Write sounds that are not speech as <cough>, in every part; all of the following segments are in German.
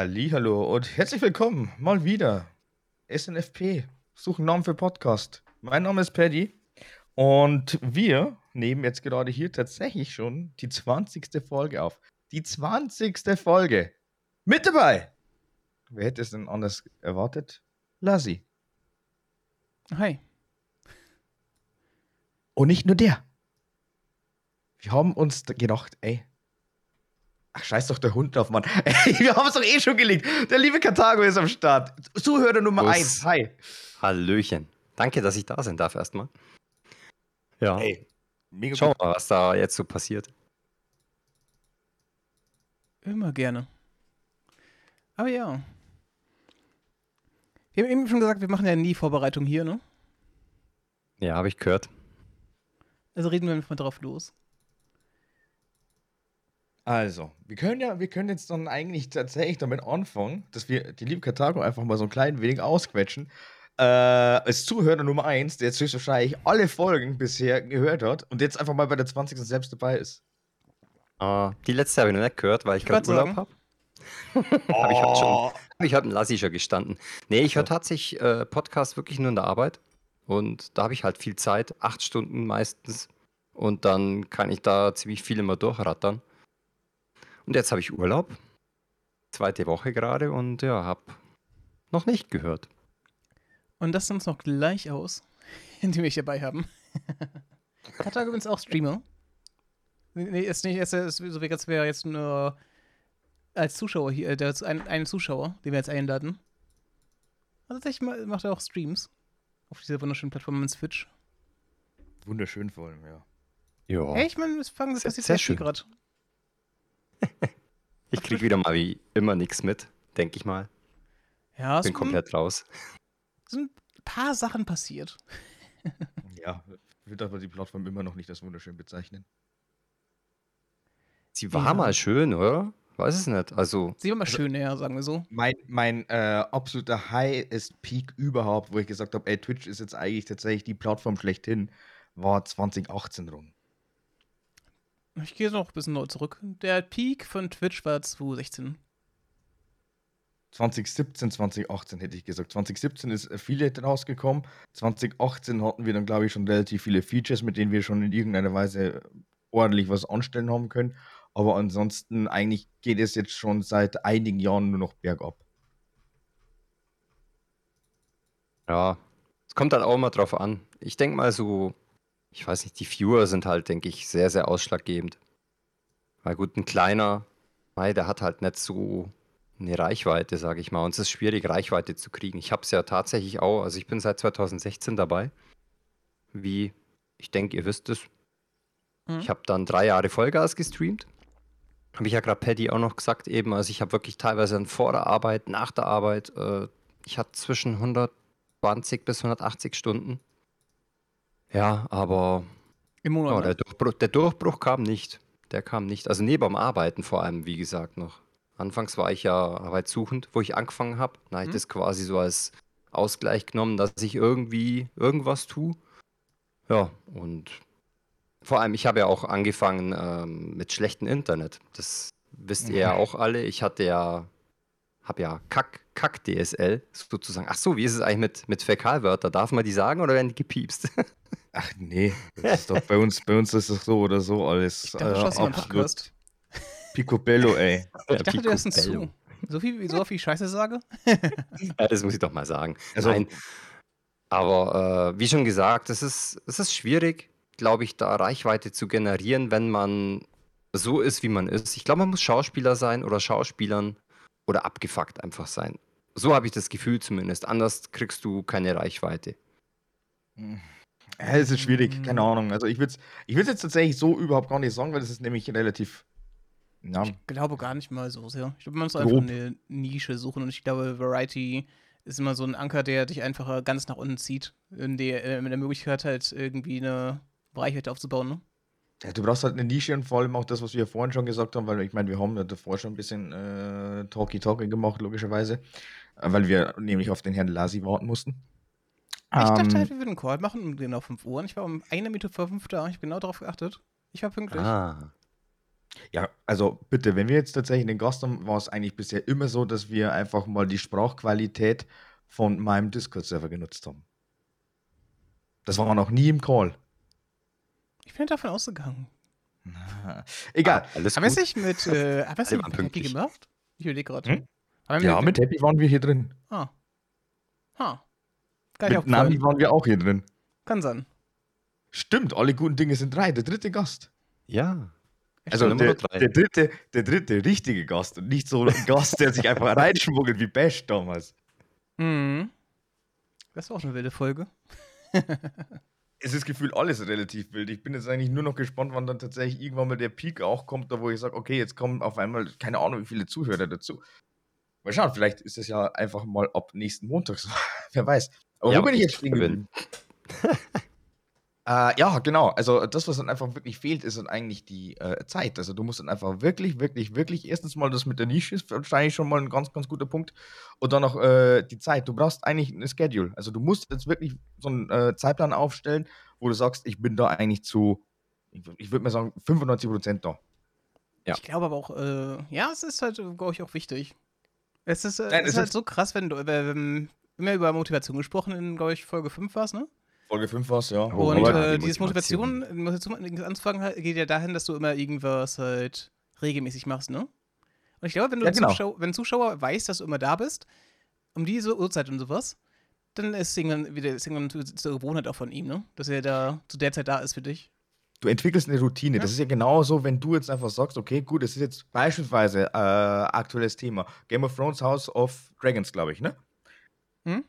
Hallo und herzlich willkommen mal wieder. SNFP, suchen Namen für Podcast. Mein Name ist Paddy und wir nehmen jetzt gerade hier tatsächlich schon die 20. Folge auf. Die 20. Folge. Mit dabei. Wer hätte es denn anders erwartet? Lassi. Hi. Und nicht nur der. Wir haben uns gedacht, ey, Ach, scheiß doch der Hund drauf, Mann. Ey, wir haben es doch eh schon gelegt. Der liebe Karthago ist am Start. Zuhörer Nummer 1. Hi. Hallöchen. Danke, dass ich da sein darf erstmal. Ja. Hey, mega wir mal, was da jetzt so passiert. Immer gerne. Aber ja. Wir haben eben schon gesagt, wir machen ja nie Vorbereitung hier, ne? Ja, habe ich gehört. Also reden wir einfach mal drauf los. Also, wir können ja, wir können jetzt dann eigentlich tatsächlich damit anfangen, dass wir die liebe Karthago einfach mal so ein klein wenig ausquetschen. Äh, als Zuhörer Nummer 1, der jetzt höchstwahrscheinlich alle Folgen bisher gehört hat und jetzt einfach mal bei der 20. selbst dabei ist. Äh, die letzte habe ich noch nicht gehört, weil ich gerade Urlaub habe. Habe <laughs> ich heute schon. Habe ich heute im Lassi schon gestanden. Nee, ich höre tatsächlich äh, Podcast wirklich nur in der Arbeit. Und da habe ich halt viel Zeit, acht Stunden meistens. Und dann kann ich da ziemlich viel immer durchrattern. Und jetzt habe ich Urlaub. Zweite Woche gerade und ja, habe noch nicht gehört. Und das uns noch gleich aus, <laughs> indem wir dich dabei haben. <laughs> Katar übrigens auch Streamer. Nee, ist nicht, ist, ist so wie als wäre jetzt nur als Zuschauer hier, äh, der ist ein, ein Zuschauer, den wir jetzt einladen. Also tatsächlich ma- macht er auch Streams auf dieser wunderschönen Plattform namens Twitch. Wunderschön vor allem, ja. Ja. Hey, ich meine, es fangen Sehr- passiert sehr sehr viel schön. gerade. <laughs> Ich kriege wieder mal wie immer nichts mit, denke ich mal. Ja, Bin sind, komplett raus. sind ein paar Sachen passiert. <laughs> Ja, wird aber die Plattform immer noch nicht als wunderschön bezeichnen. Sie war Ja. mal schön, oder? Weiß es nicht. Also, Sie war mal schön, ja, sagen wir so. Mein, mein äh, absoluter Highest Peak überhaupt, wo ich gesagt habe, ey, Twitch ist jetzt eigentlich tatsächlich die Plattform schlechthin, war 2018 rum. Ich gehe noch ein bisschen neu zurück. Der Peak von Twitch war 2016. 2017, 2018 hätte ich gesagt. 2017 ist Affiliate rausgekommen. 2018 hatten wir dann, glaube ich, schon relativ viele Features, mit denen wir schon in irgendeiner Weise ordentlich was anstellen haben können. Aber ansonsten, eigentlich geht es jetzt schon seit einigen Jahren nur noch bergab. ja, es kommt halt auch immer drauf an. Ich denke mal so, ich weiß nicht, die Viewer sind halt, denke ich, sehr, sehr ausschlaggebend. Weil gut, ein kleiner, mei, der hat halt nicht so eine Reichweite, sage ich mal. Und es ist schwierig, Reichweite zu kriegen. Ich habe es ja tatsächlich auch, also ich bin seit 2016 dabei. Wie, ich denke, ihr wisst es, Mhm. Ich habe dann drei Jahre Vollgas gestreamt. Habe ich ja gerade Paddy auch noch gesagt eben. Also ich habe wirklich teilweise dann vor der Arbeit, nach der Arbeit, äh, ich hatte zwischen 120 bis 180 Stunden. Ja, aber Im ja, Monat. der, ne? Durchbruch, der Durchbruch kam nicht. Der kam nicht. Also neben dem Arbeiten vor allem, wie gesagt, noch. Anfangs war ich ja arbeitssuchend, wo ich angefangen habe. Da habe ich Mhm. das quasi so als Ausgleich genommen, dass ich irgendwie irgendwas tue. Ja, und vor allem, ich habe ja auch angefangen ähm, mit schlechtem Internet. Das wisst ihr ja auch alle. Ich hatte ja, habe ja Kack, Kack DSL sozusagen. Ach so, wie ist es eigentlich mit, mit Fäkalwörter? Darf man die sagen oder werden die gepiepst? <laughs> Ach nee, das ist doch bei uns, bei uns ist das so oder so alles. Ich dachte, einen Podcast. Picobello, ey. <laughs> Ich dachte, du hast Picobello. zu. So viel, so viel Scheiße sage? <laughs> Ja, das muss ich doch mal sagen. Also- Nein. Aber äh, wie schon gesagt, es ist, es ist schwierig, glaube ich, da Reichweite zu generieren, wenn man so ist, wie man ist. Ich glaube, man muss Schauspieler sein oder Schauspielern oder abgefuckt einfach sein. So habe ich das Gefühl zumindest. Anders kriegst du keine Reichweite. Ja, es ist schwierig, keine Ahnung. Also ich würde es ich würd's jetzt tatsächlich so überhaupt gar nicht sagen, weil das ist nämlich relativ. Ja, Ich glaube gar nicht mal so sehr. Ich glaube, man muss Grob. einfach eine Nische suchen und ich glaube, Variety ist immer so ein Anker, der dich einfach ganz nach unten zieht. In der, äh, mit der Möglichkeit halt irgendwie eine Reichweite aufzubauen, ne? ja, du brauchst halt eine Nische und vor allem auch das, was wir vorhin schon gesagt haben, weil ich meine, wir haben davor schon ein bisschen äh, Talkie-Talkie gemacht, logischerweise. Äh, weil wir nämlich auf den Herrn Lasi warten mussten. Ich dachte Ähm, halt, wir würden einen Call machen um genau 5 Uhr. Und ich war um eine Minute vor 5 da. Ich habe genau darauf geachtet. Ich war pünktlich. Ah. Ja, also bitte, wenn wir jetzt tatsächlich den Gast haben, war es eigentlich bisher immer so, dass wir einfach mal die Sprachqualität von meinem Discord-Server genutzt haben. Das war noch nie im Call. Ich bin davon ausgegangen. Na, egal. Ah, alles Haben wir es nicht mit, äh, <laughs> haben wir mit Happy gemacht? Ich überlege gerade. Hm? Ja, mit Happy waren wir hier drin. Ah. Ha. Gar nicht Mit Nami aufgefallen. waren wir auch hier drin. Kann sein. Stimmt, alle guten Dinge sind drei. Der dritte Gast. Ja. Also der, immer nur drei. der, dritte, der dritte richtige Gast und nicht so ein Gast, der sich einfach <laughs> reinschmuggelt wie Bash damals. Mhm. Das war auch eine wilde Folge. <laughs> Es ist gefühlt alles relativ wild. Ich bin jetzt eigentlich nur noch gespannt, wann dann tatsächlich irgendwann mal der Peak auch kommt, da wo ich sage, okay, jetzt kommen auf einmal, keine Ahnung, wie viele Zuhörer dazu. Mal schauen, vielleicht ist es ja einfach mal ab nächsten Montag so. <laughs> Wer weiß. Aber Ja, wo bin ich jetzt stehen bin- geblieben? <laughs> äh, ja, genau. Also das, was dann einfach wirklich fehlt, ist dann eigentlich die äh, Zeit. Also du musst dann einfach wirklich, wirklich, wirklich, erstens mal das mit der Nische ist wahrscheinlich schon mal ein ganz, ganz guter Punkt. Und dann noch äh, die Zeit. Du brauchst eigentlich eine Schedule. Also du musst jetzt wirklich so einen äh, Zeitplan aufstellen, wo du sagst, ich bin da eigentlich zu, ich, wür- ich würde mal sagen, 95% da. Ja. Ich glaube aber auch, äh, ja, es ist halt, glaube ich, auch wichtig. Es ist, äh, Nein, es es ist halt so krass, wenn du, äh, immer über Motivation gesprochen, in, glaube ich, Folge 5 war es, ne? Folge 5 war es, ja. Oh, Und äh, die dieses Motivation. Motivation, Motivation anzufangen halt, geht ja dahin, dass du immer irgendwas halt regelmäßig machst, ne? Und ich glaube, wenn du Ja, genau. Zuschauer, wenn ein Zuschauer weiß, dass du immer da bist, um diese Uhrzeit und sowas, dann ist irgendwann wieder ist irgendwann zu- zur Gewohnheit auch von ihm, ne? Dass er da zu der Zeit da ist für dich. Du entwickelst eine Routine. Das Ja. ist ja genauso, wenn du jetzt einfach sagst, okay, gut, es ist jetzt beispielsweise äh, aktuelles Thema. Game of Thrones House of Dragons, glaube ich, ne? Hm?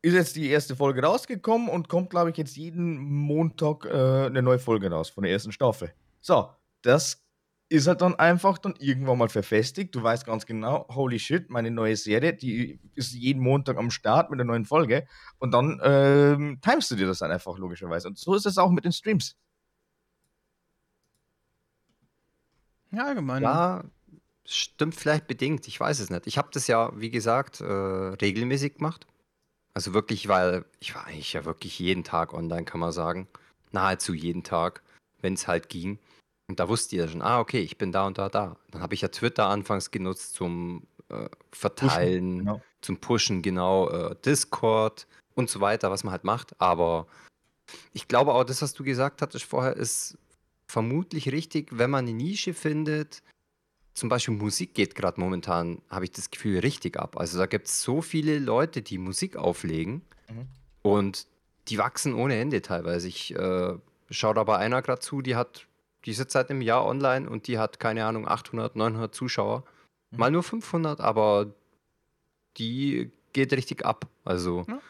Ist jetzt die erste Folge rausgekommen und kommt, glaube ich, jetzt jeden Montag äh, eine neue Folge raus von der ersten Staffel. So, das ist halt dann einfach dann irgendwann mal verfestigt. Du weißt ganz genau, holy shit, meine neue Serie, die ist jeden Montag am Start mit einer neuen Folge. Und dann ähm, timest du dir das dann einfach logischerweise. Und so ist es auch mit den Streams. Ja, allgemein. Ja, stimmt vielleicht bedingt. Ich weiß es nicht. Ich habe das ja, wie gesagt, äh, regelmäßig gemacht. Also wirklich, weil ich war eigentlich ja wirklich jeden Tag online, kann man sagen. Nahezu jeden Tag, wenn es halt ging. Und da wusste ihr schon, ah, okay, ich bin da und da, da. Dann habe ich ja Twitter anfangs genutzt zum äh, Verteilen, genau. zum Pushen, genau, äh, Discord und so weiter, was man halt macht. Aber ich glaube auch, das, was du gesagt hattest vorher, ist vermutlich richtig, wenn man eine Nische findet. Zum Beispiel Musik geht gerade momentan, habe ich das Gefühl, richtig ab. Also da gibt es so viele Leute, die Musik auflegen Mhm. und die wachsen ohne Ende teilweise. Ich äh, schaue da bei einer gerade zu, die hat, die sitzt seit einem Jahr online und die hat, keine Ahnung, 800, 900 Zuschauer. Mhm. Mal nur 500, aber die geht richtig ab. Also Ja.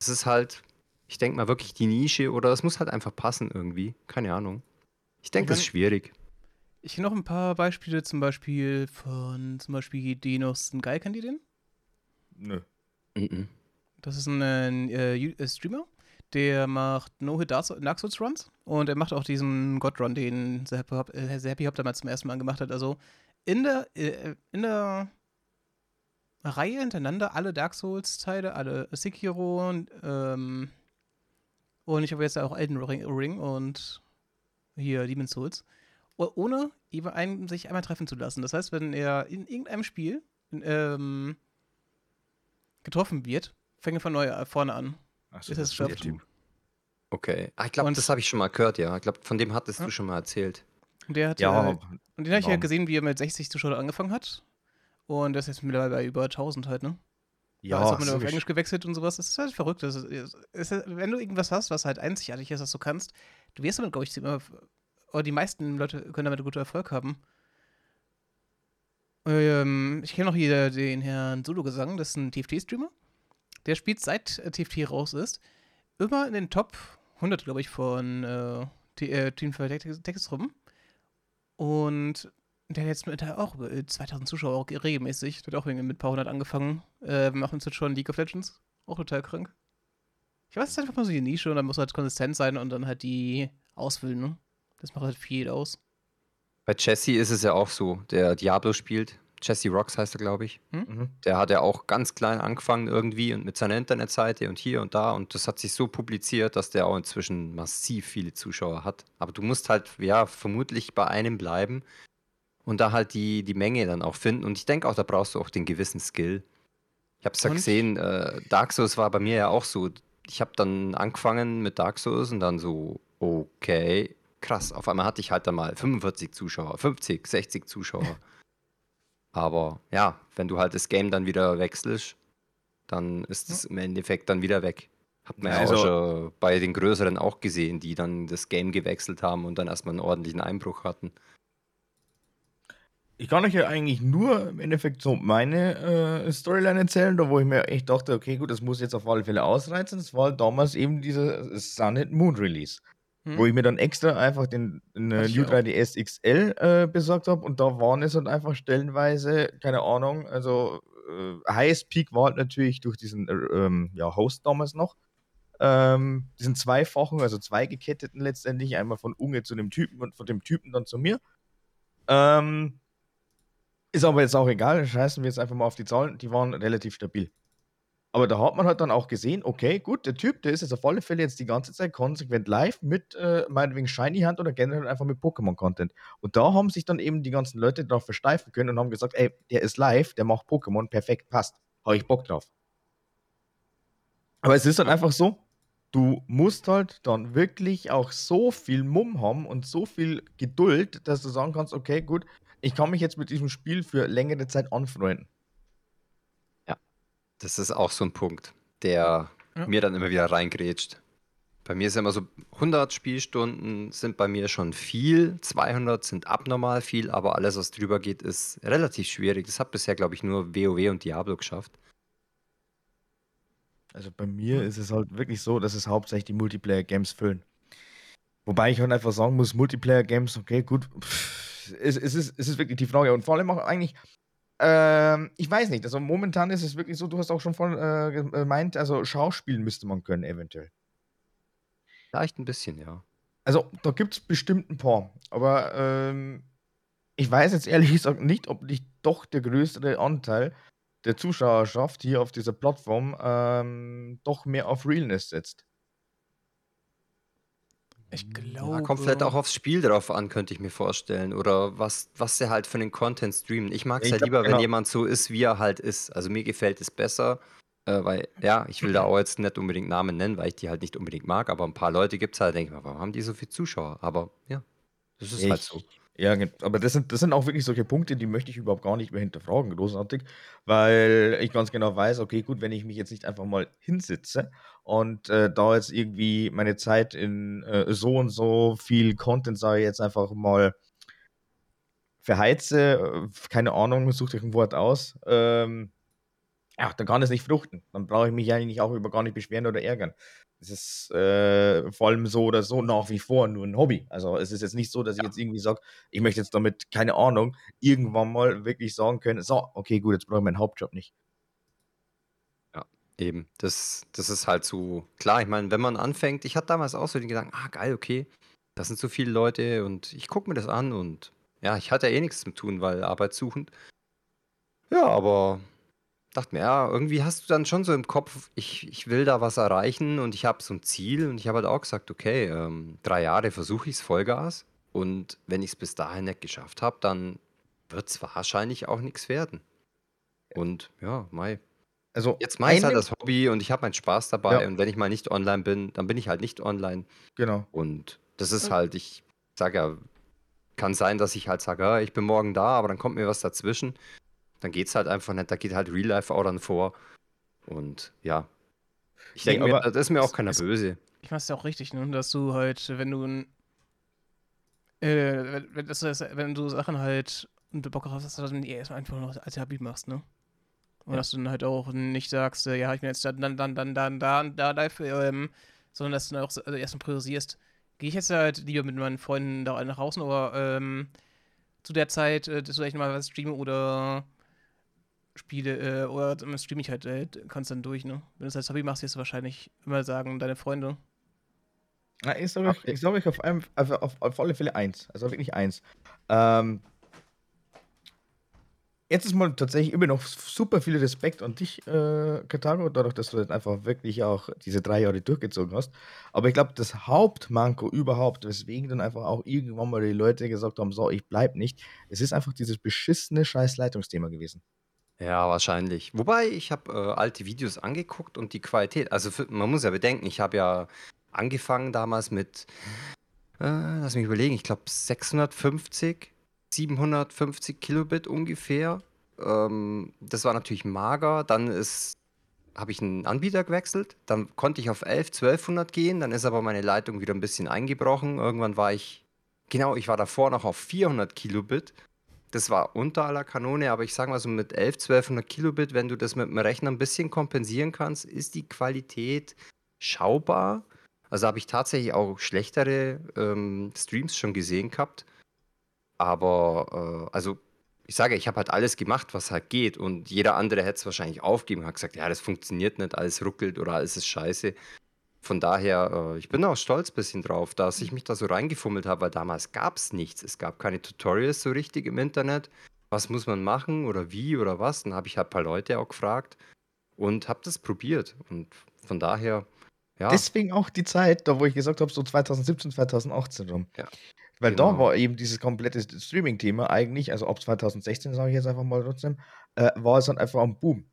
es ist halt, ich denke mal wirklich die Nische oder es muss halt einfach passen irgendwie. Keine Ahnung. Ich denke, das ist schwierig. Ich kenne noch ein paar Beispiele, zum Beispiel von zum Beispiel Dinos Guy, kennt ihr den? Nö. Mhm. Das ist ein, äh, äh, Streamer, der macht No-Hit Dark Dark Souls Runs und er macht auch diesen God Run, den The Happy Hop, äh, damals zum ersten Mal gemacht hat. Also in der, äh, in der Reihe hintereinander alle Dark Souls-Teile, alle Sekiro und, ähm, und ich habe jetzt auch Elden Ring, und hier Demon's Souls. Ohne eben einen, sich einmal treffen zu lassen. Das heißt, wenn er in irgendeinem Spiel ähm, getroffen wird, fängt er von neu äh, vorne an. Achso, Ist es so der? Typ. Okay. Ah, ich glaube, Und- das habe ich schon mal gehört, ja. Ich glaube, von dem hattest Ja. du schon mal erzählt. Und der hat, Ja, äh, und den habe ich ja gesehen, wie er mit 60 Zuschauern angefangen hat. Und das ist jetzt mittlerweile bei über 1000 halt, ne? Ja, ist auch mal auf. Englisch gewechselt und sowas. Das ist halt verrückt. Das ist, ist, wenn du irgendwas hast, was halt einzigartig ist, was du kannst, du wirst damit, glaube ich, immer. Oder die meisten Leute können damit guten Erfolg haben. Ähm, ich kenne noch hier den Herrn Solo-Gesang, das ist ein TFT-Streamer. Der spielt seit äh, TFT raus ist, immer in den Top 100, glaube ich, von äh, äh, Team for Texas rum. Und der hat jetzt mit äh, auch über 2000 Zuschauer auch regelmäßig. Der hat auch irgendwie mit ein paar hundert angefangen. Äh, wir machen jetzt schon League of Legends. Auch total krank. Ich weiß, es ist einfach mal so die Nische und dann muss halt konsistent sein und dann halt die ausfüllen, ne? Das macht halt viel aus. Bei Jesse ist es ja auch so, der Diablo spielt. Jesse Rocks heißt er, glaube ich. Mhm. Der hat ja auch ganz klein angefangen irgendwie und mit seiner Internetseite und hier und da und das hat sich so publiziert, dass der auch inzwischen massiv viele Zuschauer hat. Aber du musst halt, ja, vermutlich bei einem bleiben und da halt die, die Menge dann auch finden. Und ich denke auch, da brauchst du auch den gewissen Skill. Ich habe es ja gesehen, äh, Dark Souls war bei mir ja auch so. Ich habe dann angefangen mit Dark Souls und dann so, okay, krass. Auf einmal hatte ich halt dann mal 45 Zuschauer, 50, 60 Zuschauer. <laughs> Aber ja, wenn du halt das Game dann wieder wechselst, dann ist es im Endeffekt dann wieder weg. Hat man ja Also- auch schon bei den größeren auch gesehen, die dann das Game gewechselt haben und dann erstmal einen ordentlichen Einbruch hatten. Ich kann euch ja eigentlich nur im Endeffekt so meine äh, Storyline erzählen, da wo ich mir echt dachte, okay, gut, das muss jetzt auf alle Fälle ausreizen. Das war damals eben dieser Sun and Moon Release, Hm? wo ich mir dann extra einfach den, den äh, New auch. 3DS XL äh, besorgt habe und da waren es halt einfach stellenweise, keine Ahnung, also äh, Highest Peak war halt natürlich durch diesen äh, ähm, ja, Host damals noch. Ähm, diesen zweifachen, also zwei geketteten letztendlich, einmal von Unge zu dem Typen und von dem Typen dann zu mir. Ähm, ist aber jetzt auch egal, scheißen wir jetzt einfach mal auf die Zahlen, die waren relativ stabil. Aber da hat man halt dann auch gesehen, okay, gut, der Typ, der ist jetzt auf alle Fälle jetzt die ganze Zeit konsequent live mit äh, meinetwegen Shiny Hand oder generell einfach mit Pokémon-Content. Und da haben sich dann eben die ganzen Leute darauf versteifen können und haben gesagt, ey, der ist live, der macht Pokémon, perfekt, passt. Habe ich Bock drauf. Aber es ist halt einfach so, du musst halt dann wirklich auch so viel Mumm haben und so viel Geduld, dass du sagen kannst, okay, gut, ich kann mich jetzt mit diesem Spiel für längere Zeit anfreunden. Das ist auch so ein Punkt, der Ja. mir dann immer wieder reingrätscht. Bei mir ist ja immer so, 100 Spielstunden sind bei mir schon viel, 200 sind abnormal viel, aber alles, was drüber geht, ist relativ schwierig. Das hat bisher, glaube ich, nur WoW und Diablo geschafft. Also bei mir ist es halt wirklich so, dass es hauptsächlich die Multiplayer-Games füllen. Wobei ich halt einfach sagen muss, Multiplayer-Games, okay, gut, pff, es, es, ist, es ist wirklich die Frage. Und vor allem auch eigentlich, ähm, ich weiß nicht, also momentan ist es wirklich so, du hast auch schon vorhin äh, ge- gemeint, also Schauspielen müsste man können, eventuell. Vielleicht ein bisschen, ja. Also da gibt es bestimmt ein paar, aber ähm, ich weiß jetzt ehrlich gesagt nicht, ob nicht doch der größere Anteil der Zuschauerschaft hier auf dieser Plattform ähm, doch mehr auf Realness setzt. Ich glaube. Ja, kommt vielleicht auch aufs Spiel drauf an, könnte ich mir vorstellen. Oder was, was sie halt für den Content streamen. Ich mag es glaub, lieber, genau. wenn jemand so ist, wie er halt ist. Also mir gefällt es besser, äh, weil, ja, ich will da auch jetzt nicht unbedingt Namen nennen, weil ich die halt nicht unbedingt mag, aber ein paar Leute gibt es halt, denke ich mir, warum haben die so viele Zuschauer? Aber ja, das ist halt Ich- so. Ja, aber das sind, das sind auch wirklich solche Punkte, die möchte ich überhaupt gar nicht mehr hinterfragen, großartig, weil ich ganz genau weiß, okay, gut, wenn ich mich jetzt nicht einfach mal hinsitze und äh, da jetzt irgendwie meine Zeit in äh, so und so viel Content, sage ich jetzt einfach mal, verheize, äh, keine Ahnung, sucht euch ein Wort aus, ähm, ja, dann kann es nicht fruchten. Dann brauche ich mich eigentlich auch über gar nicht beschweren oder ärgern. Es ist äh, vor allem so oder so nach wie vor nur ein Hobby. Also es ist jetzt nicht so, dass ich jetzt irgendwie sage, ich möchte jetzt damit, keine Ahnung, irgendwann mal wirklich sagen können, so, okay, gut, jetzt brauche ich meinen Hauptjob nicht. Eben, das, das ist halt so, klar, ich meine, wenn man anfängt, ich hatte damals auch so den Gedanken, ah, geil, okay, das sind so viele Leute und ich gucke mir das an und ja, ich hatte ja eh nichts zu tun, weil arbeitssuchend. Ja, aber dachte mir, ja, irgendwie hast du dann schon so im Kopf, ich, ich will da was erreichen und ich habe so ein Ziel und ich habe halt auch gesagt, okay, ähm, drei Jahre versuche ich es Vollgas und wenn ich es bis dahin nicht geschafft habe, dann wird es wahrscheinlich auch nichts werden. Und ja, Mai. Also Jetzt ich halt das Hobby und ich habe meinen Spaß dabei. Ja. Und wenn ich mal nicht online bin, dann bin ich halt nicht online. Genau. Und das ist halt, ich sage ja, kann sein, dass ich halt sage, ja, ich bin morgen da, aber dann kommt mir was dazwischen. Dann geht es halt einfach nicht. Da geht halt Real Life auch dann vor. Und ja. Ich Nee, denke mir, aber das ist mir auch keiner es- böse. Ich mach's ja auch richtig, ne? Dass du halt, wenn du ein. Äh, wenn, wenn, du das, wenn du Sachen halt und du Bock hast, dass du dann erstmal einfach noch als Hobby machst, ne? Und Ja. dass du dann halt auch nicht sagst, äh, ja, ich bin jetzt dann, dann, dann, dann, dann, da, da live, ähm, sondern dass du dann auch so- also erstmal priorisierst. Gehe ich jetzt halt lieber mit meinen Freunden da nach draußen oder ähm, zu der Zeit, äh, dass du echt mal was streame oder spiele, äh, oder dann streame ich halt äh, konstant durch, ne? Wenn du es als Hobby machst, wirst du wahrscheinlich immer sagen, deine Freunde. Na, ich sage euch, ich sag euch auf, einem, auf, auf, auf alle Fälle eins. Also wirklich eins. Ähm, jetzt ist mal tatsächlich immer noch super viel Respekt an dich, äh, Karthago, dadurch, dass du jetzt einfach wirklich auch diese drei Jahre durchgezogen hast. Aber ich glaube, das Hauptmanko überhaupt, weswegen dann einfach auch irgendwann mal die Leute gesagt haben, so, ich bleib nicht, es ist einfach dieses beschissene scheiß Leitungsthema gewesen. Ja, wahrscheinlich. Wobei, ich habe äh, alte Videos angeguckt und die Qualität, also für, man muss ja bedenken, ich habe ja angefangen damals mit, äh, lass mich überlegen, ich glaube 650, 750 Kilobit ungefähr. Ähm, das war natürlich mager. Dann habe ich einen Anbieter gewechselt. Dann konnte ich auf 11, 1200 gehen. Dann ist aber meine Leitung wieder ein bisschen eingebrochen. Irgendwann war ich, genau, ich war davor noch auf 400 Kilobit. Das war unter aller Kanone, aber ich sage mal so mit 11, 1200 Kilobit, wenn du das mit dem Rechner ein bisschen kompensieren kannst, ist die Qualität schaubar. Also habe ich tatsächlich auch schlechtere ähm, Streams schon gesehen gehabt. Aber, äh, also ich sage, ich habe halt alles gemacht, was halt geht. Und jeder andere hätte es wahrscheinlich aufgeben, hat gesagt, ja, das funktioniert nicht, alles ruckelt oder alles ist scheiße. Von daher, äh, ich bin auch stolz ein bisschen drauf, dass ich mich da so reingefummelt habe, weil damals gab es nichts. Es gab keine Tutorials so richtig im Internet. Was muss man machen oder wie oder was? Dann habe ich halt ein paar Leute auch gefragt und habe das probiert. Und von daher, ja. Deswegen auch die Zeit, da wo ich gesagt habe, so 2017, 2018 rum. Ja. Weil da Genau. war eben dieses komplette Streaming-Thema eigentlich, also ab 2016, sage ich jetzt einfach mal trotzdem, äh, war es dann einfach am Boom.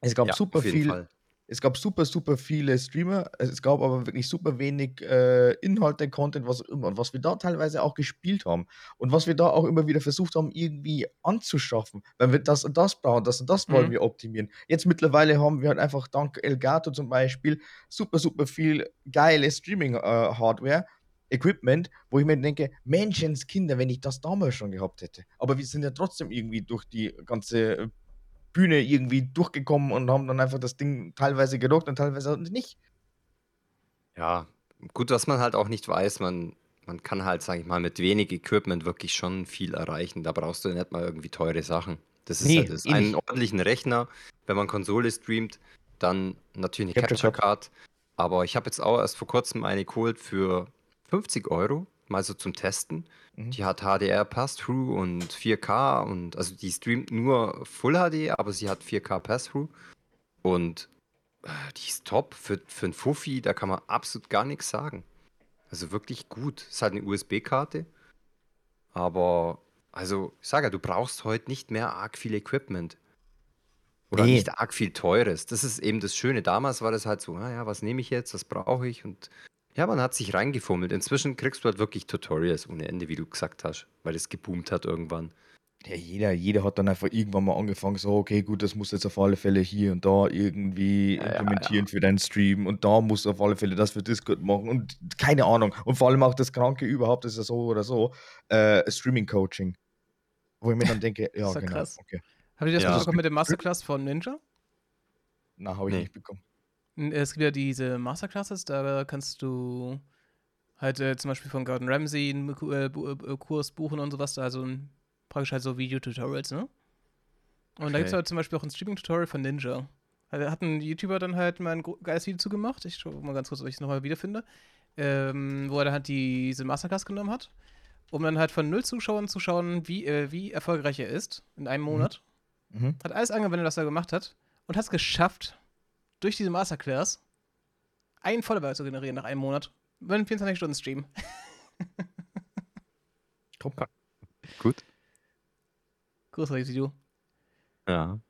Es gab Ja, super auf jeden viel, Fall. Es gab super, super viele Streamer, es gab aber wirklich super wenig äh, Inhalte, Content, was auch immer. Und was wir da teilweise auch gespielt haben und was wir da auch immer wieder versucht haben, irgendwie anzuschaffen, wenn wir das und das brauchen, das und das wollen Mhm. wir optimieren. Jetzt mittlerweile haben wir halt einfach dank Elgato zum Beispiel super, super viel geile Streaming-Hardware. Equipment, wo ich mir denke, Menschenskinder, wenn ich das damals schon gehabt hätte. Aber wir sind ja trotzdem irgendwie durch die ganze äh, Bühne irgendwie durchgekommen und haben dann einfach das Ding teilweise gerockt und teilweise nicht. Ja, gut, was man halt auch nicht weiß, man, man kann halt, sage ich mal, mit wenig Equipment wirklich schon viel erreichen. Da brauchst du nicht mal irgendwie teure Sachen. Das ist Nee, halt das. eh Einen ordentlichen Rechner, wenn man Konsole streamt, dann natürlich eine Capture Capture Card. Aber ich habe jetzt auch erst vor kurzem eine geholt für 50 Euro, mal so zum Testen. Mhm. Die hat HDR Pass-Through und 4K und also die streamt nur Full HD, aber sie hat 4K Pass-Through. Und äh, die ist top für, für ein Fuffi, da kann man absolut gar nichts sagen. Also wirklich gut. Ist halt eine USB-Karte. Aber, also, ich sage ja, du brauchst heute nicht mehr arg viel Equipment. Oder Nee. nicht arg viel Teures. Das ist eben das Schöne. Damals war das halt so, naja, was nehme ich jetzt, was brauche ich? Und ja, man hat sich reingefummelt. Inzwischen kriegst du halt wirklich Tutorials ohne Ende, wie du gesagt hast, weil es geboomt hat irgendwann. Ja, jeder, jeder hat dann einfach irgendwann mal angefangen, so, okay, gut, das muss jetzt auf alle Fälle hier und da irgendwie Ja, ja, implementieren für deinen Stream und da musst du auf alle Fälle das für Discord machen und keine Ahnung. Und vor allem auch das Kranke überhaupt ist ja so oder so, äh, Streaming-Coaching. Wo ich mir dann denke, <laughs> ja, ist ja genau, krass. okay. Habt ihr das Ja. mitbekommen mit dem Masterclass von Ninja? Na, habe ich Nee. nicht bekommen. Es gibt ja diese Masterclasses, da kannst du halt äh, zum Beispiel von Gordon Ramsay einen äh, Bu- äh, Kurs buchen und sowas, also praktisch halt so Video-Tutorials, ne? Und da gibt es Okay. halt zum Beispiel auch ein Streaming-Tutorial von Ninja. Da hat ein YouTuber dann halt mal ein geiles Video zugemacht. Ich schau mal ganz kurz, ob ich es nochmal wiederfinde. Ähm, wo er dann halt diese Masterclass genommen hat, um dann halt von null Zuschauern zu schauen, wie, äh, wie erfolgreich er ist in einem Mhm. Monat. Mhm. Hat alles angewendet, was er gemacht hat. Und hat es geschafft, durch diese Masterclass einen Follower zu generieren nach einem Monat. Über einen 24-Stunden-Stream. Top. <laughs> Gut. Großartiges Video. Ja.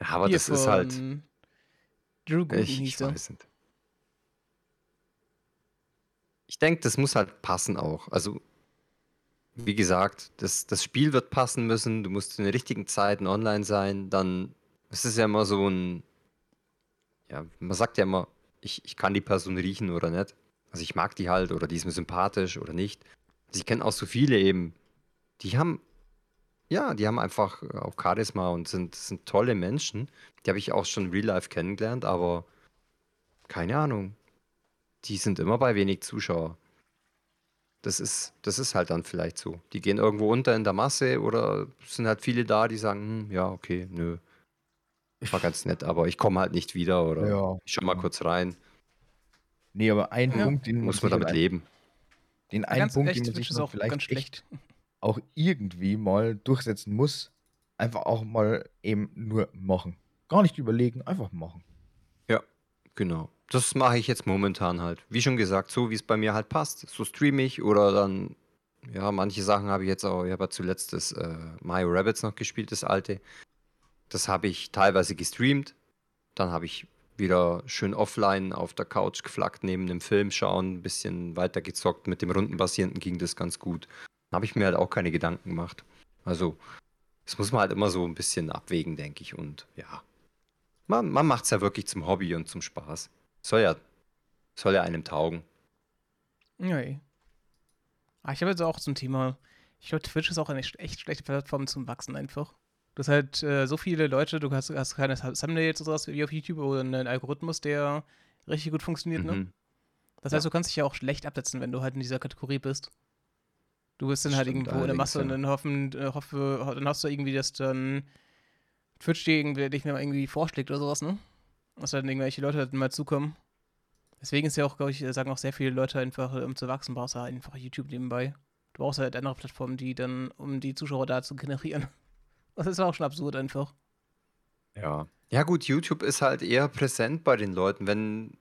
Ja, aber Hier das ist halt. Drew Gooden Ich, ich weiß nicht. Ich denke, das muss halt passen auch. Also, wie gesagt, das, das Spiel wird passen müssen. Du musst in den richtigen Zeiten online sein. Dann, es ist ja immer so ein, ja, man sagt ja immer, ich, ich kann die Person riechen oder nicht. Also ich mag die halt oder die ist mir sympathisch oder nicht. Also ich kenne auch so viele eben, die haben, ja, die haben einfach auch Charisma und sind, sind tolle Menschen. Die habe ich auch schon real life kennengelernt, aber keine Ahnung. Die sind immer bei wenig Zuschauer. Das ist, das ist halt dann vielleicht so. Die gehen irgendwo unter in der Masse oder sind halt viele da, die sagen, hm, ja, okay, nö. War ganz nett, aber ich komme halt nicht wieder oder Ja. ich schau mal kurz rein. Nee, aber ein Ja. Punkt, den Muss man halt damit ein- leben. Den Ja, einen ganz Punkt, echt, den man sich auch vielleicht schlecht. auch irgendwie mal durchsetzen muss, einfach auch mal eben nur machen. Gar nicht überlegen, einfach machen. Ja, genau. Das mache ich jetzt momentan halt. Wie schon gesagt, so wie es bei mir halt passt. So streame ich oder dann, ja, manche Sachen habe ich jetzt auch, ich habe ja zuletzt das äh, Mario Rabbits noch gespielt, das alte. Das habe ich teilweise gestreamt. Dann habe ich wieder schön offline auf der Couch geflackt, neben dem Film schauen, ein bisschen weiter gezockt. Mit dem Rundenbasierenden ging das ganz gut. Habe ich mir halt auch keine Gedanken gemacht. Also, das muss man halt immer so ein bisschen abwägen, denke ich. Und ja, man, man macht es ja wirklich zum Hobby und zum Spaß. Soll ja, soll ja einem taugen. Ja, eh. Ah, ich habe jetzt auch zum Thema, ich glaube, Twitch ist auch eine echt schlechte Plattform zum Wachsen einfach. Du hast halt äh, so viele Leute, du hast, hast keine Thumbnails oder sowas wie auf YouTube oder einen Algorithmus, der richtig gut funktioniert, ne? Mhm. Das Ja. heißt, du kannst dich ja auch schlecht absetzen, wenn du halt in dieser Kategorie bist. Du bist dann halt Stimmt irgendwo in der Masse und ja. dann hoffen, äh, hoffe, dann hast du irgendwie, dass dann Twitch dir irgendwie, dich mal irgendwie vorschlägt oder sowas, ne? Dass dann irgendwelche Leute dann mal zukommen. Deswegen ist ja auch, glaube ich, sagen auch sehr viele Leute einfach, um zu wachsen, brauchst du halt einfach YouTube nebenbei. Du brauchst halt andere Plattformen, die dann, um die Zuschauer da zu generieren. Das ist auch schon absurd einfach. Ja. Ja, gut, YouTube ist halt eher präsent bei den Leuten, wenn.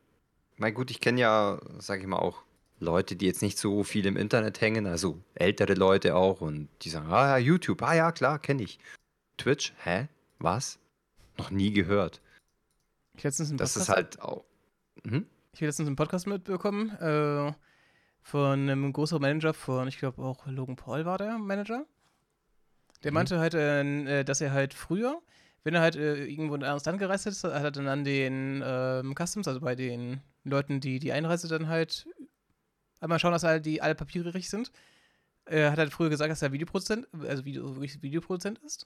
Mein gut, ich kenne ja, sag ich mal, auch Leute, die jetzt nicht so viel im Internet hängen, also ältere Leute auch, und die sagen, ah ja, YouTube, ah ja, klar, kenne ich. Twitch, hä? Was? Noch nie gehört. Ich letztens einen Das Podcast, ist halt auch. Mhm. ich habe letztens einen Podcast mitbekommen äh, von einem größeren Manager von, ich glaube auch Logan Paul war der Manager. Der Mhm. meinte halt, äh, äh, dass er halt früher, wenn er halt äh, irgendwo in ein anderes Land gereist ist, hat er dann an den ähm, Customs, also bei den Leuten, die die Einreise dann halt einmal schauen, dass halt die alle Papiere richtig sind. Er hat halt früher gesagt, dass er Videoproduzent, also Video, wirklich Videoproduzent ist.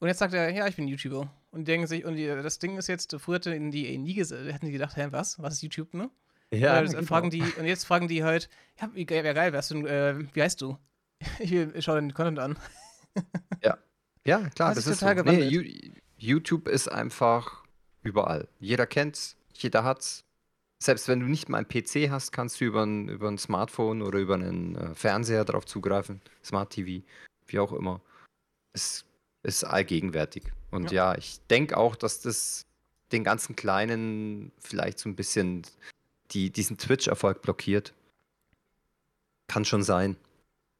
Und jetzt sagt er, ja, ich bin YouTuber. Und die denken sich, und die, das Ding ist jetzt, früher hätten die nie hätten die gedacht, hä, was? Was ist YouTube, ne? Ja, Äh, fragen die, und jetzt fragen die halt, ja, wie geil, wär geil, wärst du, äh, wie heißt du? <laughs> Ich, ich schau den Content an. Ja, klar, Hat das sich ist so. total Nee, gewandelt. Ju- YouTube ist einfach überall. Jeder kennt's, jeder hat's. Selbst wenn du nicht mal einen PC hast, kannst du über ein, über ein Smartphone oder über einen äh, Fernseher darauf zugreifen. Smart TV, wie auch immer. Es ist allgegenwärtig. Und ja, ich denke auch, dass das den ganzen Kleinen vielleicht so ein bisschen die, diesen Twitch-Erfolg blockiert. Kann schon sein,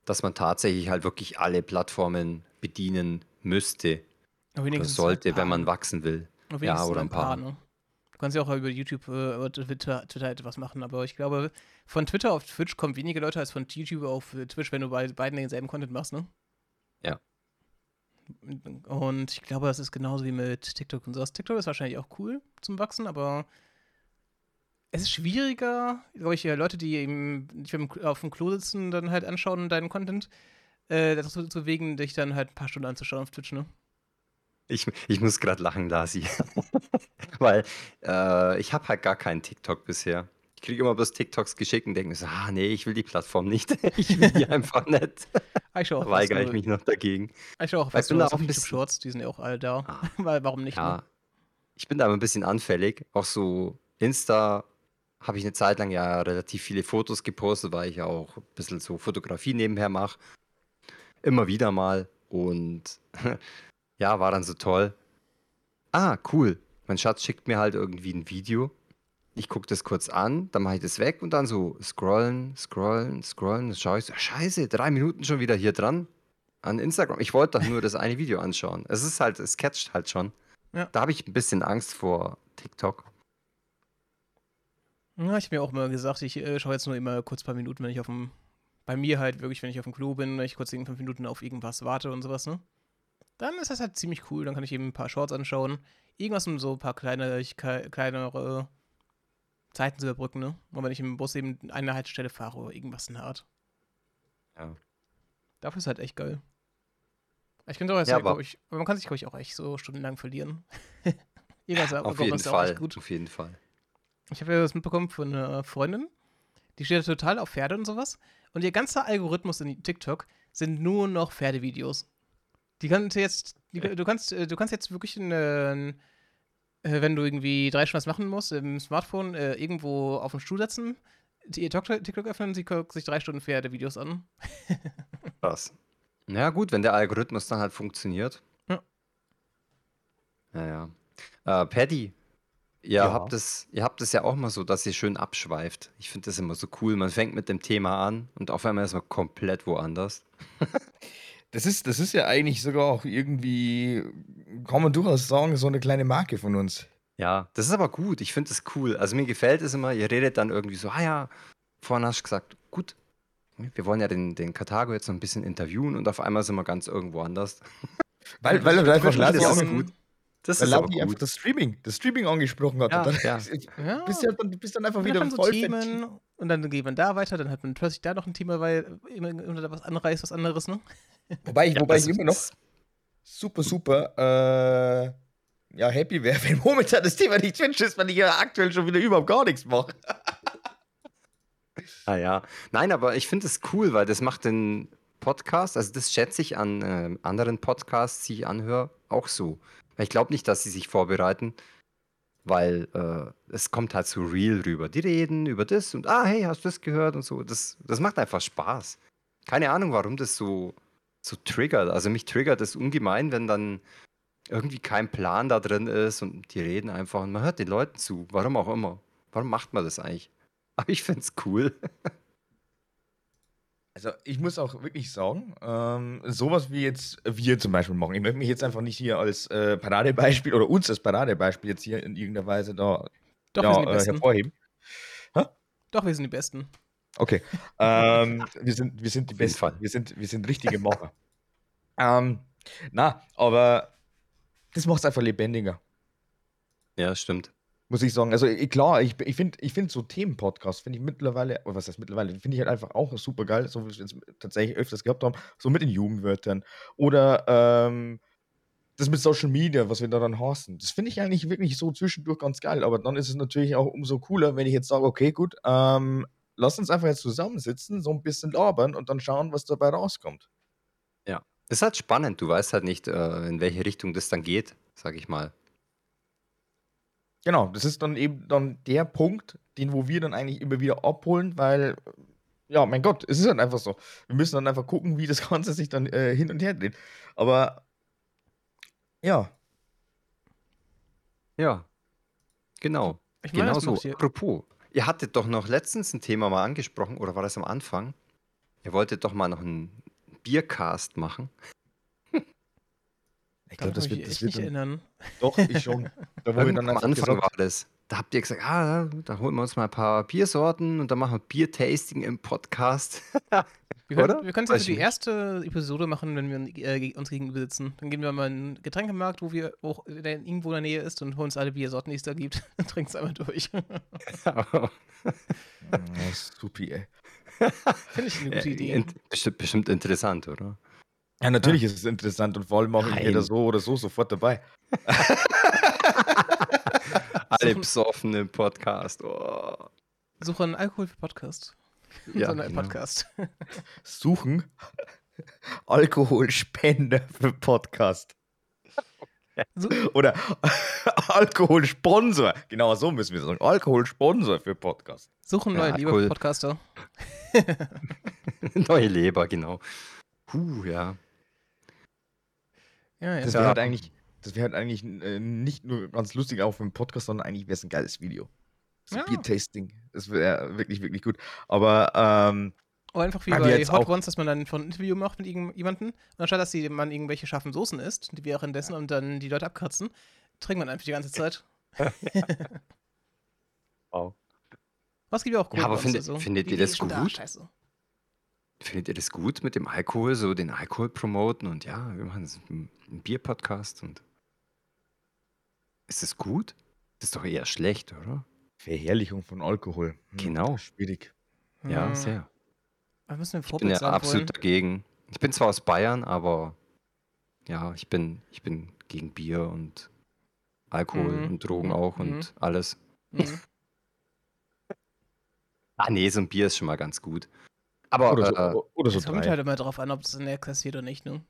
dass man tatsächlich halt wirklich alle Plattformen bedienen müsste oder sollte, wenn man wachsen will. Ja, oder ein paar. ne? Du kannst ja auch über YouTube äh, oder Twitter, Twitter etwas machen, aber ich glaube, von Twitter auf Twitch kommen weniger Leute als von YouTube auf Twitch, wenn du bei beiden denselben Content machst, ne? Ja. Und ich glaube, das ist genauso wie mit TikTok und sowas. TikTok ist wahrscheinlich auch cool zum Wachsen, aber es ist schwieriger, glaube ich, Leute, die eben auf dem Klo sitzen, dann halt anschauen deinen Content, äh, dazu zu bewegen, dich dann halt ein paar Stunden anzuschauen auf Twitch, ne? Ich, ich muss gerade lachen, Lasi. <laughs> Weil äh, ich habe halt gar keinen TikTok bisher. Ich kriege immer bloß TikToks geschickt und denke mir so, ah nee, ich will die Plattform nicht. <laughs> ich will die einfach nicht. Ah, ich auch weigere ich mich noch dagegen. Ich schaue auch da auf auch ein bisschen- Shorts, die sind ja auch alle da. Ah, <laughs> Weil, warum nicht? ja, Ne? ich bin da aber ein bisschen anfällig. Auch so Insta habe ich eine Zeit lang ja relativ viele Fotos gepostet, weil ich ja auch ein bisschen so Fotografie nebenher mache. Immer wieder mal. Und <laughs> ja, war dann so toll. Ah, cool. Mein Schatz schickt mir halt irgendwie ein Video. Ich gucke das kurz an, dann mache ich das weg und dann so scrollen, scrollen, scrollen. Dann schaue ich so, scheiße, drei Minuten schon wieder hier dran an Instagram. Ich wollte doch nur das eine Video anschauen. Es ist halt, es catcht halt schon. Ja. Da habe ich ein bisschen Angst vor TikTok. Ja, ich habe mir auch mal gesagt, ich äh, schaue jetzt nur immer kurz ein paar Minuten, wenn ich auf dem. Bei mir halt wirklich, wenn ich auf dem Klo bin, wenn ich kurz irgendwie fünf Minuten auf irgendwas warte und sowas, ne? Dann ist das halt ziemlich cool. Dann kann ich eben ein paar Shorts anschauen. Irgendwas, um so ein paar kleine, kleinere Zeiten zu überbrücken, ne? Und wenn ich im Bus eben eine Haltestelle fahre oder irgendwas in der Art. Ja. Dafür ist halt echt geil. Ich könnte auch jetzt, Ja, glaube ich, man kann sich, glaube ich, auch echt so stundenlang verlieren. <laughs> Irgendwas Auf aber jeden Fall. Auf jeden Fall. Ich habe ja das mitbekommen von einer Freundin, die steht ja total auf Pferde und sowas. Und ihr ganzer Algorithmus in TikTok sind nur noch Pferdevideos. Die kannst du jetzt, die, du kannst, äh, du kannst jetzt wirklich, in, äh, äh, wenn du irgendwie drei Stunden was machen musst, im Smartphone äh, irgendwo auf den Stuhl setzen, ihr TikTok, öffnen sie guckt sich drei Stunden Pferdevideos an. <laughs> Krass. Na ja, gut, wenn der Algorithmus dann halt funktioniert. Ja, ja. Äh, Paddy, ihr Ja. habt es, ihr habt es ja auch mal so, dass ihr schön abschweift. Ich finde das immer so cool. Man fängt mit dem Thema an und auf einmal ist man komplett woanders. <laughs> Das ist, das ist ja eigentlich sogar auch irgendwie, kann man durchaus sagen, so eine kleine Marke von uns. Ja, das ist aber gut. Ich finde es cool. Also mir gefällt es immer, ihr redet dann irgendwie so, ah ja, vorhin hast du gesagt, gut, wir wollen ja den, den Karthago jetzt noch ein bisschen interviewen und auf einmal sind wir ganz irgendwo anders. Weil, weil er <laughs> einfach das Lati ist gut. Das Weil ist Lati einfach das Streaming, das Streaming angesprochen hat. Ja, und dann ja. <laughs> Ja. bist, du, dann, bist dann einfach Und wieder man so Themen und dann geht man da weiter, dann hat man plötzlich da noch ein Thema, weil immer, immer da was anreißt, was anderes, ne? Wobei ich, <laughs> Ja, wobei ich immer noch super, super äh, ja, happy wäre, <laughs> wenn momentan das Thema nicht Twitch ist, weil ich ja aktuell schon wieder überhaupt gar nichts mache. Ah ja. Nein, aber ich finde es cool, weil das macht den Podcast, also das schätze ich an ähm, anderen Podcasts, die ich anhöre, auch so. Ich glaube nicht, dass sie sich vorbereiten, weil äh, es kommt halt so real rüber. Die reden über das und ah, hey, hast du das gehört und so. Das, das macht einfach Spaß. Keine Ahnung, warum das so, so triggert. Also mich triggert es ungemein, wenn dann irgendwie kein Plan da drin ist und die reden einfach und man hört den Leuten zu. Warum auch immer. Warum macht man das eigentlich? <laughs> Aber ich finde es cool. Also ich muss auch wirklich sagen, ähm, sowas wie jetzt wir zum Beispiel machen. Ich möchte mich jetzt einfach nicht hier als äh, Paradebeispiel oder uns als Paradebeispiel jetzt hier in irgendeiner Weise da Doch, ja, wir sind die äh, Besten. hervorheben. Doch, wir sind die Besten. Okay. <laughs> ähm, wir, sind, wir sind die Besten. Fall. Wir sind, wir sind richtige Macher. ähm, na, aber das macht es einfach lebendiger, Ja, stimmt. Muss ich sagen. Also ich, klar, ich, ich finde ich find so Themenpodcasts, finde ich mittlerweile, oder was heißt mittlerweile, finde ich halt einfach auch super geil, so wie wir es tatsächlich öfters gehabt haben, so mit den Jugendwörtern. Oder ähm, das mit Social Media, was wir da dann hassen. Das finde ich eigentlich wirklich so zwischendurch ganz geil. Aber dann ist es natürlich auch umso cooler, wenn ich jetzt sage, okay, gut, ähm, lass uns einfach jetzt zusammensitzen, so ein bisschen labern und dann schauen, was dabei rauskommt. Das ist halt spannend. Du weißt halt nicht, äh, in welche Richtung das dann geht, sag ich mal. Genau, das ist dann eben dann der Punkt, den wo wir dann eigentlich immer wieder abholen, weil, ja, mein Gott, es ist halt einfach so. Wir müssen dann einfach gucken, wie das <laughs> Ganze sich dann äh, hin und her dreht. Aber, ja, Ja, genau. Ich meine, Genau so. Apropos, ihr hattet doch noch letztens ein Thema mal angesprochen, oder war das am Anfang? Ihr wolltet doch mal noch einen Biercast machen. Ich glaube, das wird, das wird nicht erinnern. doch, ich schon. <laughs> Da, wo wir dann am Anfang gesagt, war das. Da habt ihr gesagt, ah, da holen wir uns mal ein paar Biersorten und dann machen wir Biertasting im Podcast. Wir <laughs> können, Oder? wir können es Weiß also die erste Episode machen, wenn wir äh, uns gegenüber sitzen. Dann gehen wir mal in einen Getränkemarkt, wo wir auch der irgendwo in der Nähe ist und holen uns alle Biersorten, die es da gibt. <laughs> und trinken es einmal durch. oh, supi, ey. Finde ich eine gute Idee. bestimmt, bestimmt interessant, oder? Ja, natürlich ist es interessant und vor allem auch Nein. jeder so oder so sofort dabei. <laughs> Alle besoffen im Podcast. Oh. Suche einen Alkohol für Podcast. Ja, so einen genau. Podcast. Suchen Alkoholspender für Podcast. So, Oder Alkoholsponsor. Genau so müssen wir sagen. Alkoholsponsor für Podcast. suchen Ja, neue lieber Alkohol. Podcaster. <laughs> Neue Leber, genau. Puh, ja. Ja, ja. Das Ja. wäre halt eigentlich, das wäre halt eigentlich äh, nicht nur ganz lustig auch für einen Podcast, sondern eigentlich wäre es ein geiles Video. So Ja. Bier-Tasting. Das wäre wirklich, wirklich gut. Aber ähm, Oder einfach wie wir bei jetzt Hot auch- Ones, dass man dann von ein Interview macht mit irgendjemandem. Und anstatt dass die, man irgendwelche scharfen Soßen isst, die währenddessen und dann die Leute abkratzen, trinkt man einfach die ganze Zeit. <laughs> Wow. Was gibt ja auch Ja, aber findet- also. findet ihr das schon da, gut? Scheiße. Findet ihr das gut mit dem Alkohol, so den Alkohol promoten und ja, wir machen jetzt einen Bier-Podcast und. Ist das gut? Das ist doch eher schlecht, oder? Verherrlichung von Alkohol. Hm, Genau. Schwierig. Ja, Hm. sehr. Wir müssen ein Ich bin ja absolut wollen. dagegen. Ich bin zwar aus Bayern, aber ja, ich bin, ich bin gegen Bier und Alkohol Mhm. und Drogen auch Mhm. und alles. Mhm. <laughs> Ah nee, so ein Bier ist schon mal ganz gut. Aber Oder äh, so, oder so Es kommt halt immer drauf an, ob es in der kassiert oder nicht, ne?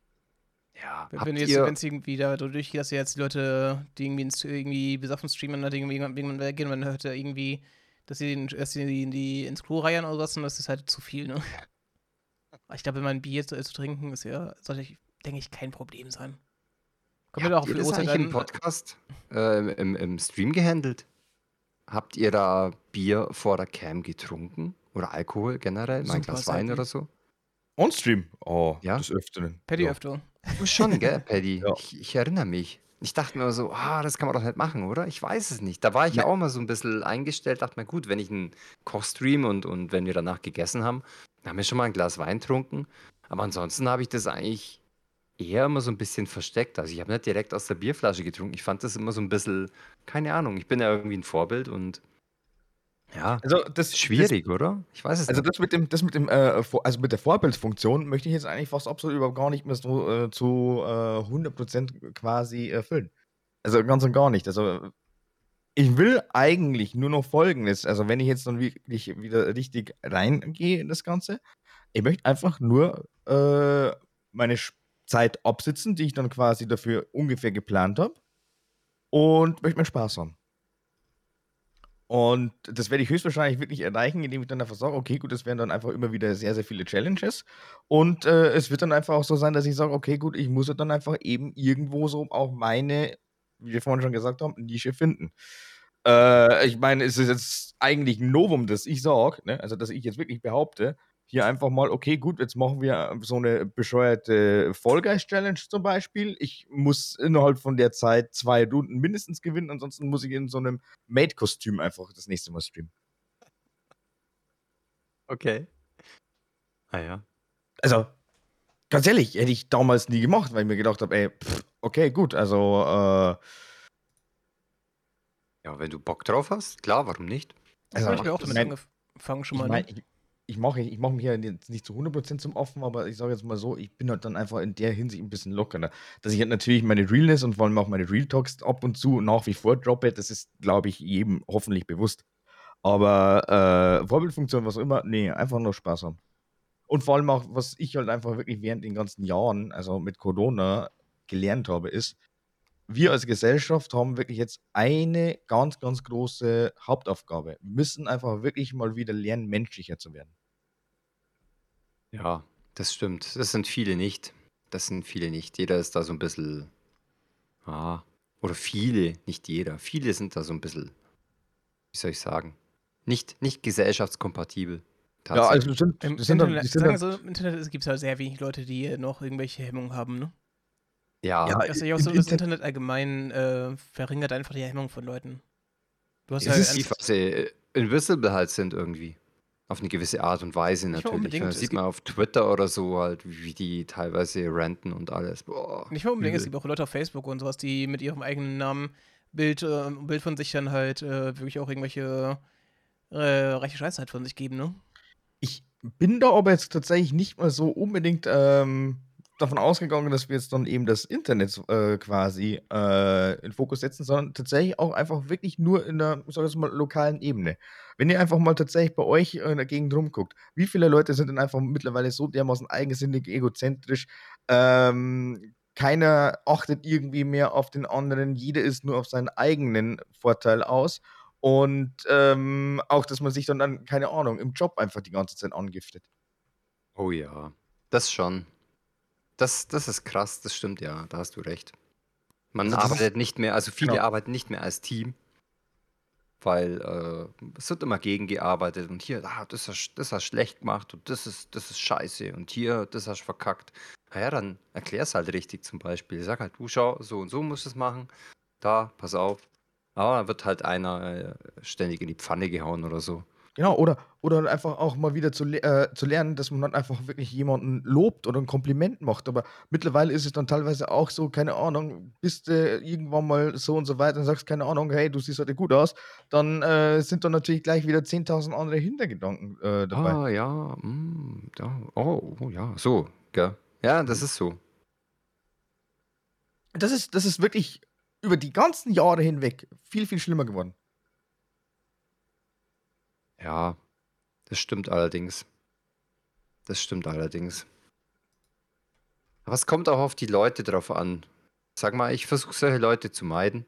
ja, Wenn, wenn jetzt, ihr, wenn es irgendwie da durchgeht, dass jetzt die Leute, die irgendwie, ins, irgendwie besoffen streamen, dann irgendwie irgendwann weggehen, man hört ja irgendwie, dass sie, den, dass sie in die, ins Klo reiern oder was, und das ist halt zu viel, ne? <laughs> Ich glaube, wenn man ein Bier zu, zu trinken, ist ja, sollte, ich, denke ich, kein Problem sein. Kommt ja, doch auf Habt ihr das eigentlich im. Podcast, äh, im, im Stream gehandelt? Habt ihr da Bier vor der Cam getrunken? Oder Alkohol generell? Mal ein Super Glas Wein oder so? On-Stream? Oh, Ja. des Öfteren. Paddy ja. öfter. Schon, gell, <laughs> Paddy? Ja. Ich, ich erinnere mich. Ich dachte mir so, ah, das kann man doch nicht machen, oder? Ich weiß es nicht. Da war ich ja Ne. auch mal so ein bisschen eingestellt, dachte mir, gut, wenn ich einen Kochstream und, und wenn wir danach gegessen haben, dann haben wir schon mal ein Glas Wein getrunken. Aber ansonsten habe ich das eigentlich eher immer so ein bisschen versteckt. Also ich habe nicht direkt aus der Bierflasche getrunken. Ich fand das immer so ein bisschen, keine Ahnung, ich bin ja irgendwie ein Vorbild und ja, Also das schwierig, oder? Ich weiß es Das, also nicht. das mit dem, das mit dem, äh, also mit der Vorbildfunktion möchte ich jetzt eigentlich fast absolut überhaupt gar nicht mehr so äh, zu äh, 100% quasi erfüllen. Also ganz und gar nicht. Also ich will eigentlich nur noch Folgendes. Also wenn ich jetzt dann wirklich wieder richtig reingehe in das Ganze, ich möchte einfach nur äh, meine Zeit absitzen, die ich dann quasi dafür ungefähr geplant habe und möchte meinen Spaß haben. Und das werde ich höchstwahrscheinlich wirklich erreichen, indem ich dann einfach sage, okay, gut, das werden dann einfach immer wieder sehr, sehr viele Challenges. Und äh, es wird dann einfach auch so sein, dass ich sage, okay, gut, ich muss dann einfach eben irgendwo so auch meine, wie wir vorhin schon gesagt haben, Nische finden. Äh, ich meine, es ist jetzt eigentlich ein Novum, dass ich sage, ne? also dass ich jetzt wirklich behaupte, hier einfach mal, okay, gut, jetzt machen wir so eine bescheuerte Vollgeist-Challenge zum Beispiel. Ich muss innerhalb von der Zeit zwei Runden mindestens gewinnen, ansonsten muss ich in so einem Maid-Kostüm einfach das nächste Mal streamen. Okay. Ah ja. Also, ganz ehrlich, hätte ich damals nie gemacht, weil ich mir gedacht habe, ey, pff, okay, gut, also, äh, Ja, wenn du Bock drauf hast, klar, warum nicht? Also, habe ich mir auch ich damit mein- angefangen schon ich mal. ne? ich, ich mache ich mach mich ja jetzt nicht zu 100% zum Offen, aber ich sage jetzt mal so, ich bin halt dann einfach in der Hinsicht ein bisschen lockerer. Dass ich halt natürlich meine Realness und vor allem auch meine Real Talks ab und zu nach wie vor droppe, das ist, glaube ich, jedem hoffentlich bewusst. Aber äh, Vorbildfunktion, was auch immer, nee, einfach nur Spaß haben. Und vor allem auch, was ich halt einfach wirklich während den ganzen Jahren, also mit Corona, gelernt habe, ist, wir als Gesellschaft haben wirklich jetzt eine ganz, ganz große Hauptaufgabe. Wir müssen einfach wirklich mal wieder lernen, menschlicher zu werden. Ja, das stimmt. Das sind viele nicht. Das sind viele nicht. Jeder ist da so ein bisschen. Ah, oder viele, nicht jeder. Viele sind da so ein bisschen, wie soll ich sagen, nicht, nicht gesellschaftskompatibel. Ja, also sind, Im sind dann, Internet, die sind sagen wir dann, so, im Internet gibt es halt sehr wenig Leute, die noch irgendwelche Hemmungen haben, ne? ja, ja, Das ist ja auch im so, das Inter- Internet allgemein äh, verringert einfach die Hemmung von Leuten. Du hast ja ist- ganz- die, weil sie äh, invisible halt sind irgendwie. Auf eine gewisse Art und Weise natürlich. Das Es sieht man auf Twitter oder so halt, wie die teilweise ranten und alles. Boah, Nicht mal unbedingt, es übel. gibt auch Leute auf Facebook und sowas, die mit ihrem eigenen Namen Bild, äh, Bild von sich dann halt äh, wirklich auch irgendwelche äh, reiche Scheiße halt von sich geben, ne? ich bin da aber jetzt tatsächlich nicht mal so unbedingt ähm, davon ausgegangen, dass wir jetzt dann eben das Internet äh, quasi äh, in Fokus setzen, sondern tatsächlich auch einfach wirklich nur in der, ich sag jetzt mal, lokalen Ebene. Wenn ihr einfach mal tatsächlich bei euch in der Gegend rumguckt, wie viele Leute sind denn einfach mittlerweile so dermaßen eigensinnig, egozentrisch, ähm, keiner achtet irgendwie mehr auf den anderen, jeder ist nur auf seinen eigenen Vorteil aus. Und ähm, auch, dass man sich dann, dann, keine Ahnung, im Job einfach die ganze Zeit angiftet. Oh ja, das schon. Das, das ist krass, das stimmt ja, da hast du recht. Man Also das ist- arbeitet nicht mehr, also viele Genau. arbeiten nicht mehr als Team, weil äh, es wird immer gegengearbeitet und hier, ah, das hast das hast schlecht gemacht und das ist, das ist scheiße und hier, das hast verkackt. Naja, dann erklär's halt richtig zum Beispiel. Sag halt, du schau, so und so musst du es machen. Da, pass auf. Aber dann wird halt einer äh, ständig in die Pfanne gehauen oder so. Genau, oder, oder einfach auch mal wieder zu, äh, zu lernen, dass man dann einfach wirklich jemanden lobt oder ein Kompliment macht. Aber mittlerweile ist es dann teilweise auch so, keine Ahnung, bist du irgendwann mal so und so weiter und sagst, keine Ahnung, hey, du siehst heute gut aus, dann äh, sind dann natürlich gleich wieder 10.000 andere Hintergedanken äh, dabei. Ah, ja, mm, ja, oh, oh, ja, so, gell. Ja, das ist so. Das, ist, das ist wirklich über die ganzen Jahre hinweg viel, viel schlimmer geworden. Ja, das stimmt allerdings. Das stimmt allerdings. Aber es kommt auch auf die Leute drauf an. Sag mal, ich versuche solche Leute zu meiden.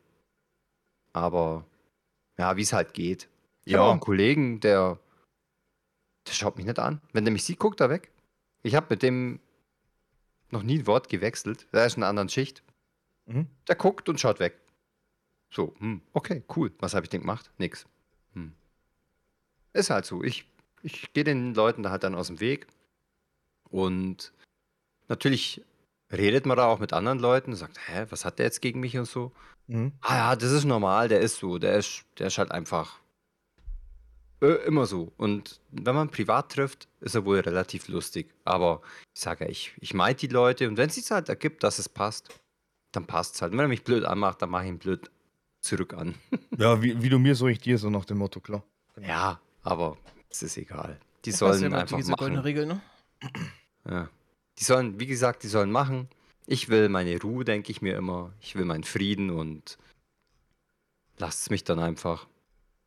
Aber ja, wie es halt geht. Ich habe Ja. auch einen Kollegen, der, der schaut mich nicht an. Wenn der mich sieht, guckt er weg. Ich habe mit dem noch nie ein Wort gewechselt. Er ist in einer anderen Schicht. Mhm. Der guckt und schaut weg. So, hm, okay, cool. Was habe ich denn gemacht? Nix. Hm. Ist halt so. Ich, ich gehe den Leuten da halt dann aus dem Weg. Und natürlich redet man da auch mit anderen Leuten, sagt, hä, was hat der jetzt gegen mich und so. Mhm. Ah ja, das ist normal, der ist so, der ist, der ist halt einfach äh, immer so. Und wenn man privat trifft, ist er wohl relativ lustig. Aber ich sage ja, ich, ich meide die Leute und wenn es sich halt ergibt, dass es passt, dann passt es halt. Und wenn er mich blöd anmacht, dann mache ich ihn blöd zurück an. <laughs> Ja, wie, wie du mir, so ich dir, so nach dem Motto, klar. Ja, aber es ist egal. Die ja sollen einfach diese goldene machen. Regel, ne? Ja. Die sollen, wie gesagt, die sollen machen. Ich will meine Ruhe, denke ich mir immer. Ich will meinen Frieden und lasst es mich dann einfach.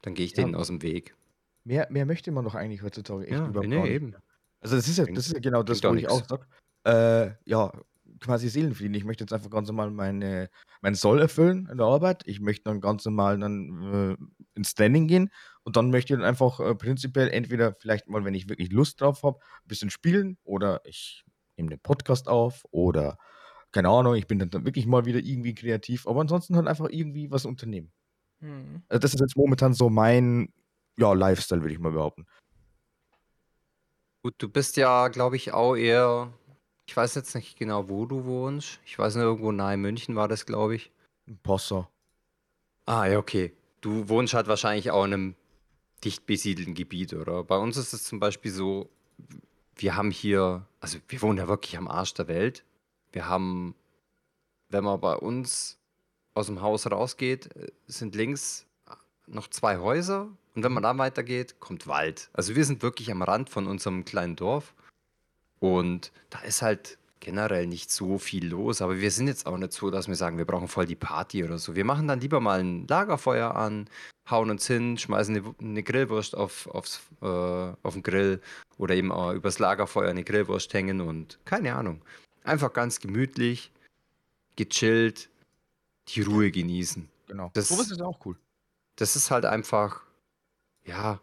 Dann gehe ich Ja. denen aus dem Weg. Mehr, mehr möchte man doch eigentlich heutzutage echt Ja, überhaupt nee, eben. Also das ist ja, das ist ja genau das, wo ich auch nix. sag, äh, ja, quasi Seelenfrieden. Ich möchte jetzt einfach ganz normal meine, mein Soll erfüllen in der Arbeit. Ich möchte dann ganz normal dann äh, ins Training gehen und dann möchte ich dann einfach äh, prinzipiell entweder vielleicht mal, wenn ich wirklich Lust drauf habe, ein bisschen spielen oder ich nehme den Podcast auf oder keine Ahnung, ich bin dann, wirklich mal wieder irgendwie kreativ, aber ansonsten halt einfach irgendwie was unternehmen. Hm. Also das ist jetzt momentan so mein ja, Lifestyle, würde ich mal behaupten. Gut, du bist ja, glaube ich, auch eher. Ich weiß jetzt nicht genau, wo du wohnst. Ich weiß nur, irgendwo nahe München war das, glaube ich. Posse. Ah, ja, okay. Du wohnst halt wahrscheinlich auch in einem dicht besiedelten Gebiet, oder? Bei uns ist es zum Beispiel so, wir haben hier, also wir wohnen ja wirklich am Arsch der Welt. Wir haben, wenn man bei uns aus dem Haus rausgeht, sind links noch zwei Häuser und wenn man da weitergeht, kommt Wald. Also wir sind wirklich am Rand von unserem kleinen Dorf und da ist halt generell nicht so viel los, aber wir sind jetzt auch nicht so, dass wir sagen, wir brauchen voll die Party oder so. Wir machen dann lieber mal ein Lagerfeuer an, hauen uns hin, schmeißen eine, eine Grillwurst auf, aufs, äh, auf den Grill oder eben auch übers Lagerfeuer eine Grillwurst hängen und keine Ahnung. Einfach ganz gemütlich, gechillt, die Ruhe genießen. Genau. Das- Sowas ist auch cool. Das ist halt einfach, ja,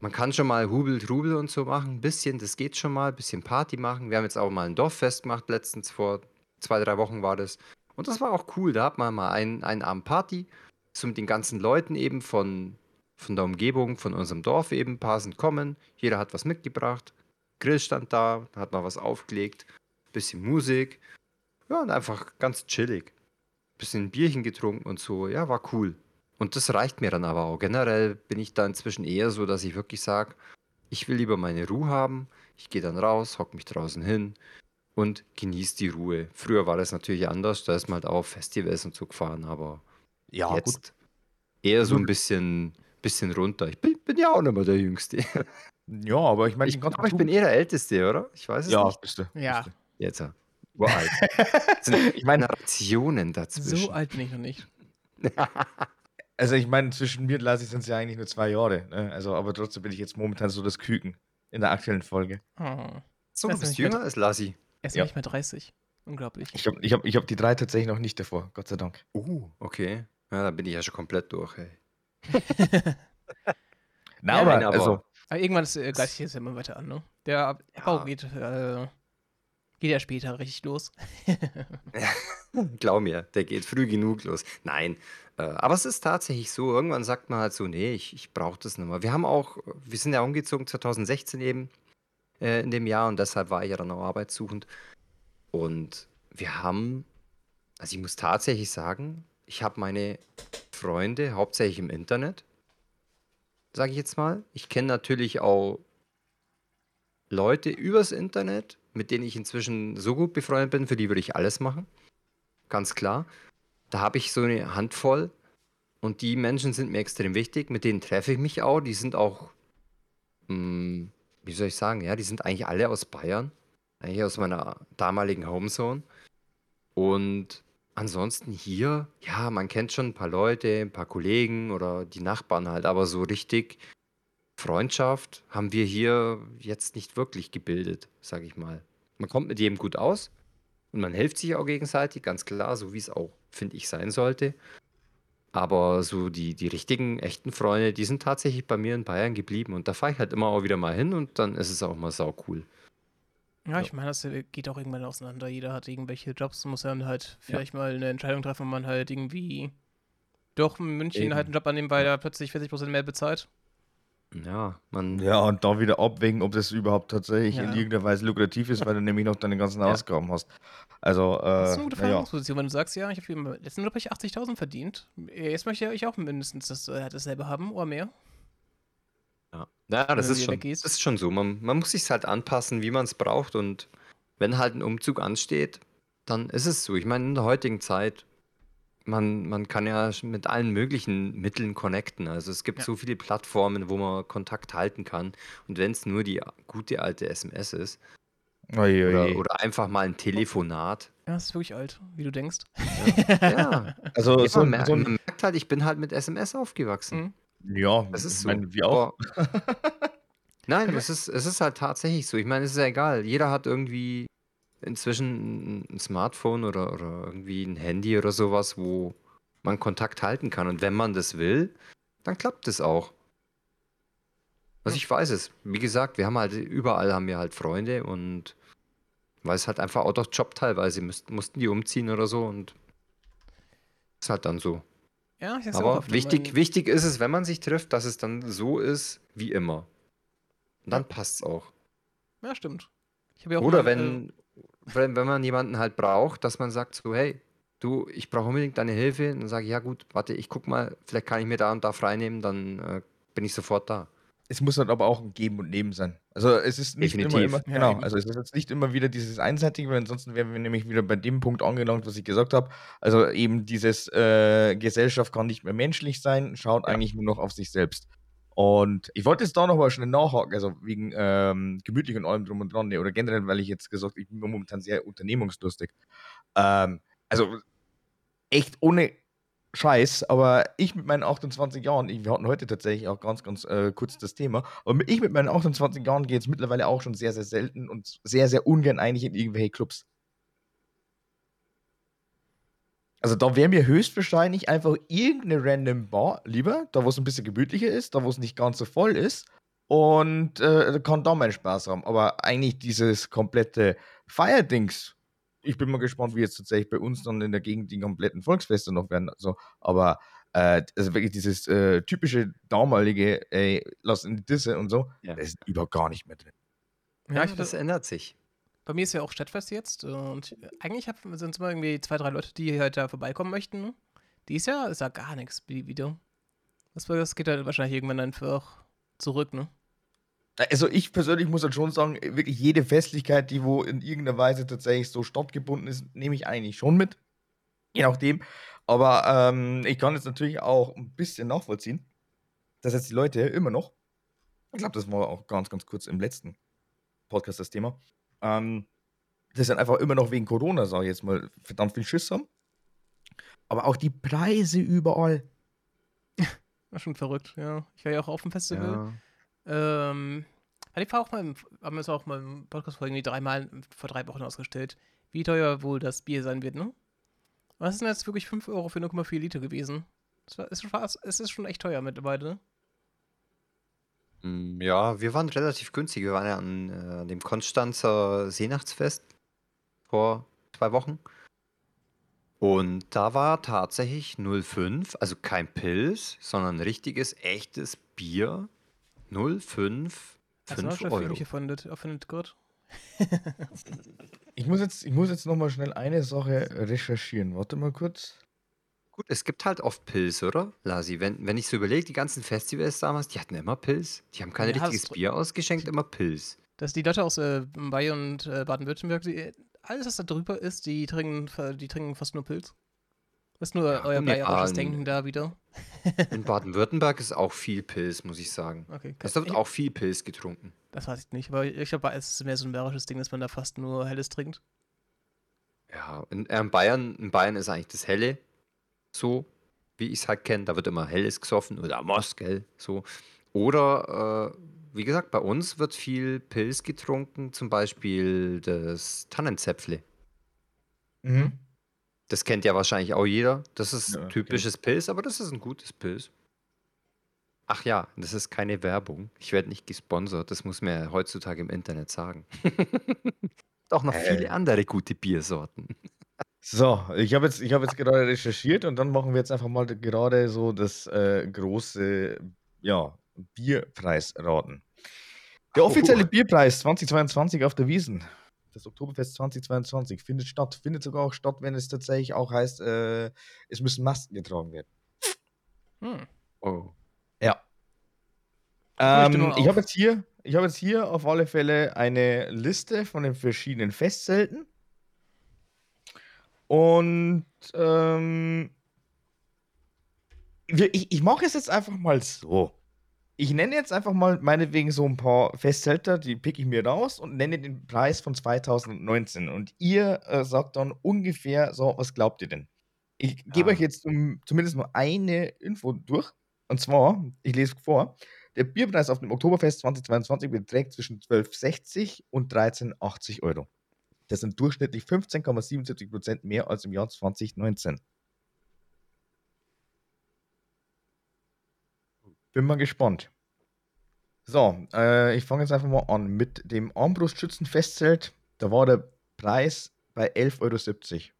man kann schon mal Hubel, Trubel und so machen, ein bisschen, das geht schon mal, ein bisschen Party machen. Wir haben jetzt auch mal ein Dorffest gemacht, letztens vor zwei, drei Wochen war das. Und das war auch cool, da hat man mal einen, einen Abend Party, so mit den ganzen Leuten eben von, von der Umgebung, von unserem Dorf eben, ein paar sind kommen, jeder hat was mitgebracht, Grill stand da, hat man was aufgelegt, bisschen Musik, ja, und einfach ganz chillig. Bisschen Bierchen getrunken und so, ja, war cool. Und das reicht mir dann aber auch. Generell bin ich da inzwischen eher so, dass ich wirklich sage, ich will lieber meine Ruhe haben. Ich gehe dann raus, hock mich draußen hin und genieße die Ruhe. Früher war das natürlich anders, da ist man halt auch auf Festivals und so gefahren, aber Ja, jetzt eher so Gut. ein bisschen, bisschen runter. Ich bin, bin ja auch nicht mehr der Jüngste. <laughs> Ja, aber ich meine, Ich, aber ich bin eher der Älteste, oder? Ich weiß es Ja, nicht. bist du. Ja. Bist Jetzt ja. Uralt. <laughs> Ich meine, Generationen dazwischen. So alt bin ich noch nicht. <laughs> also ich meine, zwischen mir und Lassi sind es ja eigentlich nur zwei Jahre. Ne? Also, aber trotzdem bin ich jetzt momentan so das Küken in der aktuellen Folge. Oh. so, du ist bist jünger als Lassi. Er ist Ja. nicht mehr 30. Unglaublich. Ich habe ich hab, ich hab die drei tatsächlich noch nicht davor, Gott sei Dank. Uh, okay. Ja, dann bin ich ja schon komplett durch, ey. <laughs> Na, Ja, aber, nein, aber- also, Aber irgendwann ist, äh, gleicht sich das ja immer weiter an, ne? Der Bau Ja. geht, äh, geht ja später richtig los. <laughs> Glaub mir, der geht früh genug los. Nein, äh, aber es ist tatsächlich so, irgendwann sagt man halt so, nee, ich, ich brauche das nicht mehr. Wir haben auch, wir sind ja umgezogen 2016 eben äh, in dem Jahr und deshalb war ich ja dann auch arbeitssuchend. Und wir haben, also ich muss tatsächlich sagen, ich habe meine Freunde hauptsächlich im Internet, sage ich jetzt mal. Ich kenne natürlich auch Leute übers Internet, mit denen ich inzwischen so gut befreundet bin, für die würde ich alles machen. Ganz klar. Da habe ich so eine Handvoll und die Menschen sind mir extrem wichtig, mit denen treffe ich mich auch. Die sind auch, mh, wie soll ich sagen, ja, die sind eigentlich alle aus Bayern, eigentlich aus meiner damaligen Homezone. Und ansonsten hier, ja, man kennt schon ein paar Leute, ein paar Kollegen oder die Nachbarn halt, aber so richtig Freundschaft haben wir hier jetzt nicht wirklich gebildet, sage ich mal. Man kommt mit jedem gut aus und man hilft sich auch gegenseitig, ganz klar, so wie es auch, finde ich, sein sollte. Aber so die, die richtigen, echten Freunde, die sind tatsächlich bei mir in Bayern geblieben und da fahre ich halt immer auch wieder mal hin und dann ist es auch mal sau cool. Ja, ich meine, das geht auch irgendwann auseinander. Jeder hat irgendwelche Jobs, muss dann halt vielleicht mal eine Entscheidung treffen, wenn man halt irgendwie doch in München Eben. halt einen Job annimmt, weil er plötzlich 40% mehr bezahlt. Ja, man. Ja, und da wieder abwägen, ob das überhaupt tatsächlich in Ja. irgendeiner Weise lukrativ ist, weil du nämlich noch deine ganzen Ja. Ausgaben hast. Also, Das ist äh, eine gute. Verhandlungsposition, wenn du sagst, ja, ich habe im letzten Job hab ich 80.000 verdient. Jetzt möchte ich auch mindestens das, äh, dasselbe haben oder mehr. Ja, ja das ist schon, das ist schon so. Man, man muss sich halt anpassen, wie man es braucht. Und wenn halt ein Umzug ansteht, dann ist es so. Ich meine, in der heutigen Zeit, man, man kann ja mit allen möglichen Mitteln connecten. Also es gibt Ja. so viele Plattformen, wo man Kontakt halten kann. Und wenn es nur die gute alte SMS ist ui. oder, oder einfach mal ein Telefonat. Ja, das ist wirklich alt, wie du denkst. Ja, <laughs> Also, ja so, man, ein- mer so man ein, merkt halt, ich bin halt mit SMS aufgewachsen. Mhm. ja, Das ist ich so. meine, wir auch. <laughs> Nein, es ist, es ist halt tatsächlich so. Ich meine, es ist ja egal. Jeder hat irgendwie inzwischen ein- Smartphone oder, oder irgendwie ein Handy oder sowas, wo man Kontakt halten kann. Und wenn man das will, dann klappt es auch. Also ich weiß es. Wie gesagt, wir haben halt überall haben wir halt Freunde und weil es halt einfach out of Job teilweise müssten, mussten die umziehen oder so und ist halt dann so. Ja, ich auch Aber wichtig, wichtig ist es, wenn man sich trifft, dass es dann so ist wie immer. Und dann Ja. passt's auch. Ja, stimmt. Ja auch Oder mal, äh, wenn, wenn, wenn man jemanden halt braucht, dass man sagt so, hey, du, ich brauche unbedingt deine Hilfe. Und dann sage ich, ja gut, warte, ich guck mal, vielleicht kann ich mir da und da freinehmen, dann äh, bin ich sofort da. Es muss halt aber auch ein Geben und Nehmen sein. Also es ist nicht immer, Definitiv. immer Ja, genau, eben. also es ist jetzt nicht immer wieder dieses Einseitige, weil ansonsten wären wir nämlich wieder bei dem Punkt angelangt, was ich gesagt habe. Also eben dieses äh, Gesellschaft kann nicht mehr menschlich sein, schaut Ja. eigentlich nur noch auf sich selbst. Und ich wollte jetzt da noch mal schnell nachhaken, also wegen ähm, gemütlich und allem drum und dran, nee, oder generell, weil ich jetzt gesagt ich bin momentan sehr unternehmungslustig. Ähm, also echt ohne Scheiß, aber ich mit meinen 28 Jahren, wir hatten heute tatsächlich auch ganz, ganz äh, kurz das Thema, und ich mit meinen 28 Jahren gehe jetzt mittlerweile auch schon sehr, sehr selten und sehr, sehr ungern eigentlich in irgendwelche Clubs. Also da wäre mir höchstwahrscheinlich einfach irgendeine random Bar lieber, da wo es ein bisschen gemütlicher ist, da wo es nicht ganz so voll ist und äh, kann da meinen Spaß haben. Aber eigentlich dieses komplette Feierdings, ich bin mal gespannt, wie jetzt tatsächlich bei uns dann in der Gegend die kompletten Volksfeste noch werden. Also, aber äh, also wirklich dieses äh, typische damalige, ey, lass in die Disse und so, Ja. das ist überhaupt gar nicht mehr drin. ja, ich, das ändert sich. Bei mir ist ja auch Stadtfest jetzt und eigentlich sind es immer irgendwie zwei, drei Leute, die halt da vorbeikommen möchten. Dies Jahr ist ja gar nichts wie- wieder. Das, das geht halt wahrscheinlich irgendwann einfach zurück, ne? Also ich persönlich muss halt schon sagen, wirklich jede Festlichkeit, die wo in irgendeiner Weise tatsächlich so stattgebunden ist, nehme ich eigentlich schon mit. Je nachdem. Aber ähm, ich kann jetzt natürlich auch ein bisschen nachvollziehen, dass jetzt die Leute immer noch, ich glaube, das war auch ganz, ganz kurz im letzten Podcast das Thema, ähm, das dann einfach immer noch wegen Corona, sage ich jetzt mal, verdammt viel Schiss haben. Aber auch die Preise überall. <laughs> War schon verrückt, ja. Ich war ja auch auf dem Festival. Ja. Ähm, ja, ich war auch mal, im, haben wir es auch mal im Podcast vor irgendwie dreimal vor drei Wochen ausgestellt, wie teuer wohl das Bier sein wird, ne? Was ist denn jetzt wirklich 5 Euro für 0,4 Liter gewesen? War, ist schon es ist schon echt teuer mittlerweile, Mm, Ja, wir waren relativ günstig. Wir waren ja an äh, dem Konstanzer Seenachtsfest vor zwei Wochen. Und da war tatsächlich 0,5, also kein Pilz, sondern richtiges, echtes Bier. 0,5, Hast du 5 noch schon Euro. Filmchen erfindet, erfindet Gott? Ich muss jetzt, ich muss jetzt noch mal schnell eine Sache recherchieren. Warte mal kurz. Gut, es gibt halt oft Pilz, oder? Lasi, wenn, wenn ich so überlege, die ganzen Festivals damals, die hatten immer Pilz. Die haben kein Ja, richtiges Bier ausgeschenkt, immer Pilz. Dass die Leute aus äh, Bayern und äh, Baden-Württemberg, alles, was da drüber ist, die trinken, die trinken fast nur Pilz. Das ist nur Ja, euer bayerisches. Denken da wieder. In Baden-Württemberg ist auch viel Pilz, muss ich sagen. Okay, Es wird auch viel Pilz getrunken. Das weiß ich nicht, aber ich glaube, es ist mehr so ein bayerisches Ding, dass man da fast nur Helles trinkt. Ja, in, in Bayern, in Bayern ist eigentlich das Helle so, wie ich es halt kenne. Da wird immer Helles gesoffen oder Amos, gell? So. Oder, äh, wie gesagt, bei uns wird viel Pilz getrunken, zum Beispiel das Tannenzäpfle. Mhm. Das kennt ja wahrscheinlich auch jeder. Das ist Ja, typisches Pilz, aber das ist ein gutes Pilz. Ach ja, das ist keine Werbung. Ich werde nicht gesponsert. Das muss mir heutzutage im Internet sagen. <laughs> Auch noch Äh. viele andere gute Biersorten. So, ich habe jetzt, ich hab jetzt gerade recherchiert und dann machen wir jetzt einfach mal gerade so das äh, große ja, Bierpreisraten. Der Oh. offizielle Bierpreis 2022 auf der Wiesen, das Oktoberfest 2022, findet statt. Findet sogar auch statt, wenn es tatsächlich auch heißt, äh, es müssen Masken getragen werden. Hm. Oh. Ja. Ähm, ich habe jetzt, hier, ich jetzt hier auf alle Fälle eine Liste von den verschiedenen Festzelten. Und ähm, ich, ich mache es jetzt einfach mal so. Ich nenne jetzt einfach mal meinetwegen so ein paar Festzelter, die pick ich mir raus und nenne den Preis von 2019. Und ihr äh, sagt dann ungefähr so, was glaubt ihr denn? Ich gebe Ja. euch jetzt zum, zumindest nur eine Info durch. Und zwar, ich lese vor, der Bierpreis auf dem Oktoberfest 2022 beträgt zwischen 12,60 und 13,80 Euro. Das sind durchschnittlich 15,77 Prozent mehr als im Jahr 2019. Bin mal gespannt. So, äh, ich fange jetzt einfach mal an mit dem Armbrustschützenfestzelt. Da war der Preis bei 11,70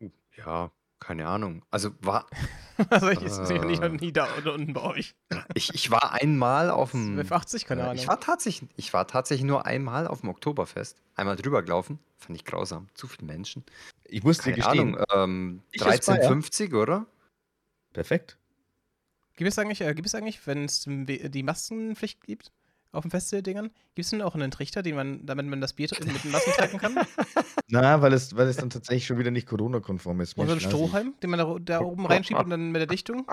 Euro. Ja, keine Ahnung. Also war, <laughs> Also ich ist Äh. nicht noch nie da oder unten bei euch. ich, ich war einmal auf dem. 1280, keine äh, Ahnung. Ich war, tatsächlich, ich war tatsächlich nur einmal auf dem Oktoberfest. Einmal drüber gelaufen. Fand ich grausam. Zu viele Menschen. Ich muss dir Keine gestehen. Ahnung. Ähm, Ich als Bayer. 13,50, oder? Perfekt. Gibt es eigentlich, äh, gibt es eigentlich, wenn es die Maskenpflicht gibt auf den Festivaldingern, gibt es denn auch einen Trichter, den man, damit man das Bier mit den Masken trinken kann? <laughs> Na, weil es, weil es dann tatsächlich schon wieder nicht Corona-konform ist. Oder so ein also ich- Strohhalm, den man da, da oben <laughs> reinschiebt und dann mit der Dichtung?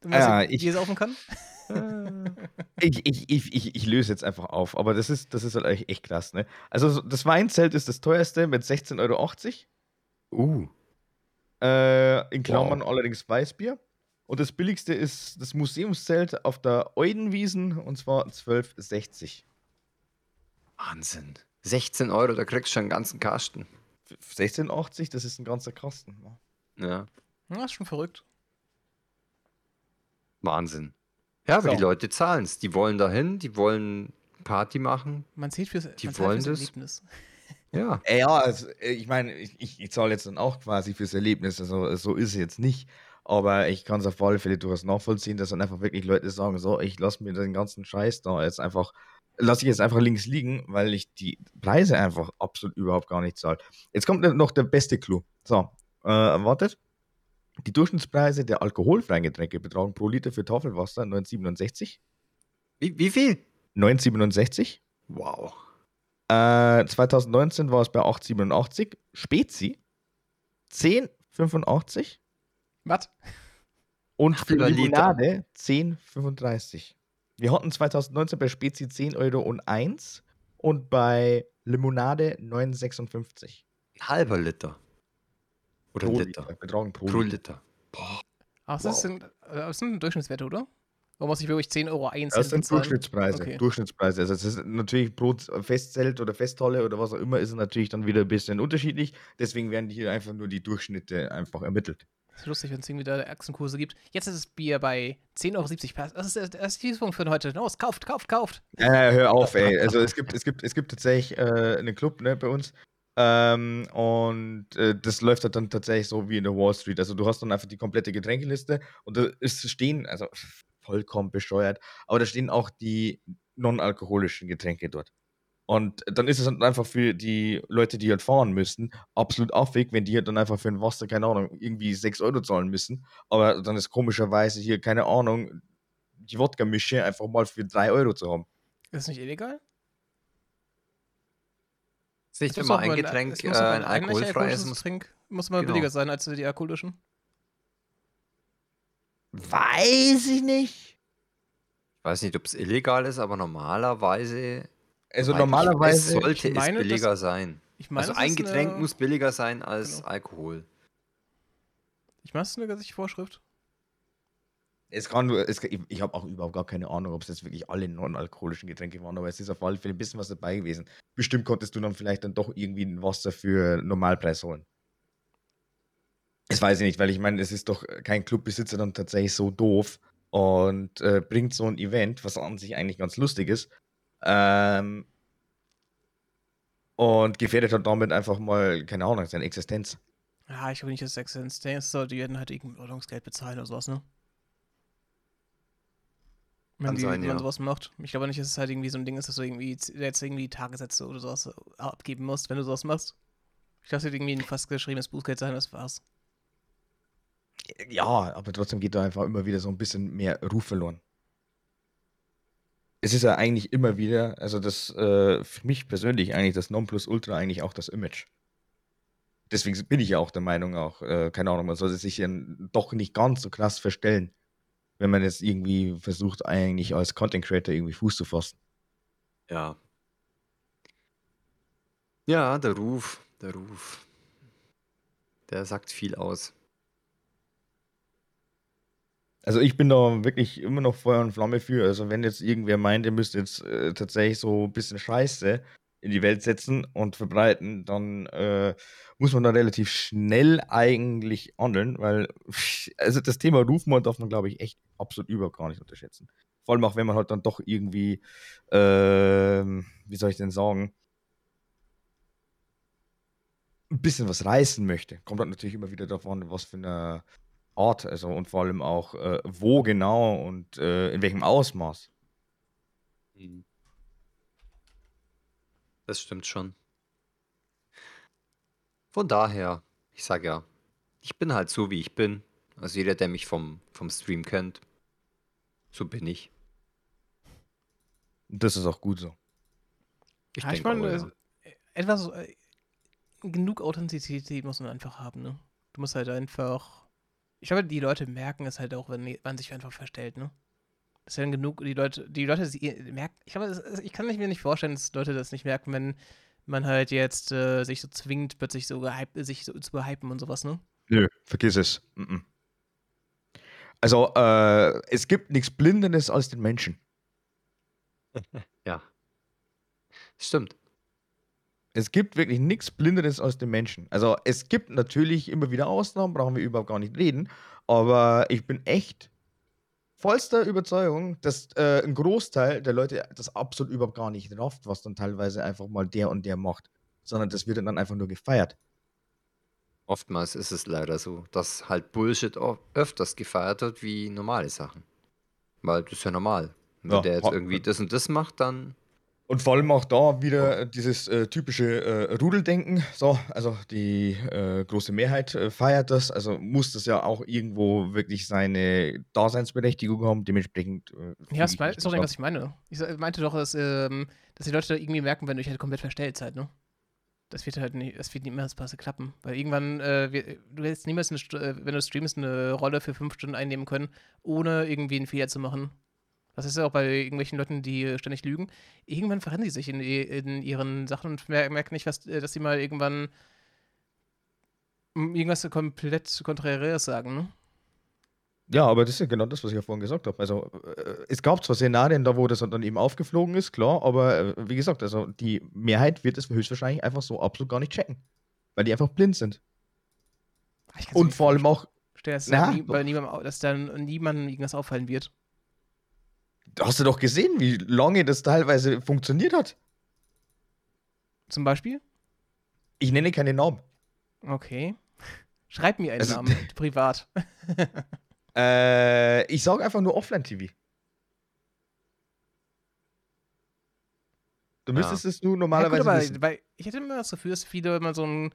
Damit man Ja, Bier saufen kann? <laughs> Ich, ich, ich, ich, ich löse jetzt einfach auf, aber das ist, das ist halt echt, echt krass, ne? Also so- das Weinzelt ist das teuerste mit 16,80 Euro. Uh. Äh, in Klammern allerdings Weißbier. Und das billigste ist das Museumszelt auf der Eudenwiesen und zwar 12,60. Wahnsinn. 16 Euro, da kriegst du schon einen ganzen Kasten. 16,80, das ist ein ganzer Kasten. Ja, Ja, ist schon verrückt. Wahnsinn. Ja, aber So. die Leute zahlen es. Die wollen dahin, die wollen Party machen. Man sieht fürs, Die man zahlt wollen fürs das. Erlebnis. Ja. <laughs> Ja, also, ich meine, ich, ich, ich zahle jetzt dann auch quasi fürs Erlebnis, also so ist es jetzt nicht. Aber ich kann es auf alle Fälle durchaus nachvollziehen, dass dann einfach wirklich Leute sagen, so, ich lasse mir den ganzen Scheiß da jetzt einfach, lasse ich jetzt einfach links liegen, weil ich die Preise einfach absolut überhaupt gar nicht zahle. Jetzt kommt noch der beste Clou. So, äh, wartet. Die Durchschnittspreise der alkoholfreien Getränke betragen pro Liter für Tafelwasser 9,67. Wie, wie viel? 9,67. Wow. Äh, 2019 war es bei 8,87. Spezi 10,85. Was? Und Ach, für. Limonade 10,35. Wir hatten 2019 bei Spezi 10 Euro und 1 und bei Limonade 9,56. Ein halber Liter. Oder Pro Liter. Liter. Betragen pro, Pro Liter. Liter. Ach, das, Wow. sind, äh, das sind Durchschnittswerte, oder? Oder muss ich wirklich 10 Euro einzeln Das sind bezahlen? Durchschnittspreise. Okay. Durchschnittspreise. Also es ist natürlich pro Festzelt oder Festhalle oder was auch immer, ist natürlich dann wieder ein bisschen unterschiedlich. Deswegen werden hier einfach nur die Durchschnitte einfach ermittelt. Das ist lustig, wenn es irgendwie da Achsenkurse gibt. Jetzt ist das Bier bei 10,70 Euro. Das ist das ist die Punkt für heute. Los, kauft, kauft, kauft. Ja, hör auf, ey. Also es gibt, es gibt, es gibt tatsächlich äh, einen Club ne, bei uns. Ähm, und äh, das läuft halt dann tatsächlich so wie in der Wall Street. Also du hast dann einfach die komplette Getränkeliste und da ist stehen, also vollkommen bescheuert, aber da stehen auch die non-alkoholischen Getränke dort. Und dann ist es dann einfach für die Leute, die halt fahren müssen, absolut aufweg, wenn die halt dann einfach für ein Wasser, keine Ahnung, irgendwie 6 Euro zahlen müssen. Aber dann ist komischerweise hier, keine Ahnung, die Wodka-Mische einfach mal für 3 Euro zu haben. Ist das nicht illegal? Ist nicht, doch ein Getränk, es äh, muss doch mal ein alkoholfreies muss. Trink muss mal Genau. billiger sein als die alkoholischen. Weiß ich nicht. Ich weiß nicht, ob es illegal ist, aber normalerweise. Also normalerweise. weiß, sollte ich meine, es das- billiger sein. Ich meine, Also das ein Getränk eine, muss billiger sein als Genau. Alkohol. Ich meine, das ist eine gesetzliche Vorschrift. Es kann nur, es, ich, ich habe auch überhaupt gar keine Ahnung, ob es jetzt wirklich alle non-alkoholischen Getränke waren, aber es ist auf alle Fälle ein bisschen was dabei gewesen. Bestimmt konntest du dann vielleicht dann doch irgendwie ein Wasser für Normalpreis holen. Das weiß ich nicht, weil ich meine, es ist doch kein Clubbesitzer dann tatsächlich so doof und äh, bringt so ein Event, was an sich eigentlich ganz lustig ist, ähm, und gefährdet hat damit einfach mal, keine Ahnung, seine Existenz. Ja, ich glaube nicht, dass es Existenz ist, so, die werden halt irgendein Ordnungsgeld bezahlen oder sowas, ne? Wenn, die, sein, wenn man ja. sowas macht. Ich glaube nicht, dass es halt irgendwie so ein Ding ist, dass du irgendwie jetzt irgendwie Tagessätze oder sowas abgeben musst, wenn du sowas machst. Ich glaube, es wird irgendwie ein fast geschriebenes Bußgeld sein, das war's. Ja, aber trotzdem geht da einfach immer wieder so ein bisschen mehr Ruf verloren. Es ist ja eigentlich immer wieder, also das äh, für mich persönlich eigentlich das Nonplusultra eigentlich auch das Image. Deswegen bin ich ja auch der Meinung, auch, äh, keine Ahnung, man sollte sich ja doch nicht ganz so krass verstellen, wenn man jetzt irgendwie versucht, eigentlich als Content Creator irgendwie Fuß zu fassen. Ja. Ja, der Ruf, der Ruf. Der sagt viel aus. Also ich bin da wirklich immer noch Feuer und Flamme für. Also wenn jetzt irgendwer meint, ihr müsst jetzt äh, tatsächlich so ein bisschen Scheiße in die Welt setzen und verbreiten, dann äh, muss man da relativ schnell eigentlich handeln, weil also das Thema Rufmord darf man, glaube ich, echt absolut überhaupt gar nicht unterschätzen. Vor allem auch, wenn man halt dann doch irgendwie, ähm, wie soll ich denn sagen, ein bisschen was reißen möchte. Kommt halt natürlich immer wieder davon, was für eine Art, also und vor allem auch, äh, wo genau und äh, in welchem Ausmaß. Das stimmt schon. Von daher, ich sage ja, ich bin halt so, wie ich bin. Also jeder, der mich vom, vom Stream kennt, so bin ich. Das ist auch gut so. Ich Ja, ich denke meine, auch, also, äh, etwas, äh, genug Authentizität muss man einfach haben, ne? Du musst halt einfach. Ich glaube, die Leute merken es halt auch, wenn man sich einfach verstellt, ne? Das ist ja dann genug, die Leute, die Leute sie äh, merken. Ich glaube, ich kann mich mir nicht vorstellen, dass Leute das nicht merken, wenn man halt jetzt äh, sich so zwingt, plötzlich so gehypt, sich so zu behypen und sowas, ne? Nö, vergiss es. Mhm. Also, äh, es gibt nichts Blindendes als den Menschen. <laughs> ja. Stimmt. Es gibt wirklich nichts Blindendes als den Menschen. Also, es gibt natürlich immer wieder Ausnahmen, brauchen wir überhaupt gar nicht reden. Aber ich bin echt vollster Überzeugung, dass äh, ein Großteil der Leute das absolut überhaupt gar nicht rafft, was dann teilweise einfach mal der und der macht. Sondern das wird dann einfach nur gefeiert. Oftmals ist es leider so, dass halt Bullshit öfters gefeiert wird wie normale Sachen. Weil das ist ja normal. Wenn Ja, der jetzt irgendwie das und das macht, dann Und vor allem auch da wieder dieses äh, typische äh, Rudeldenken. So, also die äh, große Mehrheit äh, feiert das. Also muss das ja auch irgendwo wirklich seine Daseinsberechtigung haben. Dementsprechend. Äh, Ja, das ist doch was ich meine. Ich meinte doch, dass, ähm, dass die Leute da irgendwie merken, wenn du dich halt komplett verstellst halt, ne? Das wird halt nicht, das wird niemals passe klappen. Weil irgendwann, äh, wir, du wirst niemals, eine, äh, wenn du streamst, eine Rolle für fünf Stunden einnehmen können, ohne irgendwie einen Fehler zu machen. Das ist ja auch bei irgendwelchen Leuten, die äh, ständig lügen. Irgendwann verrennen sie sich in, in ihren Sachen und mer merken nicht, was, äh, dass sie mal irgendwann mm, irgendwas komplett Konträres sagen, ne? Ja, aber das ist ja genau das, was ich ja vorhin gesagt habe. Also, äh, es gab zwar Szenarien da, wo das dann eben aufgeflogen ist, klar, aber wie gesagt, also die Mehrheit wird es höchstwahrscheinlich einfach so absolut gar nicht checken. Weil die einfach blind sind. Und vor allem auch, vorstellen, dass, Na, nie, bei niemandem, dass dann niemandem irgendwas auffallen wird. Hast du doch gesehen, wie lange das teilweise funktioniert hat. Zum Beispiel? Ich nenne keine Namen. Okay. <laughs> Schreib mir einen Also- Namen, <laughs> privat. Äh, ich sage einfach nur Offline-TV. Du Ja. müsstest es nur Ja, gut, normalerweise aber wissen. ich hätte immer das Gefühl, dass viele immer so ein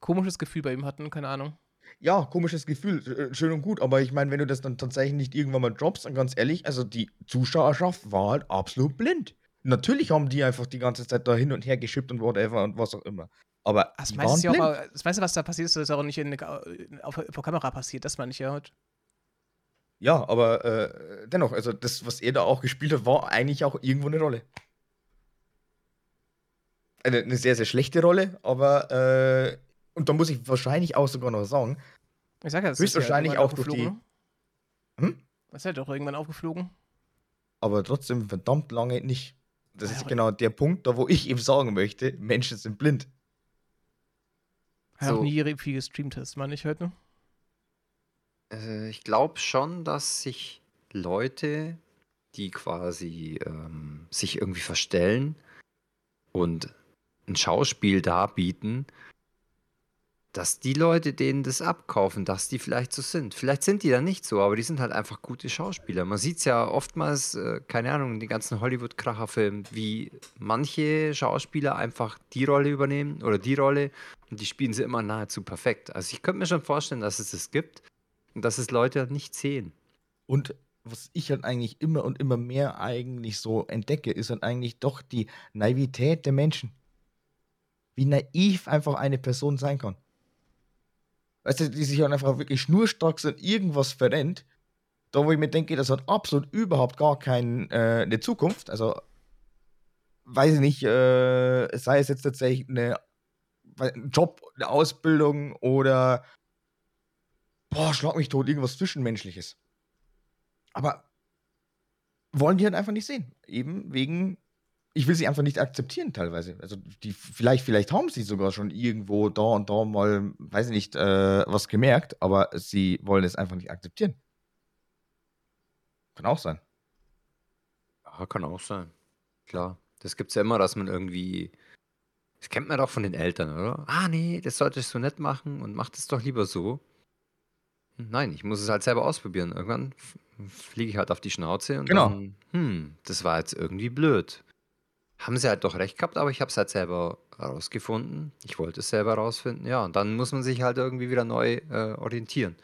komisches Gefühl bei ihm hatten, keine Ahnung. Ja, komisches Gefühl, äh, schön und gut, aber ich meine, wenn du das dann tatsächlich nicht irgendwann mal droppst, dann ganz ehrlich, also die Zuschauerschaft war halt absolut blind. Natürlich haben die einfach die ganze Zeit da hin und her geschippt und whatever und was auch immer. Aber Das meiste ist ja auch, das meiste, was da passiert ist, ist auch nicht in, auf, vor Kamera passiert, das meine ich ja. halt. Ja, aber äh, dennoch, also das, was er da auch gespielt hat, war eigentlich auch irgendwo eine Rolle. Eine, eine sehr, sehr schlechte Rolle, aber äh, und da muss ich wahrscheinlich auch sogar noch sagen, Ich sag ja, das ist ja Höchstwahrscheinlich auch durch aufgeflogen, die-? Hm? Das ist ja doch irgendwann aufgeflogen. aber trotzdem verdammt lange nicht. Das Ja, ist genau der Punkt, da wo ich <laughs> eben sagen möchte, Menschen sind blind. Hat auch So. nie viel gestreamt hast, meine ich heute. Äh, ich glaube schon, dass sich Leute, die quasi ähm, sich irgendwie verstellen und ein Schauspiel darbieten, dass die Leute, denen das abkaufen, dass die vielleicht so sind. Vielleicht sind die dann nicht so, aber die sind halt einfach gute Schauspieler. Man sieht es ja oftmals, äh, keine Ahnung, in den ganzen Hollywood-Kracher-Filmen, wie manche Schauspieler einfach die Rolle übernehmen oder die Rolle und die spielen sie immer nahezu perfekt. Also ich könnte mir schon vorstellen, dass es das gibt und dass es Leute halt nicht sehen. Und was ich halt eigentlich immer und immer mehr eigentlich so entdecke, ist halt eigentlich doch die Naivität der Menschen. Wie naiv einfach eine Person sein kann. Weißt du, die sich halt einfach wirklich schnurstracks in irgendwas verrennt. Da, wo ich mir denke, das hat absolut überhaupt gar keine äh, Zukunft. Also, weiß ich nicht, äh, sei es jetzt tatsächlich eine, ein Job, eine Ausbildung oder, boah, schlag mich tot, irgendwas Zwischenmenschliches. Aber wollen die halt einfach nicht sehen. Eben wegen ich will sie einfach nicht akzeptieren teilweise. Also die vielleicht vielleicht haben sie sogar schon irgendwo da und da mal, weiß ich nicht, äh, was gemerkt, aber sie wollen es einfach nicht akzeptieren. Kann auch sein. Ja, kann auch sein. Klar. Das gibt es ja immer, dass man irgendwie das kennt man doch von den Eltern, oder? „Ah nee, das solltest du nicht machen und mach das doch lieber so.“ Nein, ich muss es halt selber ausprobieren. Irgendwann fliege ich halt auf die Schnauze und Genau. dann: „Hm, das war jetzt irgendwie blöd.“ Haben sie halt doch recht gehabt, aber ich habe es halt selber herausgefunden. Ich wollte es selber herausfinden, ja. Und dann muss man sich halt irgendwie wieder neu äh, orientieren.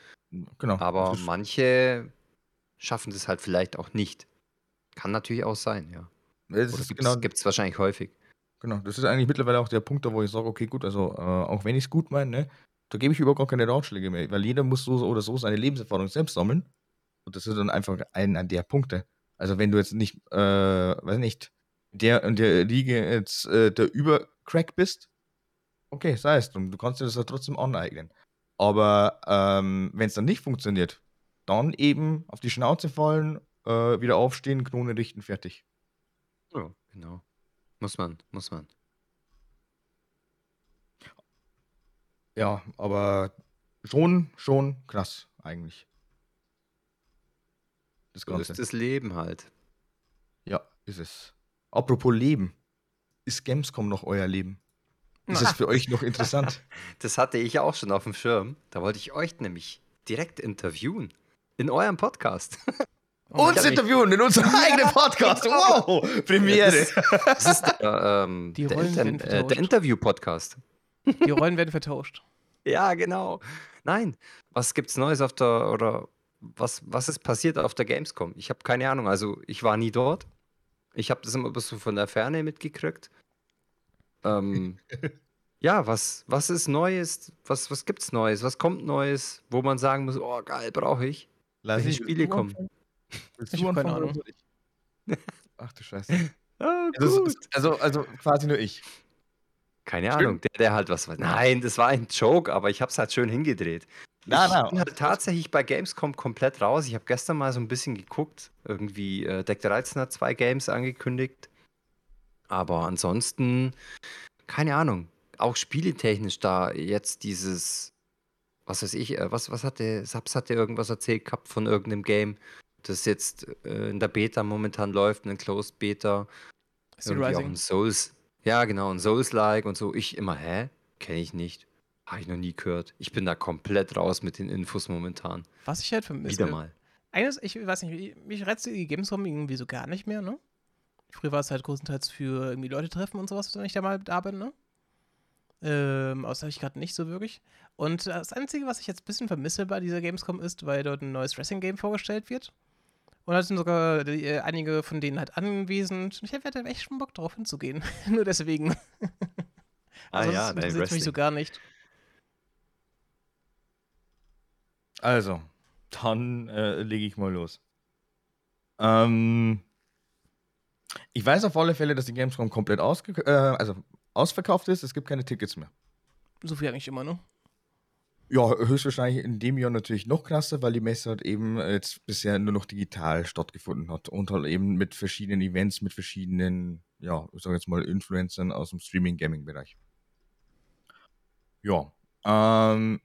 Genau. Aber manche schaffen das halt vielleicht auch nicht. Kann natürlich auch sein, ja. Das Oder gibt genau, es wahrscheinlich häufig. genau. Das ist eigentlich mittlerweile auch der Punkt, da wo ich sage, okay, gut, also äh, auch wenn ich es gut meine, ne, da gebe ich überhaupt gar keine Ratschläge mehr, weil jeder muss so oder so seine Lebenserfahrung selbst sammeln. Und das ist dann einfach einer der Punkte. Also wenn du jetzt nicht, äh, weiß nicht, der in der Liga jetzt äh, der Übercrack bist, okay, sei es drum, du kannst dir das ja trotzdem aneignen. Aber ähm, wenn es dann nicht funktioniert, dann eben auf die Schnauze fallen, äh, wieder aufstehen, Knone richten, fertig. Ja, genau. Muss man, muss man. Ja, aber schon, schon krass eigentlich. Das So Ganze. ist das Leben halt. Ja, ist es. Apropos Leben. Ist Gamescom noch euer Leben? Ist es für euch noch interessant? <laughs> Das hatte ich auch schon auf dem Schirm. Da wollte ich euch nämlich direkt interviewen. In eurem Podcast. Oh, <laughs> Uns interviewen in unserem eigenen Podcast. <laughs> Wow! Premiere. Das ist der, ähm, Die der, Rollen Inter äh, der. Interview-Podcast. Die Rollen werden vertauscht. Ja, genau. Nein, was gibt's Neues auf der, oder was, was ist passiert auf der Gamescom? Ich habe keine Ahnung. Also, ich war nie dort. Ich habe das immer bloß so von der Ferne mitgekriegt. Ähm, <laughs> ja, was, was ist Neues? Was, was gibt's Neues? Was kommt Neues, wo man sagen muss, oh geil, brauche ich? Lass Welche ich- Spiele kommen? Willst Ich du anfangen oder Ahnung. soll ich? Ach du Scheiße. <laughs> Oh, Also, also, also quasi nur ich. Keine Stimmt. Ahnung, der, der halt was weiß. Nein, das war ein Joke, aber ich habe es halt schön hingedreht. Na, ich na, bin halt tatsächlich bei Gamescom komplett raus. Ich habe gestern mal so ein bisschen geguckt. Irgendwie äh, Deck 13 hat zwei Games angekündigt. Aber ansonsten, keine Ahnung. Auch spieletechnisch da jetzt dieses, was weiß ich, äh, was, was hatte, Saps hatte irgendwas erzählt gehabt von irgendeinem Game, das jetzt äh, in der Beta momentan läuft, in Closed Beta. Sea Irgendwie auch ein Souls. Ja, genau, ein Souls-like und so. Ich immer, hä? Kenne ich nicht. Habe ich noch nie gehört. Ich bin da komplett raus mit den Infos momentan. Was ich halt vermisse. Wieder mal. Eines, ich weiß nicht, mich reizt die Gamescom irgendwie so gar nicht mehr, ne? Früher war es halt größtenteils für irgendwie Leute treffen und sowas, wenn ich da mal da bin, ne? Ähm, außer ich gerade nicht so wirklich. Und das Einzige, was ich jetzt ein bisschen vermisse bei dieser Gamescom ist, weil dort ein neues Wrestling-Game vorgestellt wird. Und da sind sogar die, äh, einige von denen halt anwesend. Und ich hätte echt schon Bock drauf hinzugehen. <laughs> Nur deswegen. Ah Also ja, das interessiert mich so gar nicht. Also, dann äh, lege ich mal los. Ähm, ich weiß auf alle Fälle, dass die Gamescom komplett ausge äh, also ausverkauft ist. Es gibt keine Tickets mehr. So viel eigentlich immer, ne? Ja, höchstwahrscheinlich in dem Jahr natürlich noch krasser, weil die Messe halt eben jetzt bisher nur noch digital stattgefunden hat und halt eben mit verschiedenen Events, mit verschiedenen, ja, ich sag jetzt mal Influencern aus dem Streaming-Gaming-Bereich. Ja, ähm,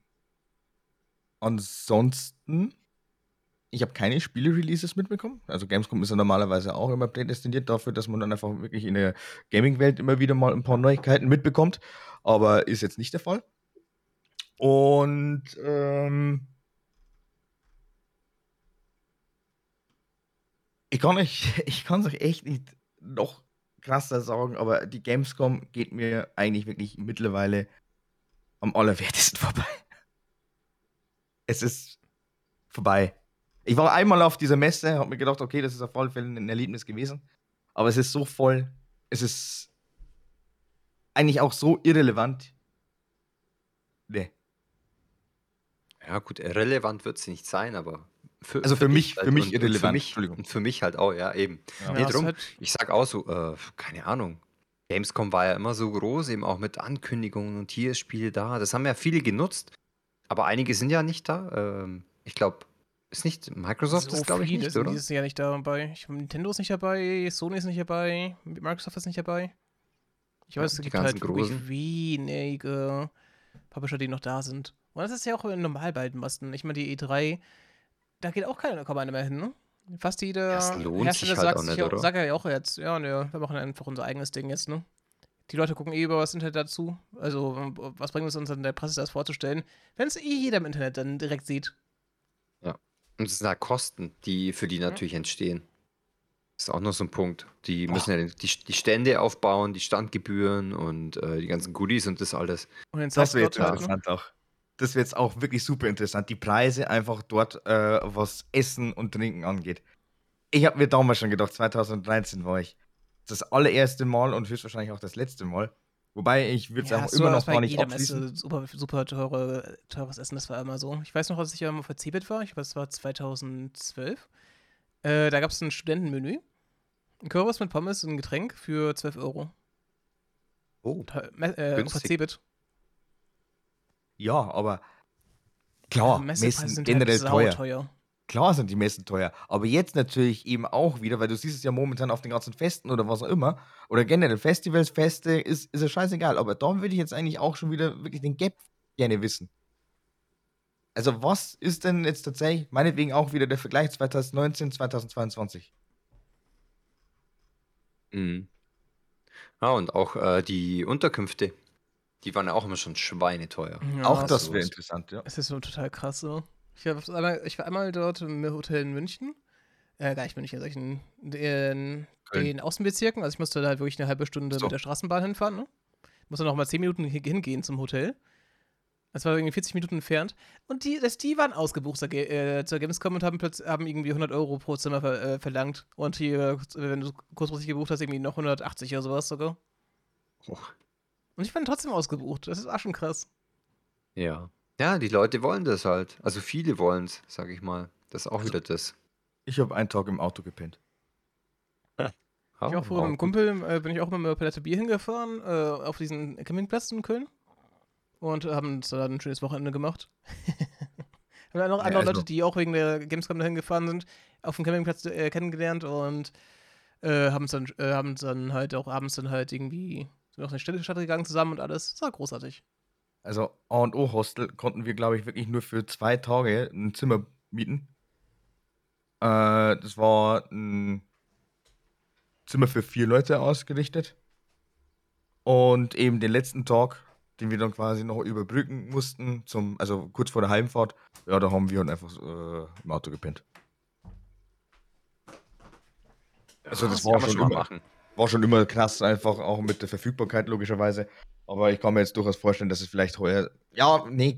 ansonsten, ich habe keine Spiele-Releases mitbekommen. Also Gamescom ist ja normalerweise auch immer prädestiniert dafür, dass man dann einfach wirklich in der Gaming-Welt immer wieder mal ein paar Neuigkeiten mitbekommt. Aber ist jetzt nicht der Fall. Und ähm, ich kann euch, <laughs> ich kann es euch echt nicht noch krasser sagen, aber die Gamescom geht mir eigentlich wirklich mittlerweile am allerwertesten <laughs> vorbei. Es ist vorbei. Ich war einmal auf dieser Messe, habe mir gedacht, okay, das ist auf alle Fälle ein Erlebnis gewesen. Aber es ist so voll, es ist eigentlich auch so irrelevant. Nee. Ja, gut, irrelevant wird es nicht sein, aber für, also für, für mich, halt für mich irrelevant. Und für mich, und für mich halt auch, ja, eben. Ja. Nee, drum, halt ich sag auch so, äh, keine Ahnung. Gamescom war ja immer so groß, eben auch mit Ankündigungen und hier ist Spiel da. Das haben ja viele genutzt, aber einige sind ja nicht da. Ähm, ich glaube, ist nicht Microsoft, so ist glaube ich nicht, sind oder? dieses Jahr nicht dabei. Ich, Nintendo ist nicht dabei, Sony ist nicht dabei, Microsoft ist nicht dabei. Ich weiß, ja, es gibt halt wirklich wenige Publisher, die noch da sind. Und das ist ja auch normal bei den Masten. Ich meine, die E3 da geht auch keiner, kaum einer mehr hin, ne? Fast jeder Hersteller halt sagt, nicht, sagt ja auch jetzt, ja, ne, wir machen einfach unser eigenes Ding jetzt, ne? Die Leute gucken eh über das Internet dazu. Also, was bringt es uns in der Presse, das vorzustellen, wenn es eh jeder im Internet dann direkt sieht? Ja. Und es sind halt Kosten, die für die natürlich ja. entstehen. Das ist auch noch so ein Punkt. Die müssen ja die, die Stände aufbauen, die Standgebühren und äh, die ganzen Goodies und das alles. Und das wäre jetzt interessant auch das wird jetzt auch wirklich super interessant. Die Preise einfach dort, äh, was Essen und Trinken angeht. Ich habe mir damals schon gedacht, 2013 war ich das allererste Mal und höchstwahrscheinlich auch das letzte Mal. Wobei ich würde es ja, auch immer noch gar nicht abschließen. Super, super teure, teures Essen, das war immer so. Ich weiß noch, als ich einmal verzebelt war, ich glaube, das war 2012. Äh, da gab es ein Studentenmenü. Ein Kürbis mit Pommes und ein Getränk für 12 Euro. Oh, äh, Verzebelt. Ja, aber klar, Messen sind generell halt teuer. teuer. Klar sind die Messen teuer, aber jetzt natürlich eben auch wieder, weil du siehst es ja momentan auf den ganzen Festen oder was auch immer, oder generell Festivals, Feste, ist, ist ja scheißegal. Aber da würde ich jetzt eigentlich auch schon wieder wirklich den Gap gerne wissen. Also, was ist denn jetzt tatsächlich, meinetwegen auch wieder der Vergleich 2019, 2022? Mhm. Ja, und auch äh, die Unterkünfte. Die waren ja auch immer schon schweineteuer. Ja, auch das wäre interessant, ja. Es ist so total krass so. Ich, einmal, ich war einmal dort im Hotel in München. Äh, gar nicht München, also in, in den Außenbezirken. Also ich musste da halt wirklich eine halbe Stunde so. mit der Straßenbahn hinfahren, ne? Musste noch mal zehn Minuten hingehen zum Hotel. Das war irgendwie 40 Minuten entfernt. Und die, das, die waren ausgebucht zur, äh, zur Gamescom und haben, haben irgendwie 100 Euro pro Zimmer ver, äh, verlangt. Und hier, wenn du kurzfristig gebucht hast, irgendwie noch 180 oder sowas sogar. Oh. Und ich bin trotzdem ausgebucht. Das ist auch schon krass. Ja. Ja, die Leute wollen das halt. Also viele wollen es, sag ich mal. Das ist auch also, wieder das. Ich habe einen Tag im Auto gepennt. Ich auch vor einem Kumpel äh, bin ich auch mit einer Palette Bier hingefahren äh, auf diesen Campingplatz in Köln und haben uns da ein schönes Wochenende gemacht. <laughs> haben dann noch ja, andere also. Leute, die auch wegen der Gamescom dahin gefahren sind, auf dem Campingplatz äh, kennengelernt und äh, haben es dann, äh, dann halt auch abends dann halt irgendwie sind auf eine Städtestadt gegangen zusammen und alles. Das war großartig. Also A und O Hostel konnten wir, glaube ich, wirklich nur für zwei Tage ein Zimmer mieten. Äh, das war ein Zimmer für vier Leute ausgerichtet. Und eben den letzten Tag, den wir dann quasi noch überbrücken mussten, zum, also kurz vor der Heimfahrt, ja, da haben wir dann einfach äh, im Auto gepennt. Also das, das war schon immer, machen. War schon immer krass, einfach auch mit der Verfügbarkeit logischerweise. Aber ich kann mir jetzt durchaus vorstellen, dass es vielleicht heuer. Ja, nee,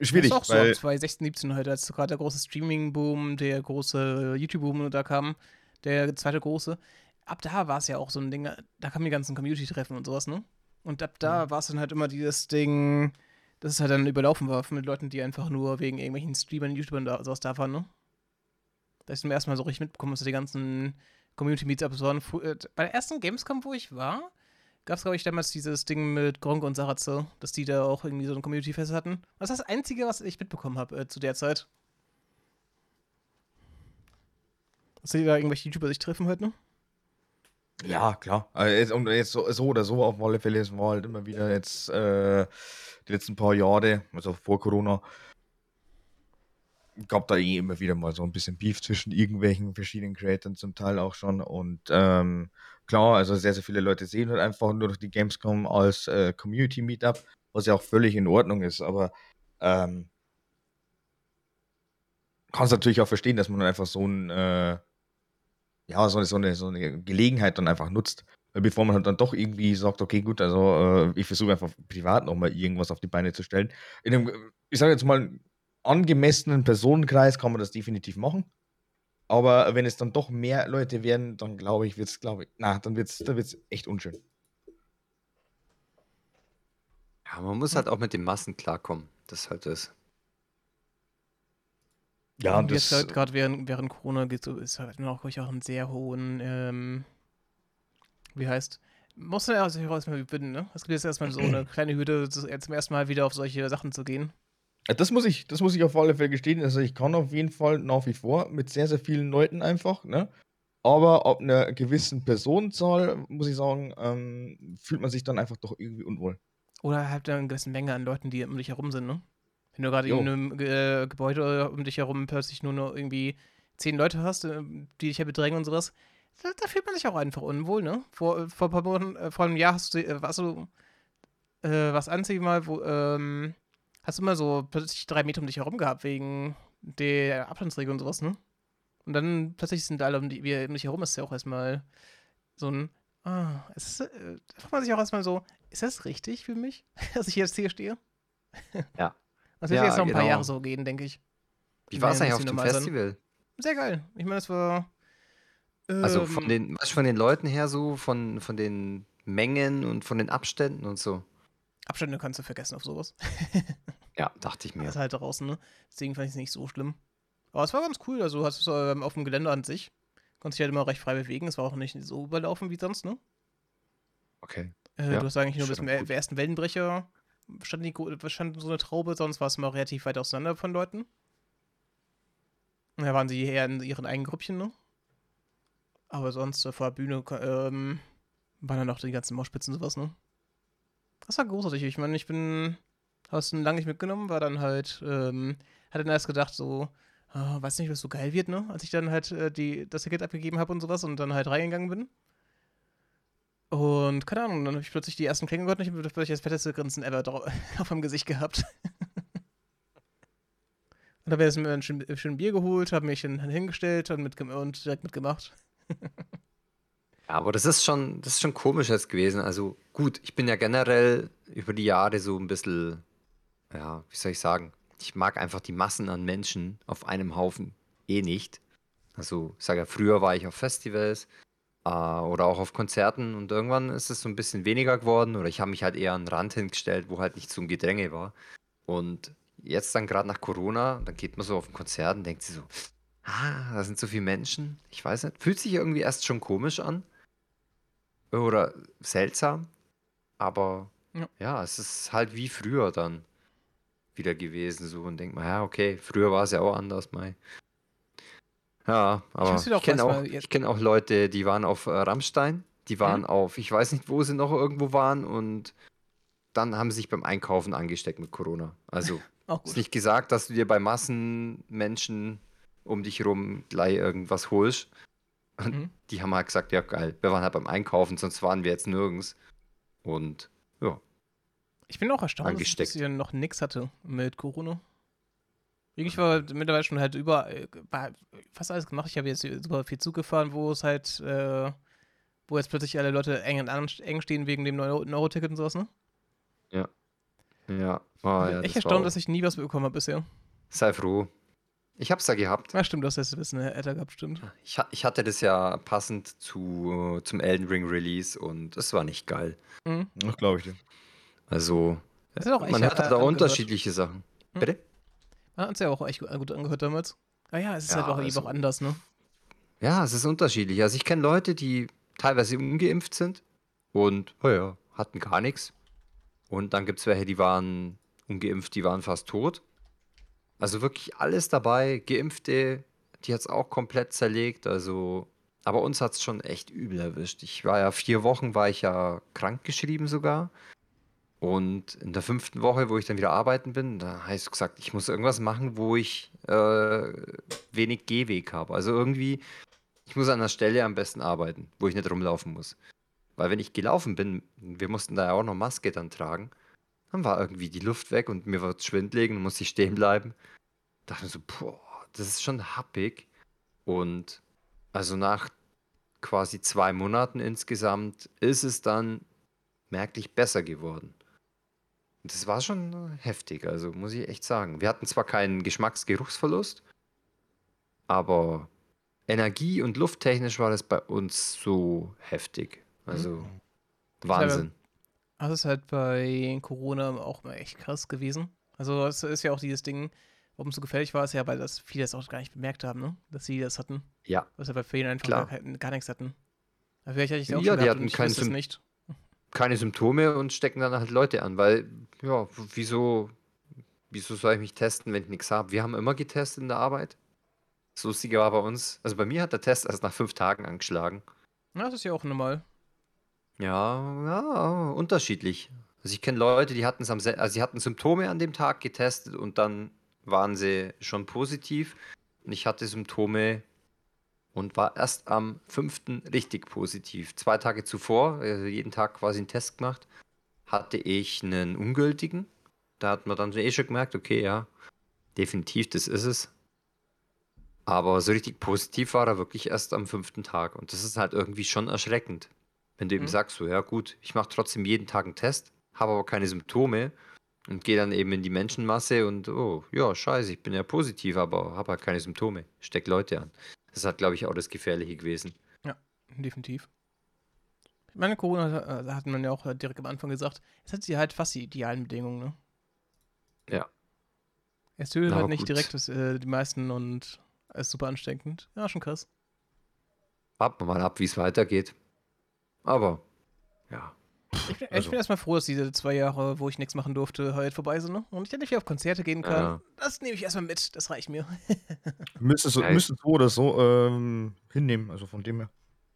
schwierig. Das ist auch weil so, 2016, 17 halt, als gerade der große Streaming-Boom, der große YouTube-Boom da kam, der zweite große. Ab da war es ja auch so ein Ding, da kamen die ganzen Community-Treffen und sowas, ne? Und ab da mhm. war es dann halt immer dieses Ding, dass es halt dann überlaufen war mit Leuten, die einfach nur wegen irgendwelchen Streamern, YouTubern da, sowas da waren, ne? Da ist zum ersten Mal so richtig mitbekommen, dass die ganzen Community Meetups waren. Äh, bei der ersten Gamescom, wo ich war, gab es, glaube ich, damals dieses Ding mit Gronk und Saratze, dass die da auch irgendwie so ein Community-Fest hatten. Das ist das Einzige, was ich mitbekommen habe äh, zu der Zeit. Dass die da irgendwelche YouTuber sich treffen heute, ne? Ja, klar. Also jetzt, und jetzt so, so, oder so auf alle Fälle, es war halt immer wieder jetzt äh, die letzten paar Jahre, also vor Corona, gab da eh immer wieder mal so ein bisschen Beef zwischen irgendwelchen verschiedenen Creators zum Teil auch schon. Und ähm, klar, also sehr, sehr viele Leute sehen halt einfach nur durch die Gamescom als äh, Community-Meetup, was ja auch völlig in Ordnung ist. Aber ähm, kann es natürlich auch verstehen, dass man einfach so ein äh, ja, so, so, eine, so eine Gelegenheit dann einfach nutzt. Bevor man halt dann doch irgendwie sagt, okay, gut, also äh, ich versuche einfach privat nochmal irgendwas auf die Beine zu stellen. In einem, ich sage jetzt mal, angemessenen Personenkreis kann man das definitiv machen. Aber wenn es dann doch mehr Leute werden, dann glaube ich, wird es, glaube ich, na, dann wird es dann wird's echt unschön. Ja, man muss halt auch mit den Massen klarkommen. Das ist halt das. Ja, und das. Jetzt gerade während, während Corona geht so, ist halt noch auch einen sehr hohen, ähm, wie heißt, muss man ja sich auch erstmal überwinden, ne? Es gibt jetzt erstmal so eine <clears throat> kleine Hürde, zum ersten Mal wieder auf solche Sachen zu gehen. Das muss ich, das muss ich auf alle Fälle gestehen. Also ich kann auf jeden Fall nach wie vor mit sehr, sehr vielen Leuten einfach, ne? Aber ab einer gewissen Personenzahl, muss ich sagen, ähm, fühlt man sich dann einfach doch irgendwie unwohl. Oder halt eine gewisse Menge an Leuten, die um dich herum sind, ne? Wenn du gerade in einem äh, Gebäude um dich herum plötzlich nur noch irgendwie zehn Leute hast, äh, die dich ja bedrängen und sowas, da, da, fühlt man sich auch einfach unwohl, ne? Vor, vor, vor, äh, vor einem Jahr hast du, äh, warst du äh, was anziehen mal, wo, ähm, hast du immer so plötzlich drei Meter um dich herum gehabt, wegen der Abstandsregel und sowas, ne? Und dann plötzlich sind alle um, die, um dich herum, ist ja auch erstmal so ein, ah, es ist, äh, da fragt man sich auch erstmal so, ist das richtig für mich, <laughs> dass ich jetzt hier stehe? Ja. <laughs> Das wird ja, jetzt noch ein genau. paar Jahre so gehen, denke ich. Wie war es eigentlich auf dem Festival? Sein. Sehr geil. Ich meine, es war. Ähm, also von den, was von den Leuten her so, von, von den Mengen und von den Abständen und so. Abstände kannst du vergessen auf sowas. <laughs> ja, dachte ich mir. Das ist halt draußen, ne? Deswegen fand ich es nicht so schlimm. Aber es war ganz cool. Also, hast du ähm, auf dem Gelände an sich. Konntest dich halt immer recht frei bewegen. Es war auch nicht so überlaufen wie sonst, ne? Okay. Äh, ja, du hast eigentlich nur bis zum ersten Wellenbrecher stand, die, stand so eine Traube, sonst war es immer relativ weit auseinander von Leuten. Und da waren sie eher in ihren eigenen Grüppchen, ne? Aber sonst äh, vor der Bühne ähm, waren dann noch die ganzen Moschspitzen und sowas, ne? Das war großartig. Ich meine, ich bin, hast du lange nicht mitgenommen, war dann halt, ähm, hatte dann erst gedacht, so, oh, weiß nicht, was so geil wird, ne? Als ich dann halt äh, die, das Ticket abgegeben habe und sowas und dann halt reingegangen bin. Und keine Ahnung, dann habe ich plötzlich die ersten Klänge gehört und ich habe plötzlich das fetteste Grinsen ever <laughs> auf dem Gesicht gehabt. <laughs> und habe mir ein schön, schön Bier geholt, habe mich hingestellt und, mit, und direkt mitgemacht. ja, aber das ist schon, das ist schon komisch jetzt gewesen. Also gut, ich bin ja generell über die Jahre so ein bisschen, ja, wie soll ich sagen, ich mag einfach die Massen an Menschen auf einem Haufen eh nicht. Also, ich sage ja, früher war ich auf Festivals, äh, oder auch auf Konzerten und irgendwann ist es so ein bisschen weniger geworden oder ich habe mich halt eher an den Rand hingestellt, wo halt nicht so ein Gedränge war. Und jetzt dann gerade nach Corona, dann geht man so auf ein Konzert und denkt sich so, ah, da sind so viele Menschen. Ich weiß nicht, fühlt sich irgendwie erst schon komisch an oder seltsam, aber ja, ja es ist halt wie früher dann wieder gewesen so und denkt man, ja, okay, früher war es ja auch anders, Mai. Ja, aber ich, ich kenne auch, ich kenn auch Leute, die waren auf äh, Rammstein, die waren mhm. auf, ich weiß nicht, wo sie noch irgendwo waren und dann haben sie sich beim Einkaufen angesteckt mit Corona. Also <laughs> ist nicht gesagt, dass du dir bei Massenmenschen um dich herum gleich irgendwas holst. Und mhm. die haben halt gesagt, ja geil, wir waren halt beim Einkaufen, sonst waren wir jetzt nirgends. Und. Ich bin auch erstaunt, angesteckt. dass ich noch nichts hatte mit Corona. Ich war mittlerweile schon halt über äh, fast alles gemacht. Ich habe jetzt super viel Zug gefahren, wo es halt, äh, wo jetzt plötzlich alle Leute eng, eng stehen wegen dem Euro-Ticket und sowas, ne? Ja. Ja. Oh, ja echt erstaunt, dass ich nie was bekommen habe bisher. Sei froh. Ich hab's da gehabt. Ja, stimmt, du hast das ein bisschen älter gehabt, stimmt. Ich, ich, hatte das ja passend zu, zum Elden Ring Release und es war nicht geil. Mhm. Das glaube ich dir. Also, man hat da unterschiedliche Sachen. Mhm. Bitte? Hat uns ja auch echt gut angehört damals. Ah ja, es ist ja, halt auch also, auch anders, ne? Ja, es ist unterschiedlich. Also ich kenne Leute, die teilweise ungeimpft sind und, oh ja, hatten gar nichts. Und dann gibt es welche, die waren ungeimpft, die waren fast tot. Also wirklich alles dabei. Geimpfte, die hat es auch komplett zerlegt. Also, aber uns hat es schon echt übel erwischt. Ich war ja vier Wochen, war ich ja krankgeschrieben sogar. Und in der fünften Woche, wo ich dann wieder arbeiten bin, da heißt es gesagt, ich muss irgendwas machen, wo ich äh, wenig Gehweg habe. Also irgendwie, ich muss an der Stelle am besten arbeiten, wo ich nicht rumlaufen muss. Weil wenn ich gelaufen bin, wir mussten da ja auch noch Maske dann tragen, dann war irgendwie die Luft weg und mir war schwindelig und musste ich stehen bleiben. Da dachte mir so, boah, das ist schon happig. Und also nach quasi zwei Monaten insgesamt ist es dann merklich besser geworden. Und das war schon heftig, also muss ich echt sagen. Wir hatten zwar keinen Geschmacksgeruchsverlust, aber Energie- und lufttechnisch war das bei uns so heftig. Also Mhm. Wahnsinn. Das ist halt bei Corona auch mal echt krass gewesen. Also es ist ja auch dieses Ding, warum es so gefährlich war, ist ja, weil das viele das auch gar nicht bemerkt haben, ne? Dass sie das hatten. Ja, Dass ja bei vielen einfach gar, gar nichts hatten. Aber vielleicht hatte ich auch Ja, schon die hatten keinen Sym- nicht. Keine Symptome und stecken dann halt Leute an, weil, ja, wieso, wieso soll ich mich testen, wenn ich nichts habe? Wir haben immer getestet in der Arbeit. Das Lustige war bei uns, also bei mir hat der Test erst nach fünf Tagen angeschlagen. Na, das ist ja auch normal. Ja, ja, unterschiedlich. Also ich kenne Leute, die hatten also sie hatten Symptome an dem Tag getestet und dann waren sie schon positiv. Und ich hatte Symptome und war erst am fünften richtig positiv. Zwei Tage zuvor, also jeden Tag quasi einen Test gemacht, hatte ich einen ungültigen. Da hat man dann so eh schon gemerkt, okay, ja, definitiv, das ist es. Aber so richtig positiv war er wirklich erst am fünften Tag. Und das ist halt irgendwie schon erschreckend. Wenn du eben Mhm. sagst, so, ja gut, ich mache trotzdem jeden Tag einen Test, habe aber keine Symptome und gehe dann eben in die Menschenmasse und, oh, ja, scheiße, ich bin ja positiv, aber habe halt keine Symptome. Steck Leute an. Das hat, glaube ich, auch das Gefährliche gewesen. Definitiv. Ich meine, Corona, äh, hat man ja auch äh, direkt am Anfang gesagt, es hat sie halt fast die idealen Bedingungen, ne? Ja. Es tötet halt nicht gut. direkt das, äh, die meisten und ist super ansteckend. Ja, schon krass. Warten wir mal ab, wie es weitergeht. Aber, ja. Ich bin, ich Also- bin erstmal froh, dass diese zwei Jahre, wo ich nichts machen durfte, halt vorbei sind, ne? Und ich endlich wieder auf Konzerte gehen kann. Ja. Das nehme ich erstmal mit, das reicht mir. Müsste so, Ja, müsste so oder so ähm, hinnehmen, also von dem her.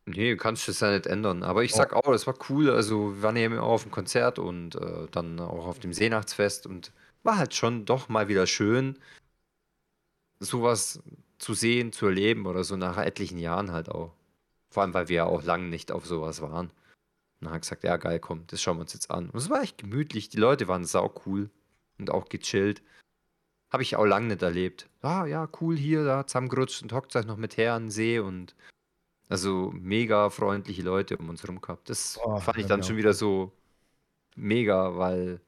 Nee, du kannst es ja nicht ändern. Aber ich Ja. sag auch, das war cool. Also, wir waren ja immer auf dem Konzert und äh, dann auch auf dem Seenachtsfest und war halt schon doch mal wieder schön, sowas zu sehen, zu erleben oder so nach etlichen Jahren halt auch. Vor allem, weil wir ja auch lange nicht auf sowas waren. Und dann hat gesagt, ja geil, komm, das schauen wir uns jetzt an. Und es war echt gemütlich. Die Leute waren sau cool und auch gechillt. Habe ich auch lange nicht erlebt. Ah, ja, cool hier, da zusammengerutscht und hockt euch noch mit her an den See und also mega freundliche Leute um uns herum gehabt. Das Oh, fand ich ja, dann genau. schon wieder so mega, weil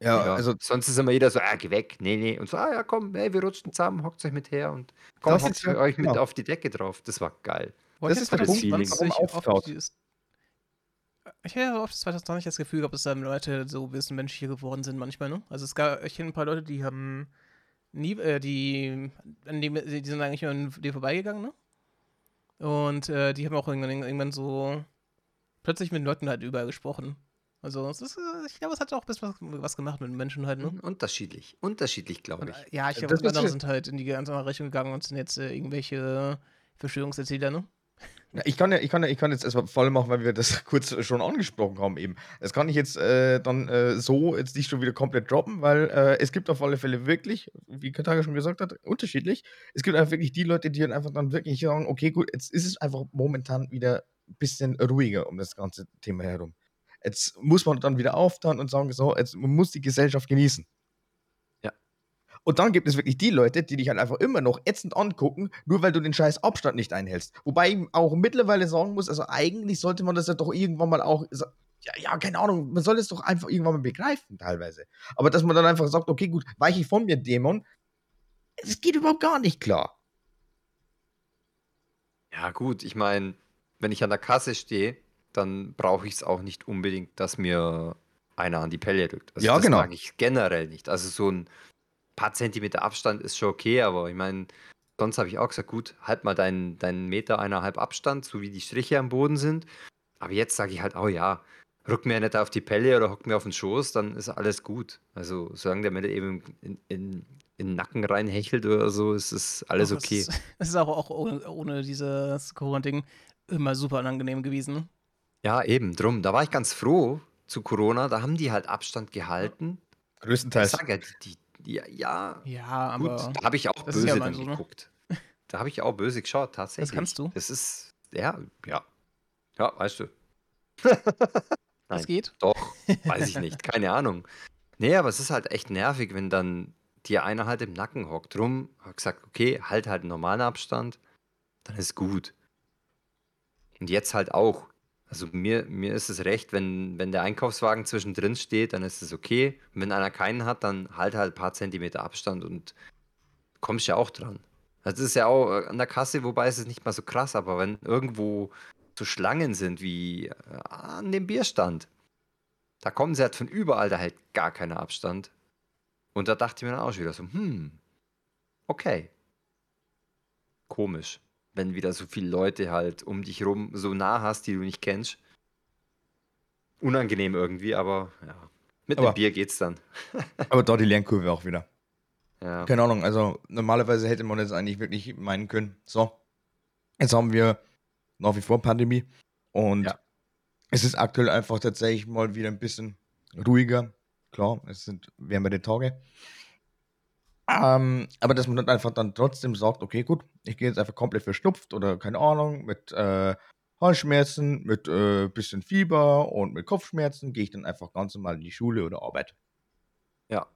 Ja, ja, also sonst ist immer jeder so, ah, geh weg, nee, nee. Und so, ah ja, komm, hey, wir rutschen zusammen, hockt euch mit her und komm, Das hockt ja- euch mit genau. auf die Decke drauf. Das war geil. Boah, Das ich ist der Punkt, 2020 warum auftaut. dieses- Ich habe oft 2020 das Gefühl gehabt, dass dann Leute so ein bisschen menschlicher geworden sind manchmal, ne? Also es gab, ich kenne ein paar Leute, die haben nie, äh, die, an dem, die sind eigentlich an dir vorbeigegangen, ne? Und äh, die haben auch irgendwann, irgendwann so plötzlich mit Leuten halt überall gesprochen. Also es ist, ich glaube, es hat auch ein bisschen was, was gemacht mit Menschen halt, ne? Mhm, Unterschiedlich, unterschiedlich, glaube Und, ich. äh, ja, ich Das glaube, andere ja- sind halt in die ganz andere Richtung gegangen und sind jetzt äh, irgendwelche Verschwörungserzähler, ne? Ich kann ja, ich kann ja, ich kann jetzt erstmal vor allem auch, weil wir das <laughs> kurz schon angesprochen haben eben. Das kann ich jetzt äh, dann äh, so jetzt nicht schon wieder komplett droppen, weil äh, es gibt auf alle Fälle wirklich, wie Kataka schon gesagt hat, unterschiedlich. Es gibt einfach wirklich die Leute, die dann einfach dann wirklich sagen, okay, gut, jetzt ist es einfach momentan wieder ein bisschen ruhiger um das ganze Thema herum. Jetzt muss man dann wieder auftauen und sagen, so, jetzt man muss die Gesellschaft genießen. Und dann gibt es wirklich die Leute, die dich halt einfach immer noch ätzend angucken, nur weil du den scheiß Abstand nicht einhältst. Wobei ich auch mittlerweile sagen muss, also eigentlich sollte man das ja doch irgendwann mal auch, ja, ja, keine Ahnung, man soll es doch einfach irgendwann mal begreifen, teilweise. Aber dass man dann einfach sagt, okay, gut, weiche von mir, Dämon, es geht überhaupt gar nicht klar. Ja, gut, ich meine, wenn ich an der Kasse stehe, dann brauche ich es auch nicht unbedingt, dass mir einer an die Pelle drückt. Also Ja, das genau. mag ich generell nicht. Also so ein paar Zentimeter Abstand ist schon okay, aber ich meine, sonst habe ich auch gesagt, gut, halt mal deinen, deinen Meter eineinhalb Abstand, so wie die Striche am Boden sind. Aber jetzt sage ich halt, oh ja, rück mir nicht auf die Pelle oder hock mir auf den Schoß, dann ist alles gut. Also solange der mir da eben in, in, in den Nacken reinhechelt oder so, ist es alles Doch, okay. Es ist, auch, auch ohne, ohne dieses Corona-Ding immer super unangenehm gewesen. Ja, eben, drum. Da war ich ganz froh zu Corona. Da haben die halt Abstand gehalten. Ich Größtenteils. sag ja, die, die, Ja, ja Ja, gut, aber da habe ich auch böse ja dann so, ne? geguckt. Da habe ich auch böse geschaut, tatsächlich. das kannst du. Das ist, ja, ja. Ja, weißt du. <laughs> Das geht. Doch, weiß ich nicht, <laughs> keine Ahnung. Nee, aber es ist halt echt nervig, wenn dann dir einer halt im Nacken hockt. Drum habe gesagt, okay, halt halt einen normalen Abstand, dann ist gut. Und jetzt halt auch. Also mir, mir ist es recht, wenn, wenn der Einkaufswagen zwischendrin steht, dann ist es okay. Und wenn einer keinen hat, dann halt halt ein paar Zentimeter Abstand und kommst ja auch dran. Das ist ja auch äh, an der Kasse, wobei ist es nicht mal so krass, aber wenn irgendwo so Schlangen sind wie äh, an dem Bierstand, da kommen sie halt von überall, da hält gar keiner Abstand. Und da dachte ich mir dann auch schon wieder so, hm, okay. Komisch, wenn wieder so viele Leute halt um dich rum so nah hast, die du nicht kennst. Unangenehm irgendwie, aber ja. Mit Aber- dem Bier geht's dann. <laughs> Aber da die Lernkurve auch wieder. Ja. Keine Ahnung, also normalerweise hätte man jetzt eigentlich wirklich meinen können, so, jetzt haben wir nach wie vor Pandemie und Ja. es ist aktuell einfach tatsächlich mal wieder ein bisschen ruhiger. Klar, es sind wärmere Tage. Ähm, aber dass man dann einfach dann trotzdem sagt, okay, gut, ich gehe jetzt einfach komplett verschnupft oder keine Ahnung, mit äh, Halsschmerzen, mit äh, bisschen Fieber und mit Kopfschmerzen, gehe ich dann einfach ganz normal in die Schule oder Arbeit. Ja.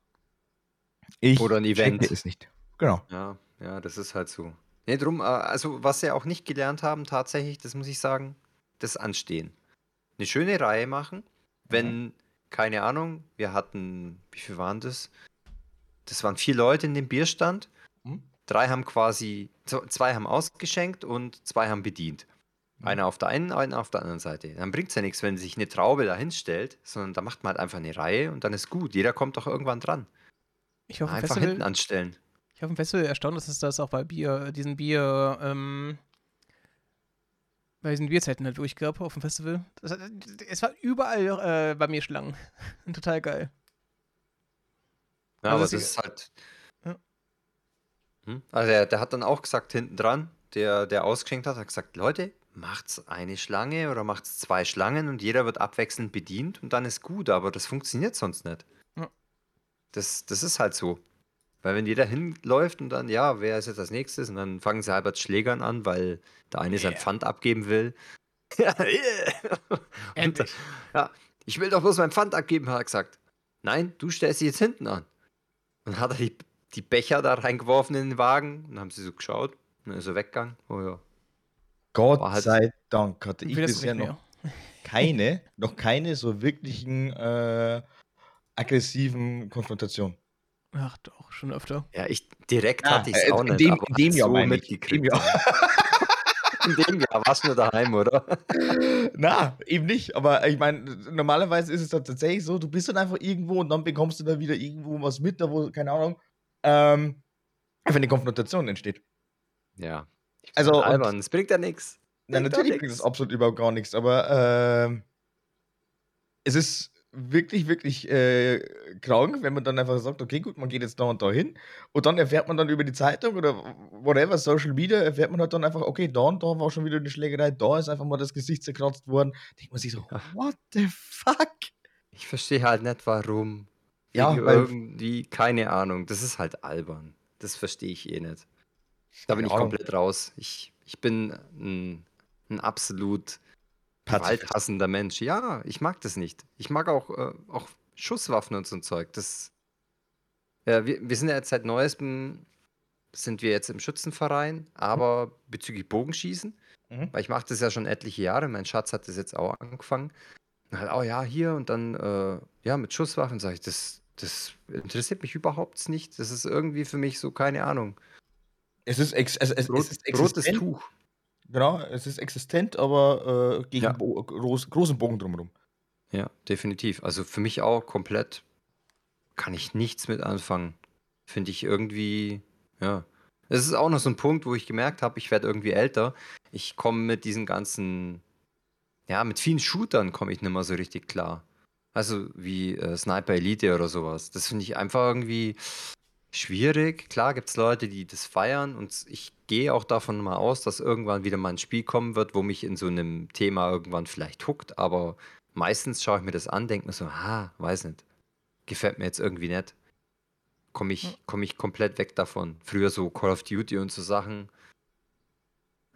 Ich Oder ein Event. es nicht. Genau. Ja, ja, das ist halt so. Nee, drum, äh, also was sie auch nicht gelernt haben, tatsächlich, das muss ich sagen, das Anstehen. Eine schöne Reihe machen, wenn, keine Ahnung, wir hatten, wie viel waren das? Das waren vier Leute in dem Bierstand. Mhm. Drei haben quasi, zwei haben ausgeschenkt und zwei haben bedient. Mhm. Einer auf der einen, einer auf der anderen Seite. Dann bringt es ja nichts, wenn sich eine Traube da hinstellt, sondern da macht man halt einfach eine Reihe und dann ist gut. Jeder kommt doch irgendwann dran. Ich dem Einfach hinten Festival, anstellen. ich auf dem Festival erstaunt, dass es das auch bei Bier, diesen Bier, ähm, bei diesen Bierzelten halt durchgab auf dem Festival. Das, es war überall äh, bei mir Schlangen. <laughs> Total geil. Ja, Also aber das ist- halt. Ja. Hm? Also der, der hat dann auch gesagt, hinten dran, der, der ausgeschenkt hat, hat gesagt, Leute, macht's eine Schlange oder macht's zwei Schlangen und jeder wird abwechselnd bedient und dann ist gut, aber das funktioniert sonst nicht. Ja. Das, das ist halt so. Weil wenn jeder hinläuft und dann, ja, wer ist jetzt als nächstes? Und dann fangen sie halb als Schlägern an, weil der eine sein. Pfand abgeben will. <laughs> und, Endlich. ja, ich will doch bloß mein Pfand abgeben, hat er gesagt. Nein, du stellst dich jetzt hinten an. Dann hat er die, die Becher da reingeworfen in den Wagen und dann haben sie so geschaut und dann ist er weggegangen. Oh ja. Gott halt- sei Dank hatte ich bisher noch keine, <laughs> noch keine so wirklichen äh, aggressiven Konfrontationen. Ach doch, schon öfter. Ja, ich direkt Ah, hatte ich es äh, auch in nicht. dem- aber in dem so Jahr meine ich. dem in dem Jahr warst du daheim, oder? Na, eben nicht. Aber ich meine, normalerweise ist es dann tatsächlich so, du bist dann einfach irgendwo und dann bekommst du da wieder irgendwo was mit, da wo, keine Ahnung, ähm, einfach eine Konfrontation entsteht. Ja. Also, albern, es bringt ja nichts. Doch natürlich bringt es absolut überhaupt gar nichts, aber ähm, es ist wirklich, wirklich äh, krank, wenn man dann einfach sagt, okay, gut, man geht jetzt da und da hin und dann erfährt man dann über die Zeitung oder whatever, Social Media, erfährt man halt dann einfach, okay, da und da war schon wieder eine Schlägerei, da ist einfach mal das Gesicht zerkratzt worden. Denkt man sich so, Ja. what the fuck? Ich verstehe halt nicht, warum. Ja, irgendwie, keine Ahnung. Das ist halt albern. Das verstehe ich eh nicht. Da bin ich Ahnung. komplett raus. Ich, ich bin ein, ein absolut. Gewalthassender Mensch. Ja, ich mag das nicht. Ich mag auch, äh, auch Schusswaffen und so ein Zeug. Das, ja, wir, wir sind ja jetzt seit neuestem, sind wir jetzt im Schützenverein, aber bezüglich Bogenschießen, Mhm. weil ich mache das ja schon etliche Jahre, mein Schatz hat das jetzt auch angefangen. Halt, oh ja, hier und dann, äh, ja, mit Schusswaffen sage ich, das, das interessiert mich überhaupt nicht. Das ist irgendwie für mich so, keine Ahnung. Es ist, ex es, es, Rot, es ist rotes Tuch. Genau, es ist existent, aber äh, gegen Ja. Bo groß, großen Bogen drumherum. Ja, definitiv. Also für mich auch komplett kann ich nichts mit anfangen. Finde ich irgendwie, ja. Es ist auch noch so ein Punkt, wo ich gemerkt habe, ich werde irgendwie älter. Ich komme mit diesen ganzen, ja, mit vielen Shootern komme ich nicht mehr so richtig klar. Also wie äh, Sniper Elite oder sowas. Das finde ich einfach irgendwie schwierig. Klar gibt es Leute, die das feiern und ich gehe auch davon mal aus, dass irgendwann wieder mal ein Spiel kommen wird, wo mich in so einem Thema irgendwann vielleicht huckt, aber meistens schaue ich mir das an, denke mir so, ah, weiß nicht. Gefällt mir jetzt irgendwie nicht. komme ich, komm ich komplett weg davon. Früher so Call of Duty und so Sachen.